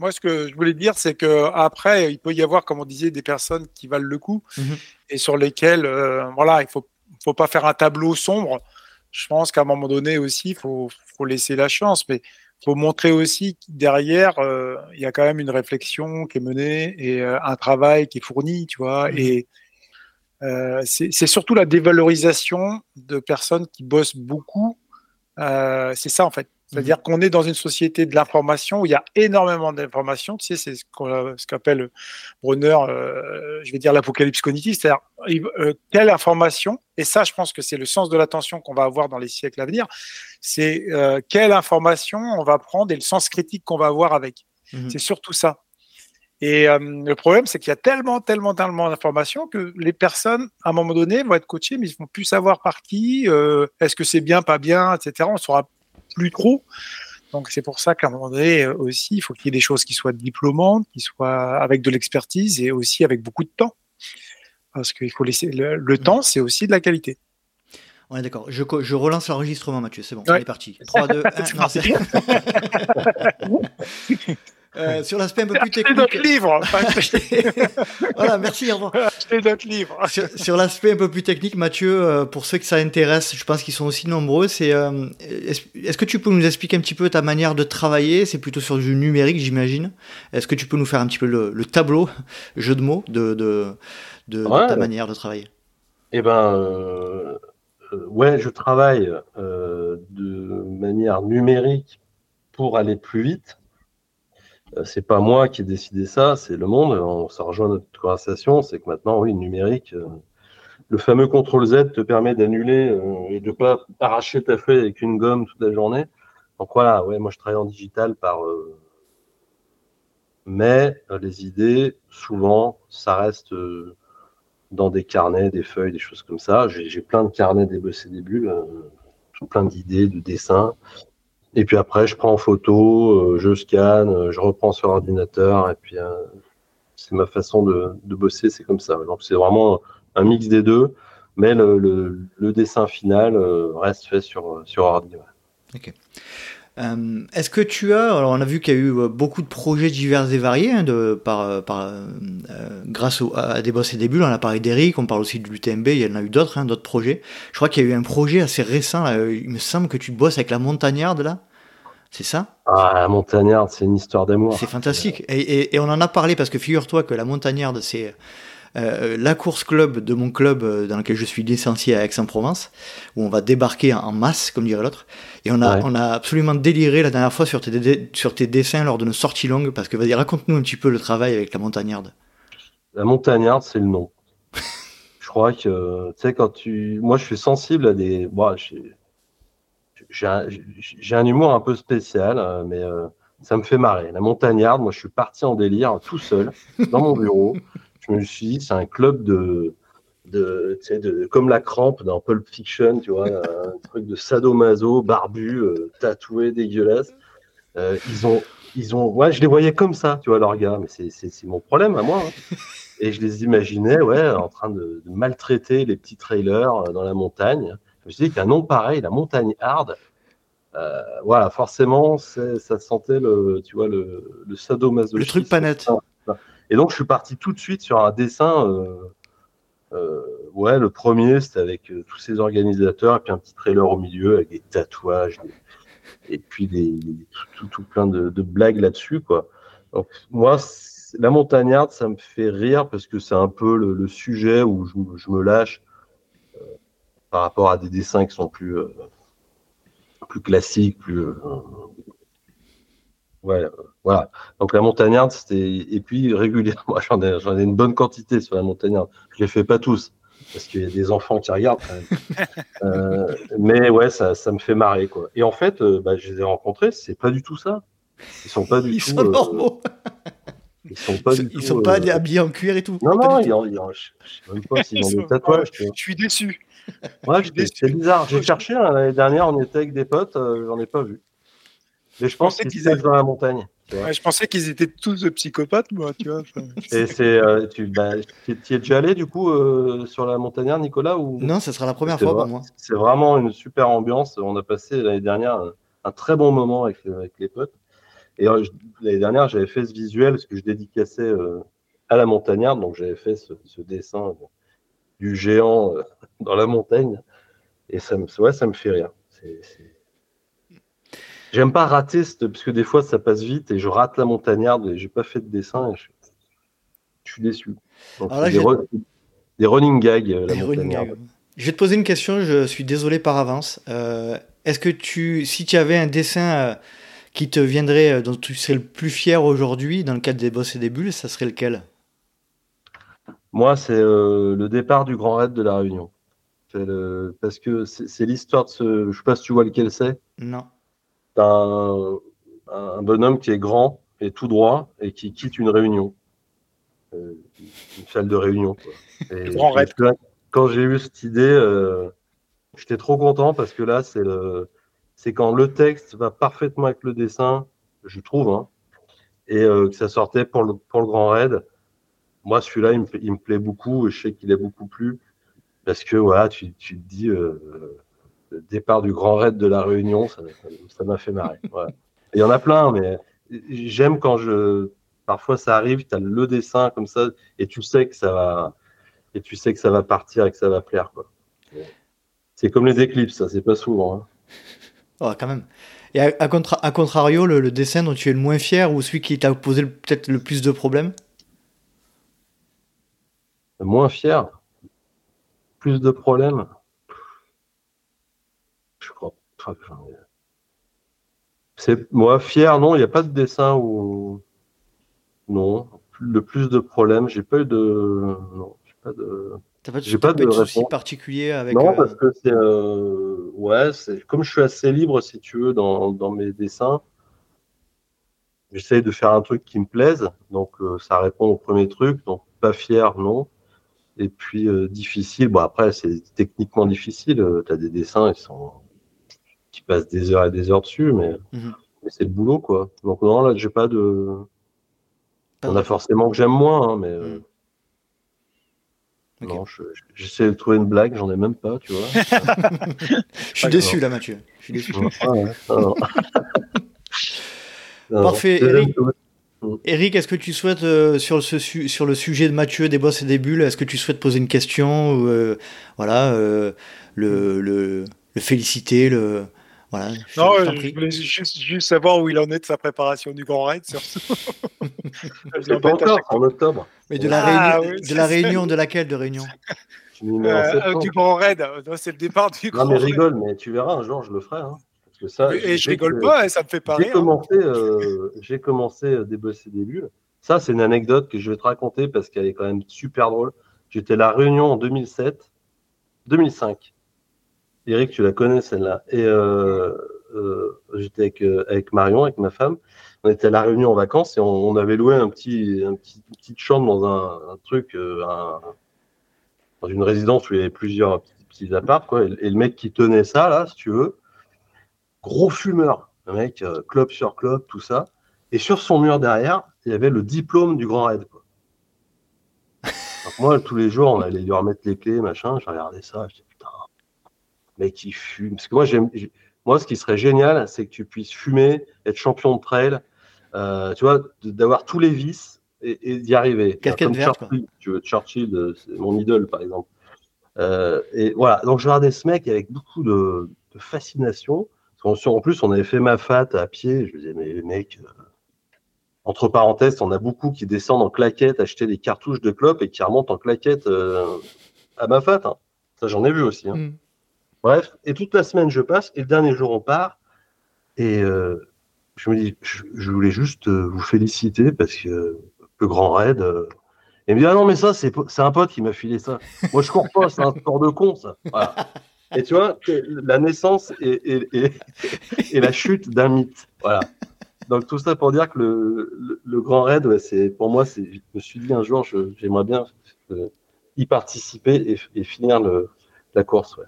Moi, ce que je voulais dire, c'est que après, il peut y avoir, comme on disait, des personnes qui valent le coup mhm. et sur lesquelles, euh, voilà, il faut faut pas faire un tableau sombre. Je pense qu'à un moment donné aussi, il faut, faut laisser la chance, mais faut montrer aussi que derrière, euh, il y a quand même une réflexion qui est menée et euh, un travail qui est fourni, tu vois. Mmh. Et c'est surtout la dévalorisation de personnes qui bossent beaucoup. C'est ça en fait. C'est-à-dire mhm. qu'on est dans une société de l'information où il y a énormément d'informations. Tu sais, c'est ce qu'appelle Brunner, euh, je vais dire l'apocalypse cognitive, c'est-à-dire euh, quelle information, et ça, je pense que c'est le sens de l'attention qu'on va avoir dans les siècles à venir, c'est euh, quelle information on va prendre et le sens critique qu'on va avoir avec. Mhm. C'est surtout ça. Et euh, le problème, c'est qu'il y a tellement, tellement, tellement d'informations que les personnes, à un moment donné, vont être coachées, mais ils vont plus savoir par qui, euh, est-ce que c'est bien, pas bien, etc. On ne saura plus trop. Donc c'est pour ça qu'à un moment donné euh, aussi, il faut qu'il y ait des choses qui soient diplômantes, qui soient avec de l'expertise et aussi avec beaucoup de temps. Parce qu'il faut laisser le, le temps, c'est aussi de la qualité.
On d'accord. Je, je, relance l'enregistrement, Mathieu. C'est bon, on est parti. 3, 2, 1. Euh, sur l'aspect un peu plus technique.
notre livre. [LAUGHS]
voilà, merci. Au [LAUGHS] revoir. Sur, l'aspect un peu plus technique, Mathieu, euh, pour ceux que ça intéresse, je pense qu'ils sont aussi nombreux. C'est, euh, est-ce, que tu peux nous expliquer un petit peu ta manière de travailler? C'est plutôt sur du numérique, j'imagine. Est-ce que tu peux nous faire un petit peu le, tableau, jeu de mots, de, de, de, ta manière de travailler?
Eh ben, ouais, je travaille de manière numérique pour aller plus vite c'est pas moi qui ai décidé ça, c'est le monde. On, ça rejoint notre conversation, c'est que maintenant, oui, numérique, euh, le fameux CTRL Z te permet d'annuler euh, et de pas arracher ta feuille avec une gomme toute la journée. Donc voilà, ouais, moi je travaille en digital par. mais les idées, souvent, ça reste dans des carnets, des feuilles, des choses comme ça. J'ai plein de carnets débossés des bulles, plein d'idées, de dessins. Et puis après, je prends en photo, euh, je scanne, euh, je reprends sur l'ordinateur, et puis euh, c'est ma façon de, bosser, c'est comme ça. Donc c'est vraiment un mix des deux, mais le, dessin final reste fait sur, sur ordi.
Ok. Euh, Est-ce que tu as, alors on a vu qu'il y a eu beaucoup de projets divers et variés hein, de, par, par, euh, grâce au, à des boss et des bulles, on a parlé d'Eric, on parle aussi de l'UTMB, il y en a eu d'autres, hein, d'autres projets. Je crois qu'il y a eu un projet assez récent, là, il me semble que tu bosses avec la montagnarde là, c'est ça?
Ah, la montagnarde, c'est une histoire d'amour.
C'est fantastique. Et, et, et, on en a parlé parce que figure-toi que la montagnarde, c'est euh, la course club de mon club euh, dans lequel je suis licencié à Aix-en-Provence, où on va débarquer en masse, comme dirait l'autre. Et on a, on a absolument déliré la dernière fois sur tes, sur tes dessins lors de nos sorties longues, parce que vas-y, raconte-nous un petit peu le travail avec la montagnarde.
La montagnarde, c'est le nom. je crois que, tu sais, quand tu. Moi, je suis sensible à des. Bon, j'ai un, un, humour un peu spécial, euh, mais ça me fait marrer. La montagnarde, moi, je suis parti en délire tout seul dans mon bureau je me suis dit, c'est un club de, de, de, comme la crampe dans Pulp Fiction, tu vois, [LAUGHS] un truc de sadomaso, barbu, euh, tatoué, dégueulasse. Euh, ils ont, ils ont, ouais, je les voyais comme ça, tu vois, leurs gars, mais c'est mon problème à moi. Hein. [LAUGHS] Et je les imaginais, ouais, en train de, maltraiter les petits trailers euh, dans la montagne. Je me suis dit qu'un nom pareil, la montagne hard, voilà, forcément, ça sentait le, tu vois, le, le sadomaso.
Le truc pas net.
Et donc, je suis parti tout de suite sur un dessin. Euh, euh, ouais, le premier, c'était avec euh, tous ces organisateurs, et puis un petit trailer au milieu avec des tatouages, et puis des, tout, plein de, blagues là-dessus, quoi. Donc, moi, la montagnarde, ça me fait rire parce que c'est un peu le, sujet où je, me lâche par rapport à des dessins qui sont plus, plus classiques, plus, Ouais, euh, voilà. Donc la montagnarde, c'était. Et puis régulièrement, [LAUGHS] j'en ai, j'en ai une bonne quantité sur la montagnarde. Je les fais pas tous, parce qu'il y a des enfants qui regardent quand même. [LAUGHS] euh, mais ouais, ça, ça me fait marrer, quoi. Et en fait, euh, bah, je les ai rencontrés, c'est pas du tout ça. Ils sont pas du
ils
tout.
Sont normaux.
Ils sont pas,
ils,
du
ils
tout,
sont pas habillés en cuir et tout.
Non, non, ils ont, ils ont, je sais même pas s'ils ont des tatouages.
Je suis déçu.
Ouais, c'est bizarre. J'ai cherché hein, l'année dernière, on était avec des potes, euh, j'en ai pas vu. Mais je pense qu'ils étaient dans la montagne.
Ouais, je pensais qu'ils étaient tous psychopathes, moi, tu vois.
Et c'est, euh, tu, bah, tu es déjà allé du coup euh, sur la montagnard, Nicolas ou?
Non, ce sera la première fois pour moi.
C'est vraiment une super ambiance. On a passé l'année dernière un, un, très bon moment avec, avec les potes. Et euh, l'année dernière, j'avais fait ce visuel parce que je dédicaçais euh, à la montagnarde, donc j'avais fait ce, ce dessin du géant dans la montagne. Et ça me, ouais, ça me fait rire. J'aime pas rater, parce que des fois ça passe vite et je rate la montagnarde et j'ai pas fait de dessin. Et je... suis déçu. des, running gags, la montagnarde.
Je vais te poser une question, je suis désolé par avance. Euh, est-ce que tu, si tu avais un dessin euh, qui te viendrait, euh, dont tu serais le plus fier aujourd'hui dans le cadre des boss et des bulles, ça serait lequel?
Moi, c'est le départ du Grand Raid de la Réunion. parce que c'est l'histoire de ce. Je sais pas si tu vois lequel c'est.
Non.
Un, un bonhomme qui est grand et tout droit et qui quitte une réunion. une salle de réunion. [LAUGHS]
Et Grand Raid
quand j'ai eu cette idée, euh, j'étais trop content parce que là, c'est le, c'est quand le texte va parfaitement avec le dessin, je trouve, hein, et euh, que ça sortait pour le, pour le grand raid. Moi, celui-là, il me, il me plaît beaucoup et je sais qu'il est beaucoup plu parce que voilà, tu, tu te dis euh, le départ du grand raid de la Réunion, ça m'a fait marrer. Il y en a plein, mais j'aime quand je parfois ça arrive, tu as le dessin comme ça et tu sais que ça va et tu sais que ça va partir et que ça va plaire. Quoi. C'est comme les éclipses, ça, c'est pas souvent. Hein.
Oh, quand même. Et à, contrario, le, dessin dont tu es le moins fier ou celui qui t'a posé peut-être le plus de problèmes?
Le moins fier? Plus de problèmes? C'est moi fier, non, il n'y a pas de dessin où non, le plus de problèmes, j'ai pas eu de non, pas de.
T'as pas de, pas de, souci particulier avec.
Non, euh, parce que c'est. Euh, ouais, c'est comme je suis assez libre, si tu veux, dans, dans mes dessins. J'essaye de faire un truc qui me plaise, donc euh, ça répond au premier truc. Donc pas fier, non. Et puis difficile. Bon après, c'est techniquement difficile. tu as des dessins qui sont des heures et des heures dessus, mais, mhm. mais c'est le boulot, quoi. Donc non, là, j'ai pas de. On a forcément que j'aime moins, hein, mais. Mhm. Non, j'essaie de trouver une blague, j'en ai même pas, tu vois. [LAUGHS]
je suis déçu là, Mathieu. Je suis déçu. [LAUGHS] Parfait, Eric. Eric, est-ce que tu souhaites, euh, sur, le, sur le sujet de Mathieu, des boss et des bulles, est-ce que tu souhaites poser une question ou, euh, voilà, euh, le, le, le, féliciter le, voilà,
non, je voulais juste, savoir où il en est de sa préparation du Grand Raid, surtout.
pas encore, en octobre.
Mais de la, ah réunion, de, la réunion, de laquelle de réunion?
Euh, euh, Du Grand Raid, c'est le départ du Grand
Raid. Non, mais rigole, mais tu verras, un jour, je le ferai. Hein. Parce que ça,
et je rigole pas, et ça me fait pas
J'ai commencé, euh, j'ai commencé des boss et des bulles. Ça, c'est une anecdote que je vais te raconter parce qu'elle est quand même super drôle. J'étais à la réunion en 2007, 2005. Eric, tu la connais celle-là. Et euh, euh, j'étais avec, euh, avec, Marion, avec ma femme. On était à la Réunion en vacances et on, avait loué un petit, un petit, une petite chambre dans un, truc, dans une résidence où il y avait plusieurs petits, petits apparts. Quoi. Et, le mec qui tenait ça, là, si tu veux, gros fumeur. Un mec, club sur club, tout ça. Et sur son mur derrière, il y avait le diplôme du Grand Raid. Quoi. [LAUGHS] moi, tous les jours, on allait lui remettre les clés, machin. Je regardais ça. Je mais qui fume. Parce que moi, j'aime, moi, ce qui serait génial, c'est que tu puisses fumer, être champion de trail, euh, tu vois, d'avoir tous les vices et, d'y arriver.
Comme
Churchill, tu veux, Churchill, euh, c'est mon idole, par exemple. Euh, et voilà, donc je regardais ce mec avec beaucoup de, fascination. En plus, on avait fait ma fat à pied. Je me disais, mais mec, entre parenthèses, on a beaucoup qui descendent en claquette acheter des cartouches de clopes et qui remontent en claquette à ma fat. Hein. Ça, j'en ai vu aussi. Hein. Mm. Bref, et toute la semaine je passe, et le dernier jour on part, et euh, je me dis, je, voulais juste euh, vous féliciter parce que le grand raid. Euh, il me dit, ah non, mais ça, c'est un pote qui m'a filé ça. Moi, je cours pas, c'est un sport de con, ça. Et tu vois, la naissance et, et, la chute d'un mythe. Voilà. Donc, tout ça pour dire que le, le, grand raid, c'est pour moi, je me suis dit un jour, j'aimerais bien y participer et, finir le, la course.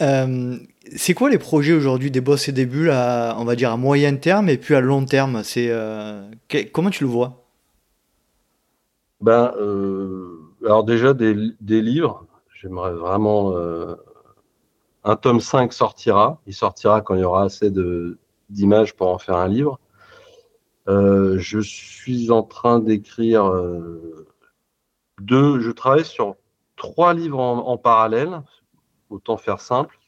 Euh, c'est quoi les projets aujourd'hui des boss et des bulles à, on va dire, à moyen terme et puis à long terme? C'est euh, Comment tu le vois?
Ben, euh, Alors déjà, des, livres. J'aimerais vraiment... un tome 5 sortira. Il sortira quand il y aura assez d'images pour en faire un livre. je suis en train d'écrire deux... Je travaille sur trois livres en, parallèle, autant faire simple.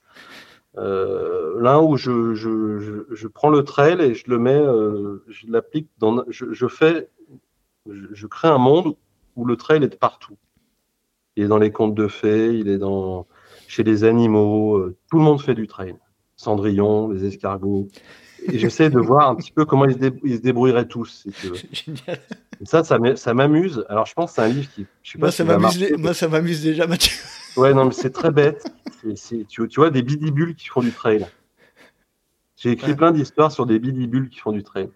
Euh, l'un où je, je, prends le trail et je le mets, euh, je l'applique dans, je, fais, je, crée un monde où le trail est partout. Il est dans les contes de fées, il est dans chez les animaux, euh, tout le monde fait du trail. Cendrillon, les escargots. Et j'essaie de voir un petit peu comment ils se, débrouilleraient tous. [LAUGHS] Ça, ça m'amuse. Alors, je pense que c'est un livre qui. Je sais
moi, ça moi, ça m'amuse déjà, Mathieu.
Ouais, non, mais c'est très bête. tu, tu, vois des bidibules qui font du trail. J'ai écrit plein d'histoires sur des bidibules qui font du trail.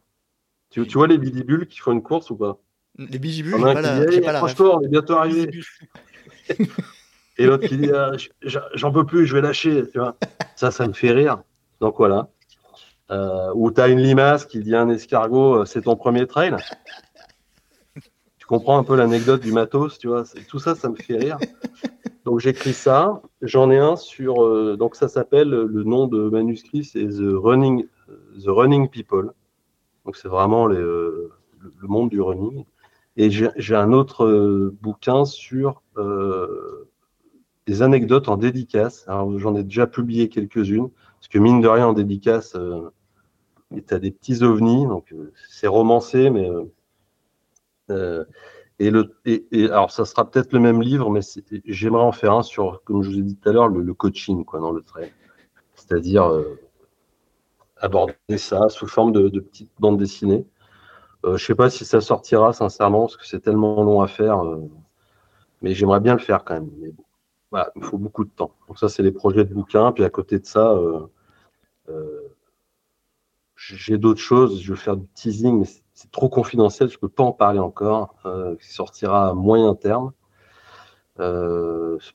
Tu, tu, vois les bidibules qui font une course ou pas?
Les bidibules, j'ai pas, la,
on est bientôt arrivé. [LAUGHS] Et l'autre qui dit ah, J'en peux plus, je vais lâcher. Tu vois ça, ça me fait rire. Donc voilà. Euh, ou tu as une limace qui dit un escargot, euh, c'est ton premier trail. Tu comprends un peu l'anecdote du matos, tu vois. Tout ça, ça me fait rire. Donc j'écris ça. J'en ai un sur. Euh, donc ça s'appelle, le nom de manuscrit, c'est The Running, The Running People. Donc c'est vraiment le, monde du running. Et j'ai un autre bouquin sur des anecdotes en dédicace. J'en ai déjà publié quelques-unes, parce que mine de rien, en dédicace, euh, tu as des petits ovnis, donc euh, c'est romancé, mais. Euh, euh, et, le, et, alors, ça sera peut-être le même livre, mais j'aimerais en faire un sur, comme je vous ai dit tout à l'heure, le, coaching quoi, dans le trail. C'est-à-dire aborder ça sous forme de, de petites bandes dessinées. je ne sais pas si ça sortira, sincèrement, parce que c'est tellement long à faire. mais j'aimerais bien le faire quand même. Mais bon il faut beaucoup de temps. Donc ça, c'est les projets de bouquins. Puis à côté de ça, euh, euh, j'ai d'autres choses. Je vais faire du teasing, mais c'est trop confidentiel. Je ne peux pas en parler encore. Euh, qui sortira à moyen terme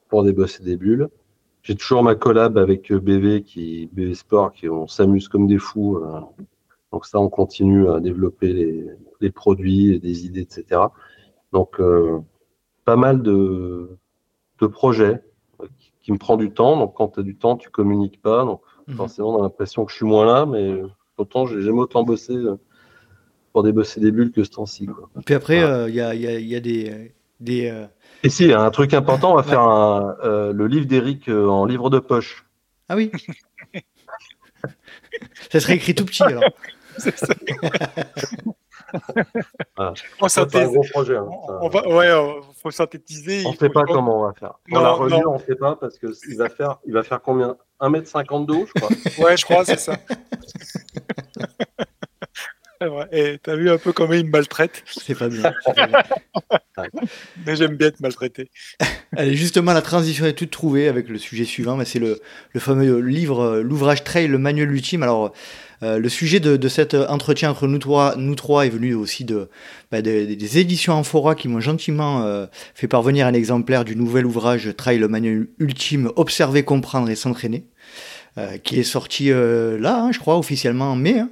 pour des boss et des bulles. J'ai toujours ma collab avec BV, qui, BV Sport, qui on s'amuse comme des fous. donc ça, on continue à développer les, les produits, des idées, etc. Donc pas mal de, de projets qui me prend du temps. Donc, quand tu as du temps, tu communiques pas. Donc, mhm. forcément, on a l'impression que je suis moins là, mais pourtant, j'ai jamais autant bossé euh, pour débosser des bulles que ce temps-ci.
Puis après, il euh, y, a, y, a, des. des euh,
Et si, un truc important, on va faire un, le livre d'Eric en livre de poche.
Ah oui Ça serait écrit tout petit alors. [LAUGHS] [LAUGHS]
c'est un gros projet. Hein, on, va, ouais, faut synthétiser.
On ne sait pas comment on va faire. non, la revue, on ne sait pas parce qu'il va faire, il va faire combien? 1m50 de haut, je crois.
ouais, je crois, c'est ça. [LAUGHS] Et t'as vu un peu comment il me maltraite
C'est pas bien. [LAUGHS]
mais j'aime bien être maltraité.
Allez, justement, la transition est toute trouvée avec le sujet suivant. Mais c'est le, le, fameux livre, l'ouvrage Trail, le manuel ultime. Alors, euh, le sujet de, cet entretien entre nous trois, nous trois est venu aussi de, bah, des éditions Amphora qui m'ont gentiment euh, fait parvenir un exemplaire du nouvel ouvrage Trail, le manuel ultime, observer, comprendre et s'entraîner, euh, qui est sorti là, hein, je crois, officiellement en mai. Hein.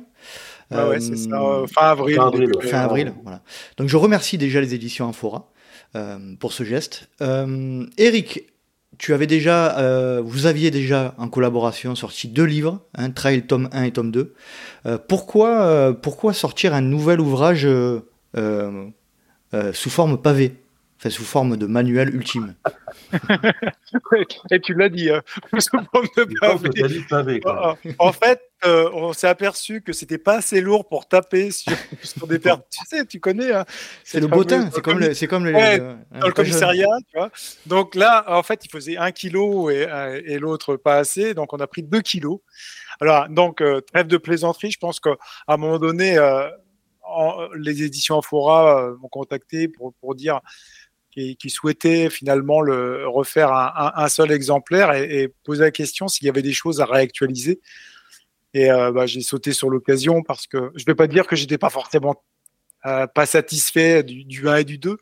Ah ouais, c'est ça, fin avril.
Fin avril, fin avril voilà. Donc je remercie déjà les éditions Amphora pour ce geste. Eric, tu avais déjà, euh, vous aviez déjà en collaboration sorti deux livres, un Trail tome 1 et tome 2. Euh, pourquoi, euh, pourquoi sortir un nouvel ouvrage sous forme pavé Enfin, sous forme de manuel ultime. [LAUGHS]
et tu l'as dit, hein, [LAUGHS] sous forme de pavé. En fait, on s'est aperçu que c'était pas assez lourd pour taper sur, [LAUGHS] des terres. Tu sais, tu connais. Hein,
c'est le botin, c'est comme, le, c'est comme le,
dans le commissariat. Tu vois. Donc là, en fait, il faisait un kilo et, et l'autre pas assez. Donc on a pris deux kilos. Alors, donc, trêve de plaisanterie, je pense qu'à un moment donné, les éditions Amphora m'ont contacté pour, pour dire qui, souhaitait finalement le, refaire un, seul exemplaire et, poser la question s'il y avait des choses à réactualiser. Et euh, bah, j'ai sauté sur l'occasion parce que je ne vais pas dire que j'étais pas forcément euh, pas satisfait du, 1 et du 2,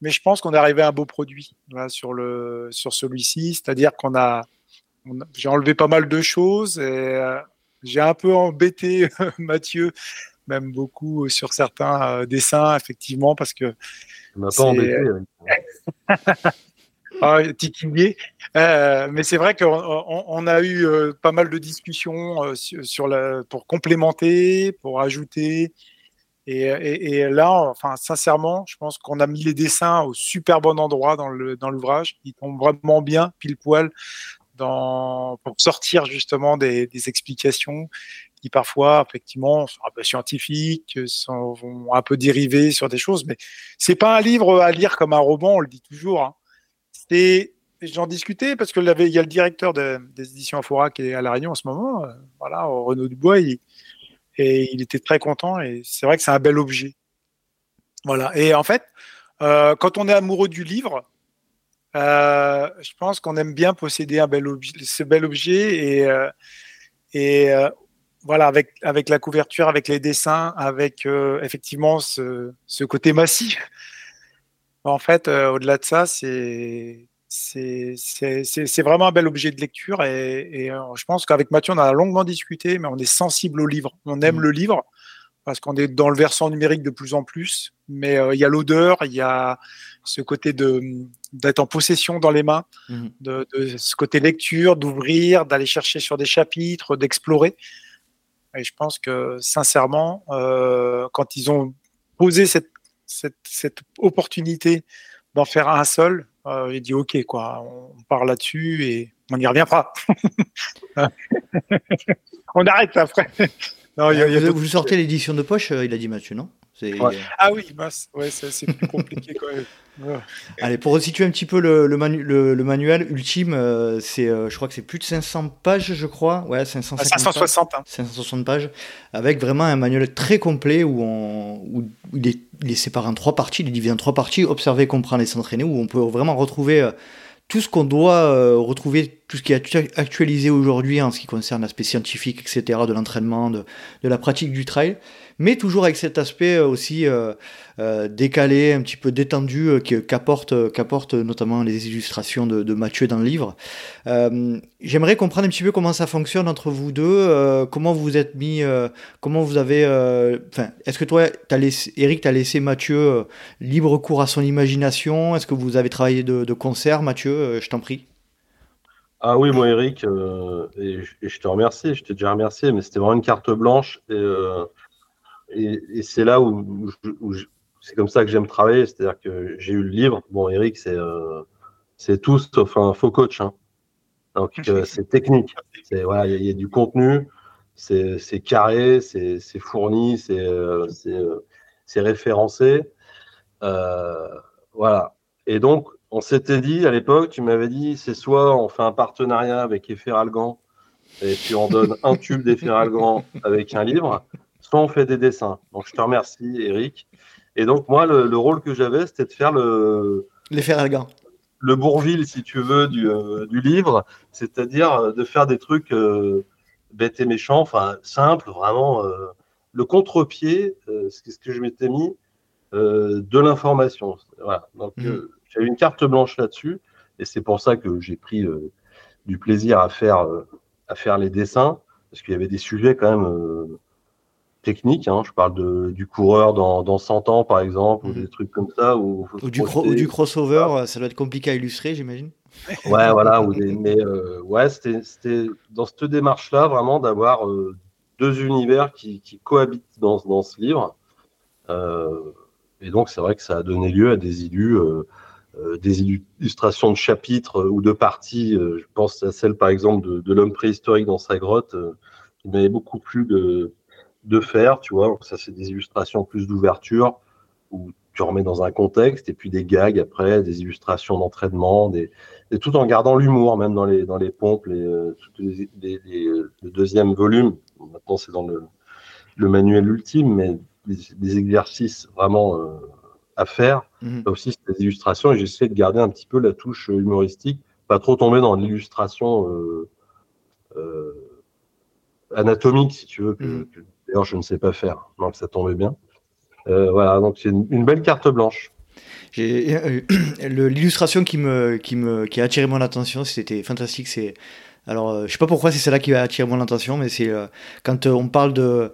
mais je pense qu'on est arrivé à un beau produit sur, sur celui-ci. C'est-à-dire qu'on a, j'ai enlevé pas mal de choses et euh, j'ai un peu embêté [LAUGHS] Mathieu, même beaucoup sur certains dessins, effectivement, parce que
m'a pas embêté. [LAUGHS]
ah, euh, mais c'est vrai qu'on on, a eu euh, pas mal de discussions euh, sur, la, pour complémenter, pour ajouter. Et, là, enfin, sincèrement, je pense qu'on a mis les dessins au super bon endroit dans le dans l'ouvrage. Ils tombent vraiment bien, pile poil, dans pour sortir justement des, des explications parfois, effectivement, un peu scientifiques, sont vont un peu dériver sur des choses. Mais c'est pas un livre à lire comme un roman, on le dit toujours. Hein. C'est J'en discutais parce que il y a le directeur des éditions Afora qui est à La Réunion en ce moment, euh, voilà, Renaud Dubois, il, et il était très content et c'est vrai que c'est un bel objet. Voilà. Et en fait, euh, quand on est amoureux du livre, euh, je pense qu'on aime bien posséder un bel objet, ce bel objet et, euh, et voilà, avec, avec la couverture, avec les dessins, avec effectivement ce, ce, côté massif. En fait, au-delà de ça, c'est vraiment un bel objet de lecture et, euh, je pense qu'avec Mathieu, on a longuement discuté, mais on est sensible au livre. On aime mmh. le livre parce qu'on est dans le versant numérique de plus en plus, mais euh, il y a l'odeur, il y a ce côté d'être en possession dans les mains, mmh. de, ce côté lecture, d'ouvrir, d'aller chercher sur des chapitres, d'explorer. Et je pense que sincèrement, euh, quand ils ont posé cette, cette, cette opportunité d'en faire un seul, euh, j'ai dit ok quoi, on part là-dessus et on n'y revient pas. [LAUGHS] on arrête après. [LAUGHS]
Non, vous, sortez l'édition de poche, euh, il a dit Mathieu, non?
Ah oui, ouais, c'est plus compliqué quand même.
Allez, pour resituer un petit peu le, le, le, manuel ultime, euh, c'est, je crois que c'est plus de 500 pages, je crois. Ouais,
560.
Pages, 560 hein. pages, avec vraiment un manuel très complet où, on, où il est il est séparé en trois parties, il est divisé en trois parties, observer, comprendre et s'entraîner, où on peut vraiment retrouver euh, tout ce qu'on doit euh, retrouver, tout ce qui est actualisé aujourd'hui en ce qui concerne l'aspect scientifique, etc., de l'entraînement, de, de, la pratique du trail mais toujours avec cet aspect euh, aussi euh, euh, décalé, un petit peu détendu qu'apporte qu'apporte notamment les illustrations de, Mathieu dans le livre. J'aimerais comprendre un petit peu comment ça fonctionne entre vous deux, comment vous êtes mis, comment vous avez, enfin, est-ce que toi, as laissé, Eric, t'as laissé Mathieu libre cours à son imagination? Est-ce que vous avez travaillé de, de concert, Mathieu? Je t'en prie.
Ah oui, moi Eric, et, je, te remercie, je t'ai déjà remercié, mais c'était vraiment une carte blanche. Et, et, c'est là où, c'est comme ça que j'aime travailler, c'est-à-dire que j'ai eu le livre. Bon, Eric, c'est euh, c'est tout sauf un faux coach. Hein. Donc euh, [LAUGHS] c'est technique. C'est voilà, il y, a du contenu, c'est carré, c'est fourni, c'est euh, c'est référencé. voilà. Et donc on s'était dit à l'époque, tu m'avais dit, c'est soit on fait un partenariat avec Efferalgan et puis on donne un tube d'Efferalgan avec un livre, soit on fait des dessins. Donc je te remercie, Eric. Et donc moi, le, rôle que j'avais, c'était de faire le.
L'effet Algan.
Le Bourville, si tu veux, du, euh, du livre, c'est-à-dire euh, de faire des trucs euh, bêtes et méchants, enfin simples, vraiment. le contre-pied, c'est ce que je m'étais mis, de l'information. Voilà. Donc mmh. j'avais une carte blanche là-dessus, et c'est pour ça que j'ai pris du plaisir à faire, à faire les dessins, parce qu'il y avait des sujets quand même technique. Hein. Je parle de, du coureur dans, dans 100 ans, par exemple, ou mhm. des trucs comme ça. Ou,
du, du, crossover, ça doit être compliqué à illustrer, j'imagine. [LAUGHS]
Ouais, voilà. Ou mais euh, ouais, c'était dans cette démarche-là, vraiment, d'avoir euh, deux univers qui, qui cohabitent dans, dans, ce livre. Euh, et donc, c'est vrai que ça a donné lieu à des illus. des illustrations de chapitres ou de parties, je pense à celle par exemple de, de l'homme préhistorique dans sa grotte, qui m'avait beaucoup plu de, de faire, tu vois. Ça, c'est des illustrations plus d'ouverture où tu remets dans un contexte et puis des gags après, des illustrations d'entraînement, des, et tout en gardant l'humour, même dans les, dans les pompes, les, euh, le deuxième volume. Maintenant, c'est dans le, le, manuel ultime, mais des, exercices vraiment euh, à faire. Mhm. aussi, c'est des illustrations et j'essaie de garder un petit peu la touche humoristique, pas trop tomber dans l'illustration euh, anatomique, si tu veux, que, mhm je ne sais pas faire. Donc, ça tombait bien. Euh, voilà, donc c'est une, belle carte blanche.
Euh, [CLEARS THROAT] l'illustration qui me, a attiré mon attention, c'était fantastique. C'est alors, euh, je sais pas pourquoi c'est celle-là qui a attiré mon attention, mais c'est quand on parle de,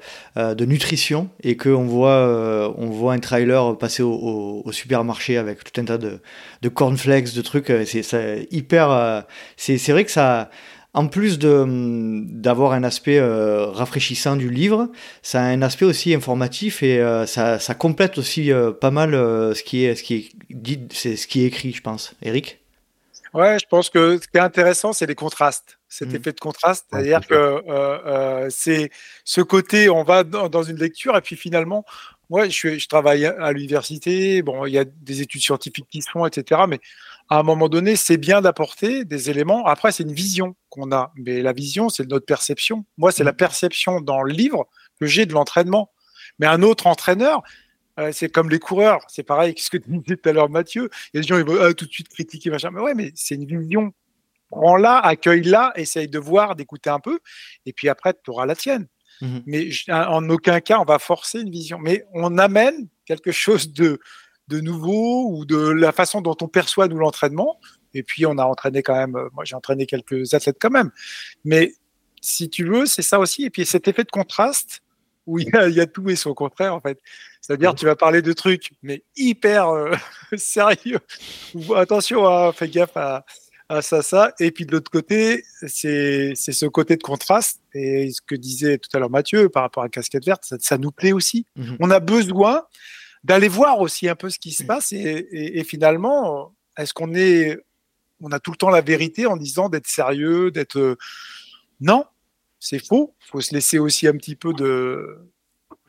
nutrition et qu'on voit, on voit un trailer passer au, supermarché avec tout un tas de cornflakes, de trucs. C'est hyper. c'est vrai que ça en plus d'avoir un aspect euh, rafraîchissant du livre, ça a un aspect aussi informatif et euh, ça, ça, complète aussi euh, pas mal ce qui est ce qui est dit, c'est ce qui est écrit, je pense. Eric.
Ouais, je pense que ce qui est intéressant, c'est les contrastes, cet mmh. effet de contraste, c'est-à-dire que c'est ce côté, on va dans, une lecture et puis finalement, moi, je, je travaille à l'université, bon, il y a des études scientifiques qui se font, etc. Mais à un moment donné, c'est bien d'apporter des éléments. Après, c'est une vision qu'on a. Mais la vision, c'est notre perception. Moi, c'est la mm. perception dans le livre que j'ai de l'entraînement. Mais un autre entraîneur, euh, c'est comme les coureurs. C'est pareil que ce que tu disais tout à l'heure, Mathieu. Il y a des gens qui vont ah, tout de suite critiquer, machin. Mais ouais, mais c'est une vision. Prends-la, accueille-la, essaye de voir, d'écouter un peu. Et puis après, tu auras la tienne. Mm-hmm. Mais en aucun cas, on va forcer une vision. Mais on amène quelque chose de, de nouveau ou de la façon dont on perçoit nous l'entraînement. Et puis on a entraîné quand même, moi j'ai entraîné quelques athlètes quand même. Mais si tu veux, c'est ça aussi. Et puis cet effet de contraste où il y a, tout et son contraire en fait. C'est-à-dire tu vas parler de trucs mais hyper euh, [LAUGHS] sérieux. attention, hein, fais gaffe à, ça, ça. Et puis de l'autre côté, c'est ce côté de contraste. Et ce que disait tout à l'heure Mathieu par rapport à Casquette Verte, ça, nous plaît aussi. Mhm. On a besoin d'aller voir aussi un peu ce qui se passe et, finalement, est-ce qu'on est, on a tout le temps la vérité en disant d'être sérieux, d'être euh, non, c'est faux. Il faut se laisser aussi un petit peu de,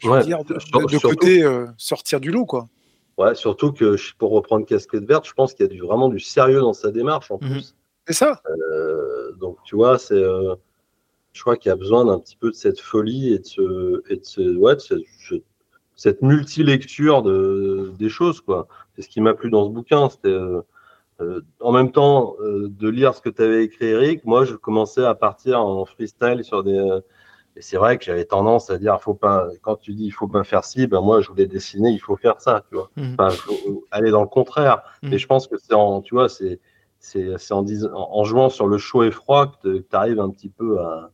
dire, de, côté euh, sortir du lot, quoi.
Ouais, surtout que pour reprendre casquette verte, je pense qu'il y a du, vraiment du sérieux dans sa démarche en mhm. plus.
C'est ça.
Euh, donc tu vois, c'est, je crois qu'il y a besoin d'un petit peu de cette folie et de ce, et de ce, ouais, de cette multi-lecture de, des choses. quoi. C'est ce qui m'a plu dans ce bouquin. C'était euh, euh, en même temps euh, de lire ce que tu avais écrit, Eric. Moi, je commençais à partir en freestyle sur des. et c'est vrai que j'avais tendance à dire, faut pas. Quand tu dis, il faut pas faire ci, ben moi, je voulais dessiner, il faut faire ça, tu vois. Mmh. Enfin, faut aller dans le contraire. Mmh. Et je pense que c'est en, tu vois, c'est c'est en, en, jouant sur le chaud et froid que tu arrives un petit peu à,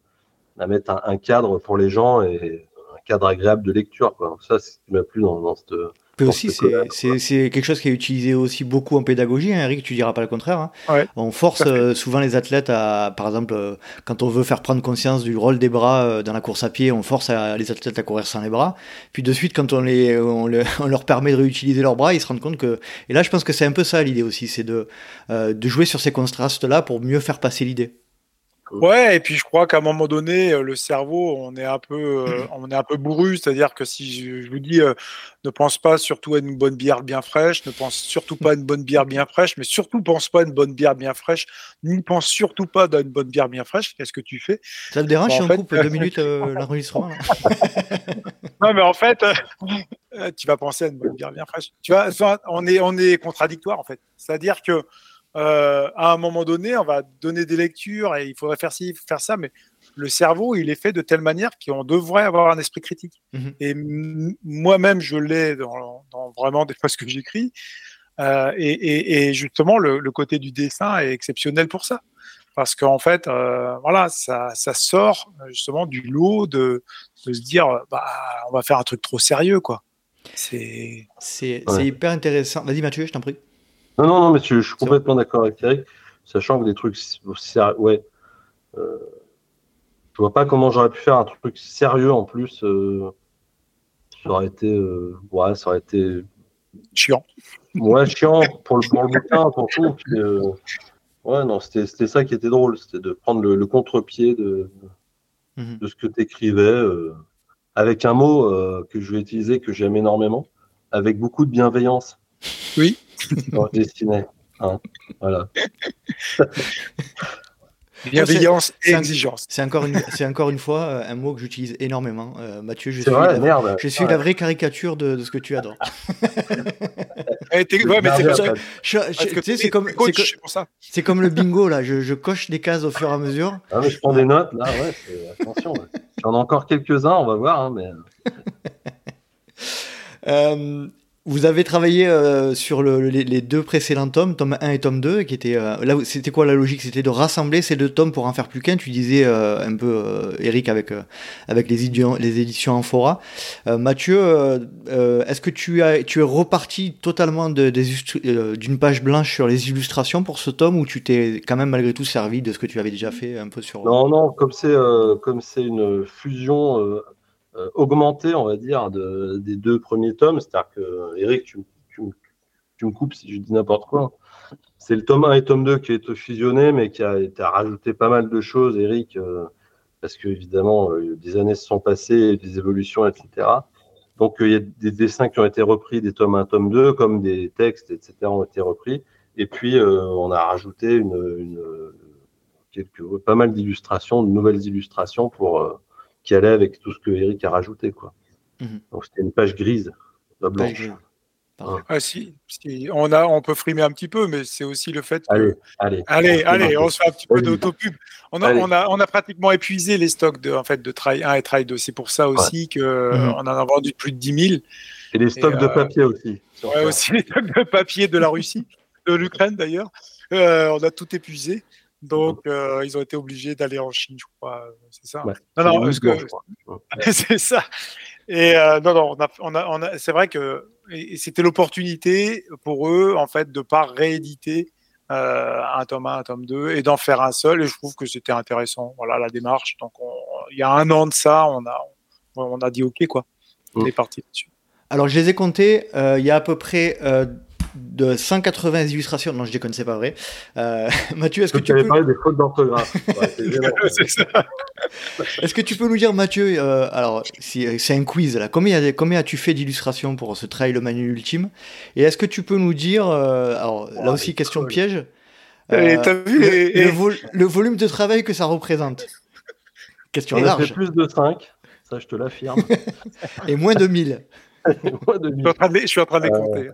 à mettre un, un, cadre pour les gens et cadre agréable de lecture. Quoi. Ça, c'est ce qui m'a plu dans, dans cette.
aussi, c'est quelque chose qui est utilisé aussi beaucoup en pédagogie, hein, Eric, tu diras pas le contraire. Hein. on force euh, souvent les athlètes à, par exemple, euh, quand on veut faire prendre conscience du rôle des bras euh, dans la course à pied, on force les athlètes à courir sans les bras. Puis de suite, quand on, les, [LAUGHS] on, leur permet de réutiliser leurs bras, ils se rendent compte que... Et là, je pense que c'est un peu ça l'idée aussi, c'est de, de jouer sur ces contrastes-là pour mieux faire passer l'idée.
Ouais, et puis je crois qu'à un moment donné, euh, le cerveau, on est un peu, euh, on est un peu bourru, c'est-à-dire que si je, vous dis, euh, ne pense pas surtout à une bonne bière bien fraîche, ne pense surtout pas à une bonne bière bien fraîche, mais surtout pense pas à une bonne bière bien fraîche, ne pense surtout pas à une bonne bière bien fraîche. Qu'est-ce que tu fais?
Ça te dérange si on coupe deux minutes [LAUGHS] l'enregistrement [LAUGHS]
Non, mais en fait, [LAUGHS] tu vas penser à une bonne bière bien fraîche. Tu vois, on est, on est contradictoire en fait. C'est-à-dire que euh, à un moment donné, on va donner des lectures et il faudrait faire ci, faire ça, mais le cerveau, il est fait de telle manière qu'on devrait avoir un esprit critique. Mhm. Et moi-même, je l'ai dans, vraiment des fois ce que j'écris. Euh, et, justement, le, côté du dessin est exceptionnel pour ça. Parce qu'en fait, euh, voilà, ça, sort justement du lot de, se dire, bah, on va faire un truc trop sérieux, quoi.
C'est hyper intéressant. Vas-y, Mathieu, je t'en prie.
Non, non, non, mais je, suis complètement d'accord avec Eric, sachant que des trucs, ouais, euh, je vois pas comment j'aurais pu faire un truc sérieux en plus. Euh, ça aurait été, euh, ouais, ça aurait été
chiant.
Ouais, chiant pour le, pour le bouquin, pour tout. Euh, ouais, non, c'était ça qui était drôle, c'était de prendre le, contre-pied de, mhm. de ce que tu écrivais euh, avec un mot que je vais utiliser, que j'aime énormément, avec beaucoup de bienveillance.
Oui.
Hein, voilà. [LAUGHS]
Bienveillance et exigence.
C'est encore, une, encore une fois euh, un mot que j'utilise énormément. Euh, Mathieu, je
suis, la,
merde. Je suis la vraie caricature de, de, ce que tu adores. [LAUGHS]
c'est comme,
c'est comme le bingo, là. Je, je, coche des cases au fur et à mesure.
Ah, mais je prends des notes, là, ouais. Attention. J'en ai encore quelques-uns, on va voir. Hein, mais...
euh, [LAUGHS] Vous avez travaillé euh, sur les, deux précédents tomes, tome 1 et tome 2, qui étaient euh, là. C'était quoi la logique? C'était de rassembler ces deux tomes pour en faire plus qu'un? Tu disais euh, un peu, Eric, avec avec les les éditions Amphora. Mathieu, est-ce que tu as tu es reparti totalement d'une page blanche sur les illustrations pour ce tome, ou tu t'es quand même malgré tout servi de ce que tu avais déjà fait un peu sur
Non, non, comme c'est comme c'est une fusion euh, augmenté, on va dire, des deux premiers tomes. C'est-à-dire que, Eric, tu, me coupes si je dis n'importe quoi. C'est le tome 1 et tome 2 qui est fusionné, mais qui a, rajouté pas mal de choses, Eric, euh, parce que évidemment, euh, des années se sont passées, des évolutions, etc. Donc, il y a des dessins qui ont été repris des tomes 1, tome 2, comme des textes, etc., ont été repris. Et puis, on a rajouté une, quelques, pas mal d'illustrations, de nouvelles illustrations pour, qui allait avec tout ce que Eric a rajouté. Quoi. Mhm. Donc c'était une page grise, pas blanche.
Ah, si, on, a, on peut frimer un petit peu, mais c'est aussi le fait que.
Allez, allez,
allez, allez on se fait un petit peu d'autopub. On a, on, a, on a pratiquement épuisé les stocks de, en fait, de Try 1 et Try 2. C'est pour ça aussi qu'on mhm. on en a vendu plus de 10 000.
Et les stocks de euh, papier aussi.
Ouais, aussi les stocks de papier de la Russie, de l'Ukraine d'ailleurs. Euh, on a tout épuisé. Donc, euh, ils ont été obligés d'aller en Chine, je crois. C'est ça. non, non, [LAUGHS] c'est ça. Et euh, non, non, on a, on a, c'est vrai que c'était l'opportunité pour eux, en fait, de pas rééditer euh, un tome 1, un tome 2 et d'en faire un seul. Et je trouve que c'était intéressant. Voilà la démarche. Donc, il y a un an de ça, on a, on a dit OK, quoi. On mm. est parti dessus.
Alors, je les ai comptés. Il y a à peu près de 180 illustrations. Non, je déconne, c'est pas vrai. Euh, [LAUGHS] Mathieu, est-ce que tu peux...
des fautes d'orthographe. [LAUGHS]
est-ce que tu peux nous dire, Mathieu, euh, alors c'est un quiz là, combien, combien as-tu fait d'illustrations pour ce trail le manuel ultime? Et est-ce que tu peux nous dire, euh, alors là aussi question piège, le, volume de travail que ça représente Question large.
plus de 5, ça je te l'affirme. [LAUGHS]
Et moins de 1000. [LAUGHS]
je, suis en train de les compter.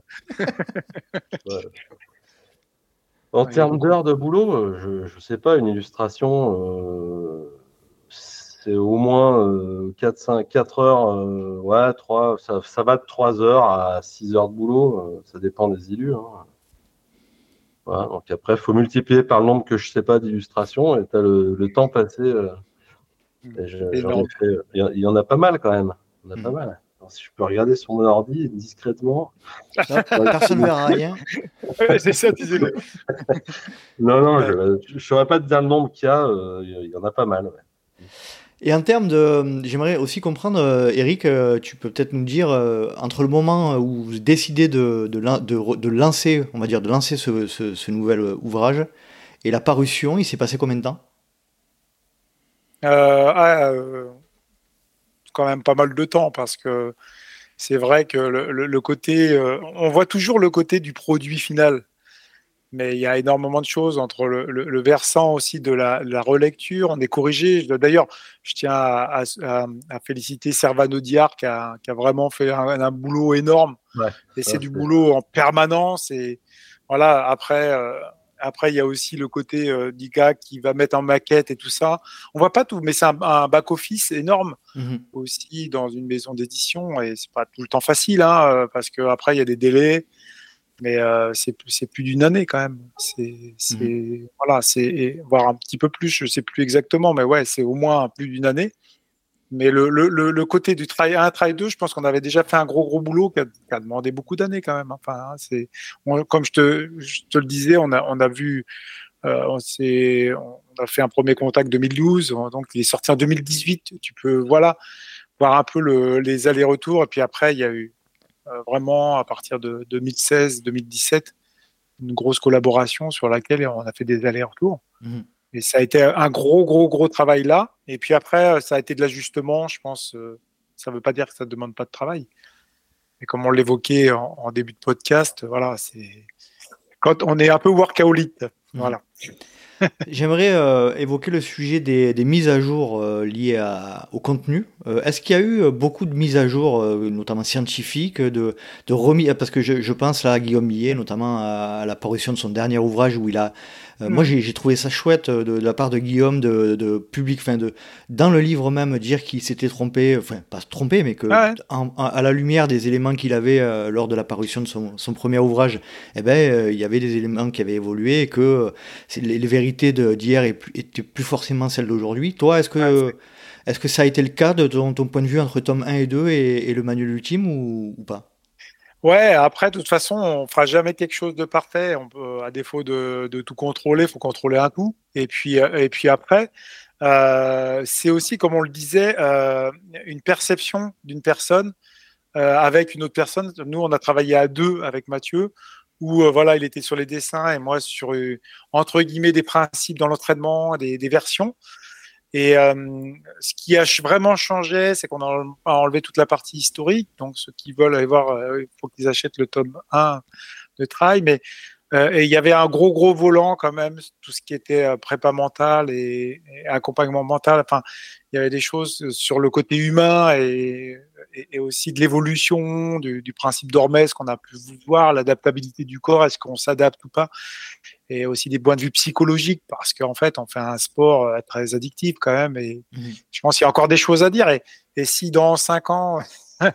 En termes d'heures de boulot, euh, je ne sais pas, une illustration, euh, c'est au moins 4, euh, 4 heures, ouais, 3, ça, va de 3 heures à 6 heures de boulot, ça dépend des illus. Hein. donc après, il faut multiplier par le nombre que je ne sais pas d'illustrations et tu as le, temps passé. il y, en a pas mal quand même. En a pas mmh. Si je peux regarder sur mon ordi discrètement.
Personne ne verra rien.
c'est ça, [LAUGHS]
Non, non, je ne saurais pas te dire le nombre qu'il y a. Euh, il y en a pas mal.
Et en termes de. J'aimerais aussi comprendre, euh, Eric, euh, tu peux peut-être nous dire, entre le moment où vous décidez de, de, de, lancer, on va dire, de lancer ce, ce, nouvel ouvrage et la parution, il s'est passé combien de temps?
Ah, quand même pas mal de temps parce que c'est vrai que le, côté, euh, on voit toujours le côté du produit final, mais il y a énormément de choses entre le, versant aussi de la, relecture. On est corrigé. D'ailleurs, je tiens à, féliciter Servano Diar qui a, vraiment fait un, boulot énorme. et c'est du boulot en permanence. Et voilà, après. Euh, après, il y a aussi le côté euh, du gars qui va mettre en maquette et tout ça. On voit pas tout, mais c'est un, back-office énorme mhm. aussi dans une maison d'édition et c'est pas tout le temps facile, hein, euh, parce qu'après, il y a des délais, mais euh, c'est plus d'une année quand même. C'est mhm. voilà, c'est voire un petit peu plus, je sais plus exactement, mais ouais, c'est au moins plus d'une année. Mais le, le, le, côté du travail 1, travail 2, je pense qu'on avait déjà fait un gros, gros boulot qui a, demandé beaucoup d'années quand même. Hein. Enfin, hein, c'est, comme je te, le disais, on a, on a vu, euh, on, a fait un premier contact 2012, donc il est sorti en 2018. Tu peux, voilà, voir un peu le, les allers-retours. Et puis après, il y a eu euh, vraiment, à partir de 2016, 2017, une grosse collaboration sur laquelle on a fait des allers-retours. Mmh. Et ça a été un gros, gros, gros travail là. Et puis après, ça a été de l'ajustement, je pense. Euh, ça ne veut pas dire que ça ne demande pas de travail. Mais comme on l'évoquait en, début de podcast, voilà, c'est quand on est un peu workaholic. Mmh. Voilà. [LAUGHS]
J'aimerais euh, évoquer le sujet des, mises à jour euh, liées au contenu Euh, est-ce qu'il y a eu beaucoup de mises à jour, notamment scientifiques, de, de remis, parce que je, pense là à Guillaume Millet, notamment à, la parution de son dernier ouvrage où il a euh, moi, j'ai trouvé ça chouette euh, de, la part de Guillaume, de, de public, enfin, de, dans le livre même, dire qu'il s'était trompé, enfin, pas trompé, mais que ah à la lumière des éléments qu'il avait euh, lors de la parution de son, son premier ouvrage, eh ben, il y avait des éléments qui avaient évolué et que les, vérités d'hier étaient plus forcément celles d'aujourd'hui. Toi, est-ce que, est-ce que ça a été le cas de ton, ton, point de vue entre tome 1 et 2 et, le manuel ultime ou, ou pas?
Ouais, après, de toute façon, on fera jamais quelque chose de parfait. On à défaut de, tout contrôler, il faut contrôler un tout. Et puis, euh, et puis après, euh, c'est aussi, comme on le disait, euh, une perception d'une personne avec une autre personne. Nous, on a travaillé à deux avec Mathieu, où voilà, il était sur les dessins et moi sur entre guillemets des principes dans l'entraînement, des versions. Et euh, ce qui a vraiment changé, c'est qu'on a enlevé toute la partie historique. Donc, ceux qui veulent aller voir, euh, il faut qu'ils achètent le tome 1 de Trail. Mais et il y avait un gros, gros volant quand même, tout ce qui était prépa mental et, accompagnement mental. Enfin, il y avait des choses sur le côté humain et, et, aussi de l'évolution du, du, principe d'Hormès qu'on a pu voir, l'adaptabilité du corps, est-ce qu'on s'adapte ou pas? Et aussi des points de vue psychologiques parce qu'en fait on fait un sport euh, très addictif quand même et mmh. je pense qu'il y a encore des choses à dire et, et si dans cinq ans [LAUGHS]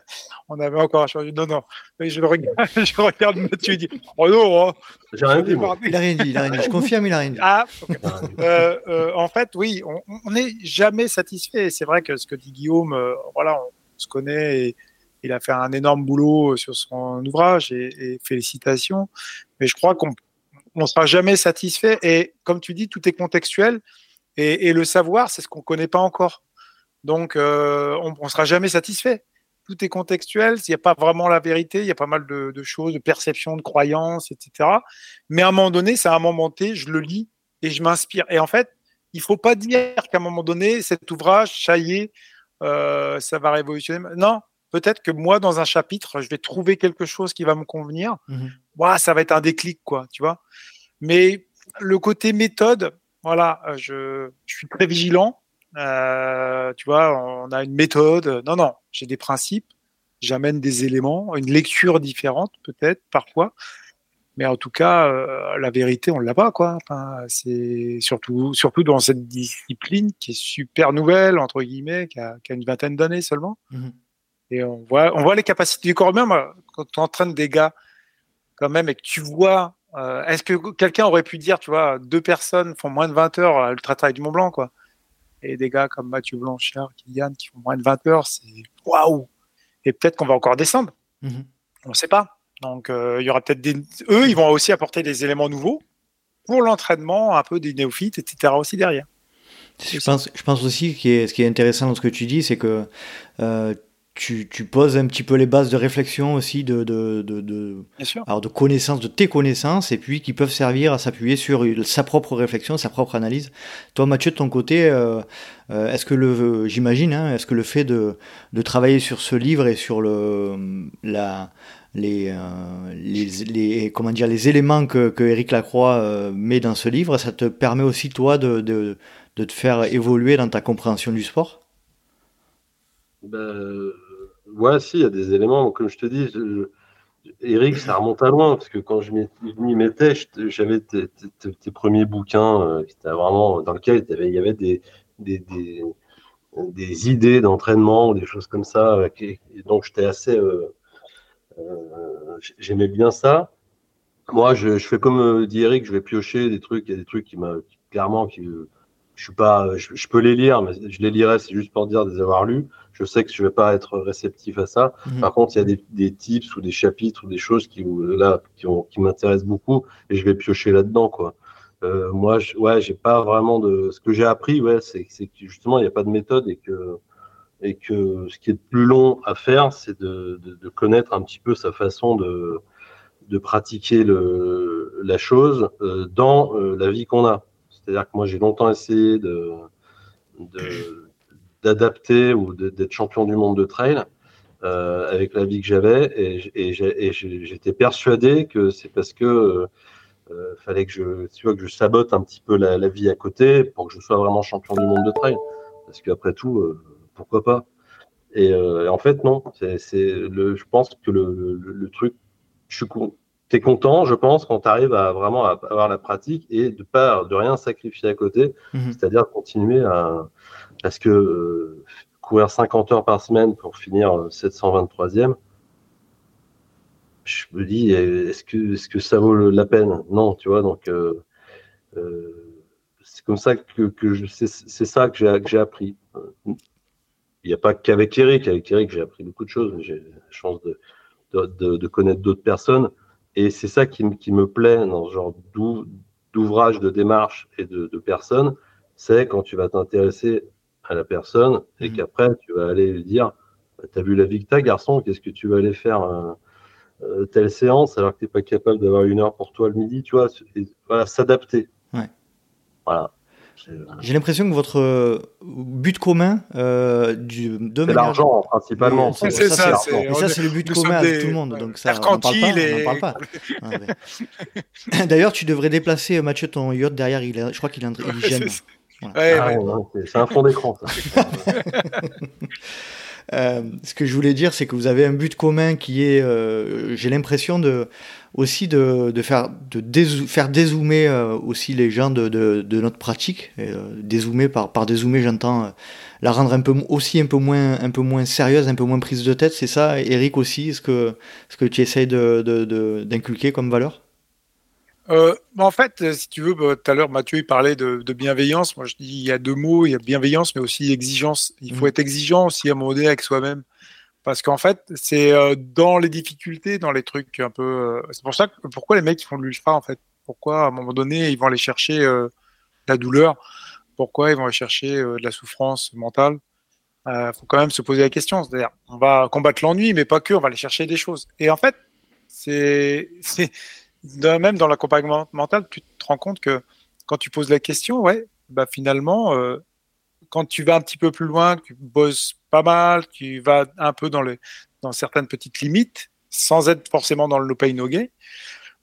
on avait encore changé non non je le regarde [LAUGHS] je regarde Mathieu et dis oh non
hein. j'ai rien dit
il a rien dit il a rien dit je confirme il a rien dit
ah euh, euh, en fait oui on n'est jamais satisfait c'est vrai que ce que dit Guillaume euh, voilà on se connaît et il a fait un énorme boulot sur son ouvrage et, et félicitations mais je crois qu'on on ne sera jamais satisfait. Et comme tu dis, tout est contextuel. Et, le savoir, c'est ce qu'on ne connaît pas encore. Donc, euh, on ne sera jamais satisfait. Tout est contextuel. Il n'y a pas vraiment la vérité. Il y a pas mal de, choses, de perceptions, de croyances, etc. Mais à un moment donné, c'est à un moment T, je le lis et je m'inspire. Et en fait, il ne faut pas dire qu'à un moment donné, cet ouvrage, ça y est, euh, ça va révolutionner. Non, peut-être que moi, dans un chapitre, je vais trouver quelque chose qui va me convenir. Mmh ça va être un déclic, quoi, tu vois. Mais le côté méthode, voilà, je, suis très vigilant. Euh, tu vois, on a une méthode. Non, non, j'ai des principes. J'amène des éléments, une lecture différente, peut-être, parfois. Mais en tout cas, euh, la vérité, on l'a pas, quoi. c'est surtout, surtout dans cette discipline qui est super nouvelle, entre guillemets, qui a, une vingtaine d'années seulement. Mmh et on voit, on voit les capacités du corps humain. quand tu entraînes des gars, quand même, et que tu vois, euh, est-ce que quelqu'un aurait pu dire, tu vois, deux personnes font moins de 20 heures à l'Ultra Trail du Mont Blanc, quoi? Et des gars comme Mathieu Blanchard, Kylian, qui font moins de 20 heures, c'est waouh! Et peut-être qu'on va encore descendre. Mhm. On ne sait pas. Donc, euh, il y aura peut-être des. Eux, ils vont aussi apporter des éléments nouveaux pour l'entraînement, un peu des néophytes, etc. aussi derrière.
Je pense, je pense aussi que ce qui est intéressant dans ce que tu dis, c'est que euh, tu, poses un petit peu les bases de réflexion aussi, de, de, de, Alors de connaissances, de tes connaissances, et puis qui peuvent servir à s'appuyer sur sa propre réflexion, sa propre analyse. Toi, Mathieu, de ton côté, euh, euh, est-ce que le, j'imagine, hein, est-ce que le fait de, de travailler sur ce livre et sur le, la, les, euh, les, comment dire, les éléments que, que Eric Lacroix met dans ce livre, ça te permet aussi, toi, de, de, de te faire évoluer dans ta compréhension du sport?
Ben, Ouais, si, il y a des éléments. Comme je te dis, Eric, ça remonte à loin, parce que quand je m'y mettais, j'avais tes, premiers bouquins, euh, vraiment, dans lesquels il y avait des, idées d'entraînement, des choses comme ça. et donc, j'étais assez. Euh, euh, j'aimais bien ça. Moi, je, je, fais comme dit Eric, je vais piocher des trucs. Il y a des trucs qui m'a clairement qui je suis pas, je, peux les lire, mais je les lirai, c'est juste pour dire de les avoir lus. Je sais que je vais pas être réceptif à ça. Mhm. Par contre, il y a des, des, tips ou des chapitres ou des choses qui là qui, qui m'intéressent beaucoup et je vais piocher là-dedans quoi. Euh, moi, je, ouais, j'ai pas vraiment de. Ce que j'ai appris, ouais, c'est que justement il n'y a pas de méthode et que et que ce qui est le plus long à faire, c'est de, de, de, connaître un petit peu sa façon de de pratiquer le, la chose euh, dans euh, la vie qu'on a. C'est-à-dire que moi, j'ai longtemps essayé de, d'adapter ou d'être champion du monde de trail euh, avec la vie que j'avais et, j'étais persuadé que c'est parce que euh, fallait que je, tu vois, que je sabote un petit peu la, vie à côté pour que je sois vraiment champion du monde de trail. Parce qu'après tout, euh, pourquoi pas? Et, en fait, non. C'est, le, je pense que le, truc, je suis es content, je pense, quand tu arrives à vraiment avoir la pratique et de pas de rien sacrifier à côté, mhm. c'est-à-dire continuer à parce que courir 50 heures par semaine pour finir 723e, je me dis, est-ce que, est que ça vaut la peine? Non, tu vois, donc euh, euh, c'est comme ça que, que c'est ça que j'ai appris. Il n'y a pas qu'avec Eric, avec Eric j'ai appris beaucoup de choses, j'ai la chance de, de, de, connaître d'autres personnes, et c'est ça qui, qui, me plaît dans ce genre d'ouvrage, de démarche et de, personnes, c'est quand tu vas t'intéresser à la personne et mmh. qu'après tu vas aller lui dire, bah, tu as vu la Victa, garçon, qu'est-ce que tu vas aller faire euh, euh, telle séance alors que tu n'es pas capable d'avoir une heure pour toi le midi, tu vois, voilà, s'adapter.
Ouais. Voilà. J'ai l'impression que votre euh, but commun euh, du
de l'argent principalement.
C'est ça, c'est ça, c'est le but commun avec tout le monde. Donc ça, on n'en parle pas. [LAUGHS] Ah, [LAUGHS] D'ailleurs, tu devrais déplacer Mathieu ton yacht derrière. Il je crois qu'il est, il gêne.
Ah, c'est un fond d'écran. [LAUGHS]
Euh, ce que je voulais dire, c'est que vous avez un but commun qui est, euh, j'ai l'impression de aussi de, de faire de faire dézoomer euh, aussi les gens de, de, de notre pratique. Et, dézoomer par par dézoomer, j'entends la rendre un peu aussi un peu moins un peu moins sérieuse, un peu moins prise de tête. C'est ça, Eric aussi, ce que ce que tu essayes de d'inculquer comme valeur?
Euh, en fait, euh, si tu veux, bah, tout à l'heure, Mathieu il parlait de, bienveillance. Moi, je dis il y a deux mots il y a bienveillance, mais aussi exigence. Il faut mmh. être exigeant aussi à un moment donné avec soi-même. Parce qu'en fait, c'est euh, dans les difficultés, dans les trucs un peu. c'est pour ça que pourquoi les mecs font de l'ultra, en fait? Pourquoi, à un moment donné, ils vont aller chercher la douleur? Pourquoi ils vont aller chercher de la souffrance mentale? Il faut quand même se poser la question. C'est-à-dire, on va combattre l'ennui, mais pas que, on va aller chercher des choses. Et en fait, c'est [LAUGHS] même dans l'accompagnement mental, tu te rends compte que quand tu poses la question, ouais, bah finalement, euh, quand tu vas un petit peu plus loin, tu bosses pas mal, tu vas un peu dans, les, dans certaines petites limites, sans être forcément dans le no pain no gain,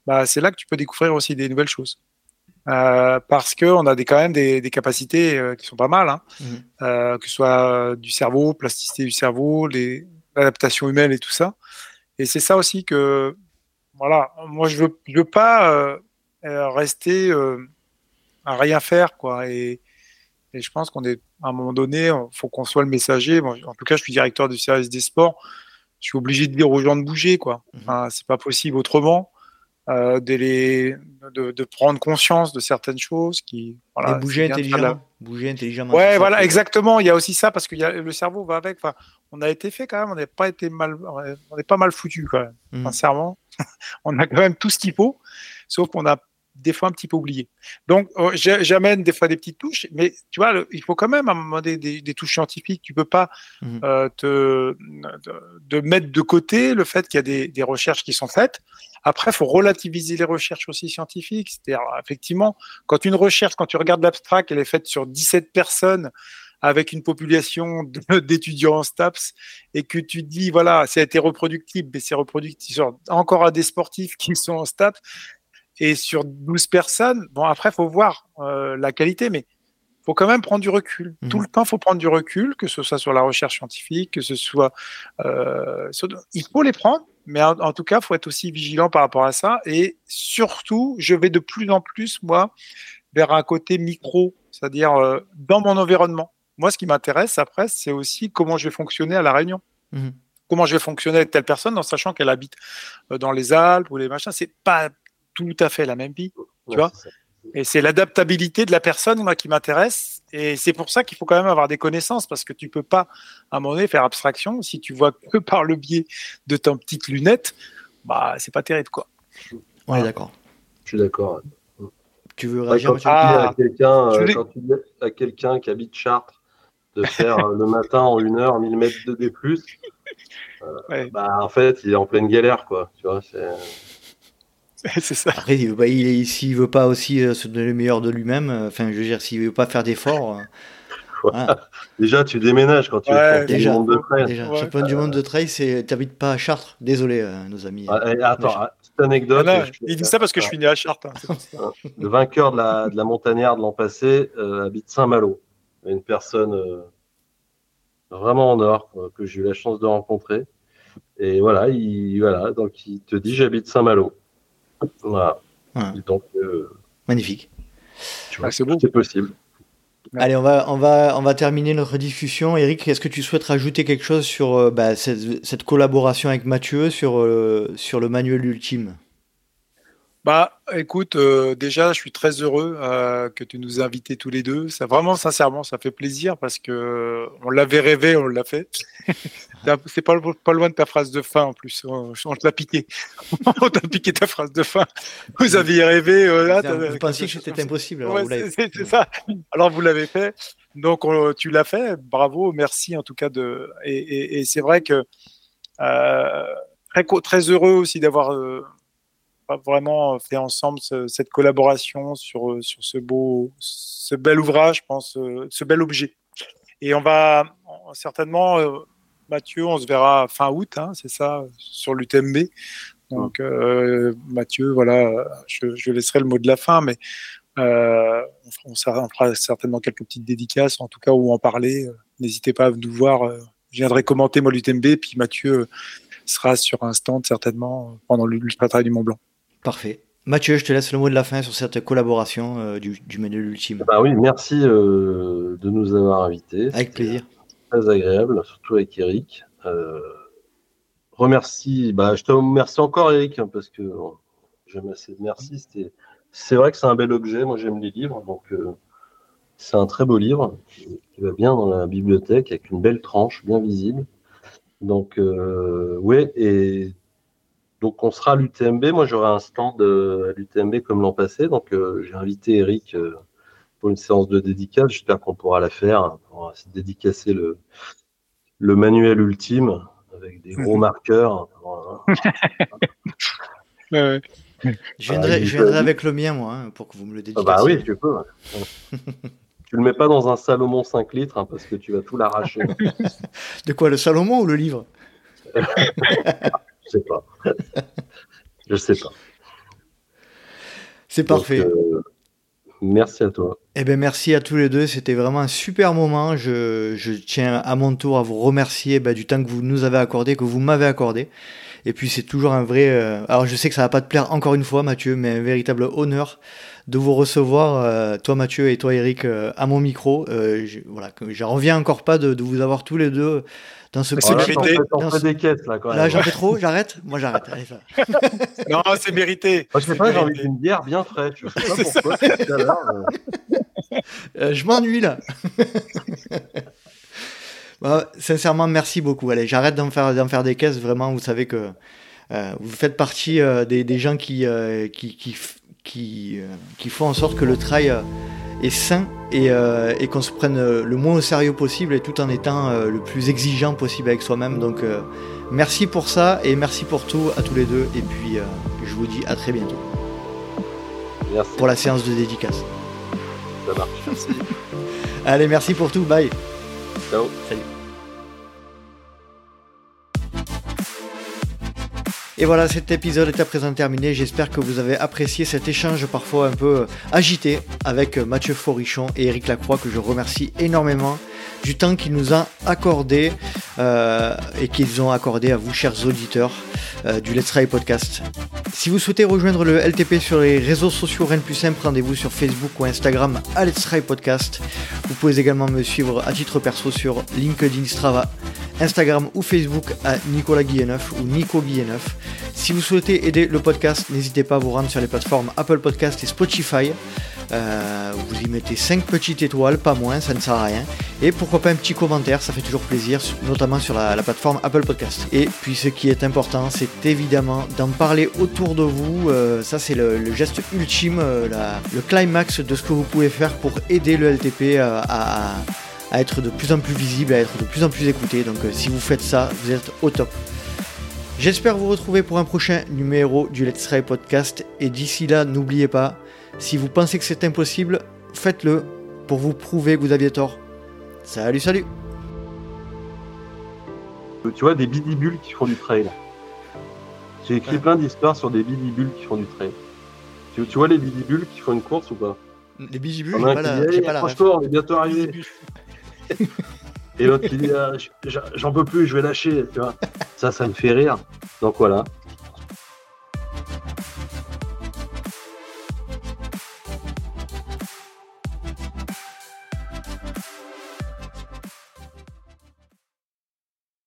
bah c'est là que tu peux découvrir aussi des nouvelles choses. Euh, parce qu'on a des, quand même des, des capacités euh, qui sont pas mal, hein. Mmh. que ce soit du cerveau, plasticité du cerveau, l'adaptation humaine et tout ça. Et c'est ça aussi que voilà, moi je veux, veux pas euh, euh, rester euh, à rien faire, quoi. Et, je pense qu'on est à un moment donné, il faut qu'on soit le messager. en tout cas, je suis directeur du service des sports. Je suis obligé de dire aux gens de bouger, quoi. Mhm. Enfin, c'est pas possible autrement. Euh, de, les, de, de, prendre conscience de certaines choses qui
voilà, bouger intelligemment bouger intelligemment
ouais voilà exactement il y a aussi ça parce que y a, le cerveau va avec enfin, on a été fait quand même on n'est pas été mal on est pas mal foutu quand même mhm. sincèrement [LAUGHS] on a quand même tout ce qu'il faut sauf qu'on a des fois un petit peu oublié. Donc, euh, j'amène des fois des petites touches, mais tu vois, il faut quand même à un moment des, des, touches scientifiques. Tu peux pas mhm. euh, te de, mettre de côté le fait qu'il y a des, des, recherches qui sont faites. Après, il faut relativiser les recherches aussi scientifiques. C'est-à-dire, effectivement, quand une recherche, quand tu regardes l'abstract, elle est faite sur 17 personnes avec une population [LAUGHS] d'étudiants en STAPS et que tu dis, voilà, ça a été reproductible, mais c'est reproductible encore à des sportifs qui sont en STAPS, et sur 12 personnes, bon, après, il faut voir euh, la qualité, mais faut quand même prendre du recul. Tout mhm. le temps, il faut prendre du recul, que ce soit sur la recherche scientifique, que ce soit... Euh, Il faut les prendre, mais en, tout cas, il faut être aussi vigilant par rapport à ça. Et surtout, je vais de plus en plus, moi, vers un côté micro, c'est-à-dire euh, dans mon environnement. Moi, ce qui m'intéresse après, c'est aussi comment je vais fonctionner à La Réunion. Mhm. Comment je vais fonctionner avec telle personne, en sachant qu'elle habite euh, dans les Alpes ou les machins. C'est pas tout à fait la même vie, tu vois. Et c'est l'adaptabilité de la personne moi qui m'intéresse. Et c'est pour ça qu'il faut quand même avoir des connaissances parce que tu peux pas à un moment donné faire abstraction si tu vois que par le biais de ta petite lunette. Bah c'est pas terrible quoi.
Ouais d'accord.
Je suis d'accord.
Tu veux réagir
quand tu dis à quelqu'un euh, dis à quelqu'un qui habite Chartres de faire euh, le matin en une heure 1000 mètres de D+, euh, bah en fait il est en pleine galère quoi. Tu vois c'est [LAUGHS]
c'est ça.
Après, il veut s'il veut pas aussi euh, se donner le meilleur de lui-même, euh, enfin, je veux dire, s'il veut pas faire d'efforts.
Euh, [LAUGHS] déjà, tu déménages quand tu es
déjà, du monde de trail. Déjà, champion du monde de trail, c'est t'habites pas à Chartres. Désolé, nos amis.
attends, petite anecdote.
Ah il dit ça parce que je suis né à Chartres. Hein, [LAUGHS]
le vainqueur de la, de la montagnarde l'an passé habite Saint-Malo. Une personne vraiment en or, que j'ai eu la chance de rencontrer. Et voilà, il, voilà, donc il te dit j'habite Saint-Malo. Voilà. Donc,
euh, Magnifique.
c'est possible.
Allez, on va, on, va, on va terminer notre discussion. Eric, est-ce que tu souhaites rajouter quelque chose sur euh, bah, cette, collaboration avec Mathieu sur, euh, sur le manuel ultime?
Bah, écoute, euh, déjà, je suis très heureux euh, que tu nous aies invités tous les deux. Ça, vraiment, sincèrement, ça fait plaisir parce que on l'avait rêvé, on l'a fait. [LAUGHS] C'est pas, pas loin de ta phrase de fin en plus. On, te l'a piqué. [LAUGHS] on t'a piqué ta phrase de fin. Vous aviez rêvé.
Euh, vous pensiez que c'était impossible.
c'est ça. Alors vous l'avez fait. Donc tu l'as fait. Bravo, merci en tout cas de. Et, et c'est vrai que très, très heureux aussi d'avoir vraiment fait ensemble cette collaboration sur, euh, sur ce beau, ce bel ouvrage, je pense, euh, ce bel objet. Et on va certainement, euh, Mathieu, on se verra fin août, hein, c'est ça, sur l'UTMB. Donc, Mathieu, voilà, je, laisserai le mot de la fin, mais on, fera certainement quelques petites dédicaces, en tout cas, où en parler. N'hésitez pas à nous voir. je viendrai commenter moi l'UTMB, puis Mathieu sera sur un stand certainement pendant l'Ultra du Mont Blanc.
Parfait. Mathieu, je te laisse le mot de la fin sur cette collaboration euh, du, du menu ultime.
Bah oui, merci euh, de nous avoir invités.
Avec plaisir.
Très agréable, surtout avec Eric. Euh, remercie, bah, je te remercie encore Eric, hein, parce que j'aime assez. Merci, c'est vrai que c'est un bel objet. Moi, j'aime les livres, donc c'est un très beau livre qui va bien dans la bibliothèque avec une belle tranche bien visible. Donc, oui, et donc on sera à l'UTMB. Moi j'aurai un stand euh, à l'UTMB comme l'an passé. Donc euh, j'ai invité Eric euh, pour une séance de dédicace. J'espère qu'on pourra la faire. On va dédicacer le, le manuel ultime avec des gros marqueurs. [LAUGHS]
je viendrai, avec le mien, moi, hein, pour que vous me le dédicaciez.
bah oui, tu peux. [LAUGHS] tu le mets pas dans un Salomon 5 litres hein, parce que tu vas tout l'arracher. [LAUGHS]
de quoi, le Salomon ou le livre?
Je sais pas. [LAUGHS] je sais pas.
C'est parfait. Euh,
merci à toi.
Eh ben merci à tous les deux. C'était vraiment un super moment. Je, je, tiens à mon tour à vous remercier bah, du temps que vous nous avez accordé, que vous m'avez accordé. Et puis c'est toujours un vrai. Euh, alors je sais que ça va pas te plaire encore une fois, Mathieu, mais un véritable honneur de vous recevoir, euh, toi Mathieu et toi Eric, à mon micro. je, voilà, j'en reviens encore pas de, de, vous avoir tous les deux dans ce
petit. Là, des caisses, là, quand même.
Là, j'en fais trop, j'arrête Moi, j'arrête. [LAUGHS]
non, c'est mérité.
Moi, je sais pas, j'ai envie d'une bière bien fraîche. Je sais [LAUGHS] pas pourquoi.
Euh. [LAUGHS] Euh, je m'ennuie, là. bah, sincèrement, merci beaucoup. Allez, j'arrête d'en faire, d'en faire des caisses. Vraiment, vous savez que euh, vous faites partie des, des, gens qui, qui, qui, qui, qui, font en sorte que le trail est sain euh, et, qu'on se prenne euh, le moins au sérieux possible et tout en étant euh, le plus exigeant possible avec soi-même. Donc merci pour ça et merci pour tout à tous les deux et puis je vous dis à très bientôt.
Merci.
Pour la séance de dédicace.
Ça marche, merci. [LAUGHS]
Allez, merci pour tout, bye.
Ciao.
Salut. Et voilà, cet épisode est à présent terminé. J'espère que vous avez apprécié cet échange parfois un peu agité avec Mathieu Forichon et Eric Lacroix, que je remercie énormément du temps qu'ils nous ont accordé euh, et qu'ils ont accordé à vous, chers auditeurs du Let's Try Podcast. Si vous souhaitez rejoindre le LTP sur les réseaux sociaux Rennes plus simple, rendez-vous sur Facebook ou Instagram à Let's Try Podcast. Vous pouvez également me suivre à titre perso sur LinkedIn Strava Instagram ou Facebook à Nicolas Guilleneuf ou Nico Guilleneuf. Si vous souhaitez aider le podcast, n'hésitez pas à vous rendre sur les plateformes Apple Podcast et Spotify. Euh, vous y mettez 5 petites étoiles, pas moins, ça ne sert à rien. Et pourquoi pas un petit commentaire, ça fait toujours plaisir, notamment sur la, plateforme Apple Podcast. Et puis ce qui est important, c'est évidemment d'en parler autour de vous. Euh, ça c'est le, geste ultime, euh, le climax de ce que vous pouvez faire pour aider le LTP à à être de plus en plus visible, à être de plus en plus écouté. Donc euh, si vous faites ça, vous êtes au top. J'espère vous retrouver pour un prochain numéro du Let's Try Podcast. Et d'ici là, n'oubliez pas, si vous pensez que c'est impossible, faites-le pour vous prouver que vous aviez tort. Salut, salut
Tu vois, des bidibules qui font du trail. J'ai écrit plein d'histoires sur des bidibules qui font du trail. Tu, vois les bidibules qui font une course ou pas?
Les bidibules, j'ai pas, la,
pas la on est bientôt arrivé. Et l'autre qui dit ah, j'en peux plus, je vais lâcher. Tu vois ça, ça me fait rire. Donc voilà.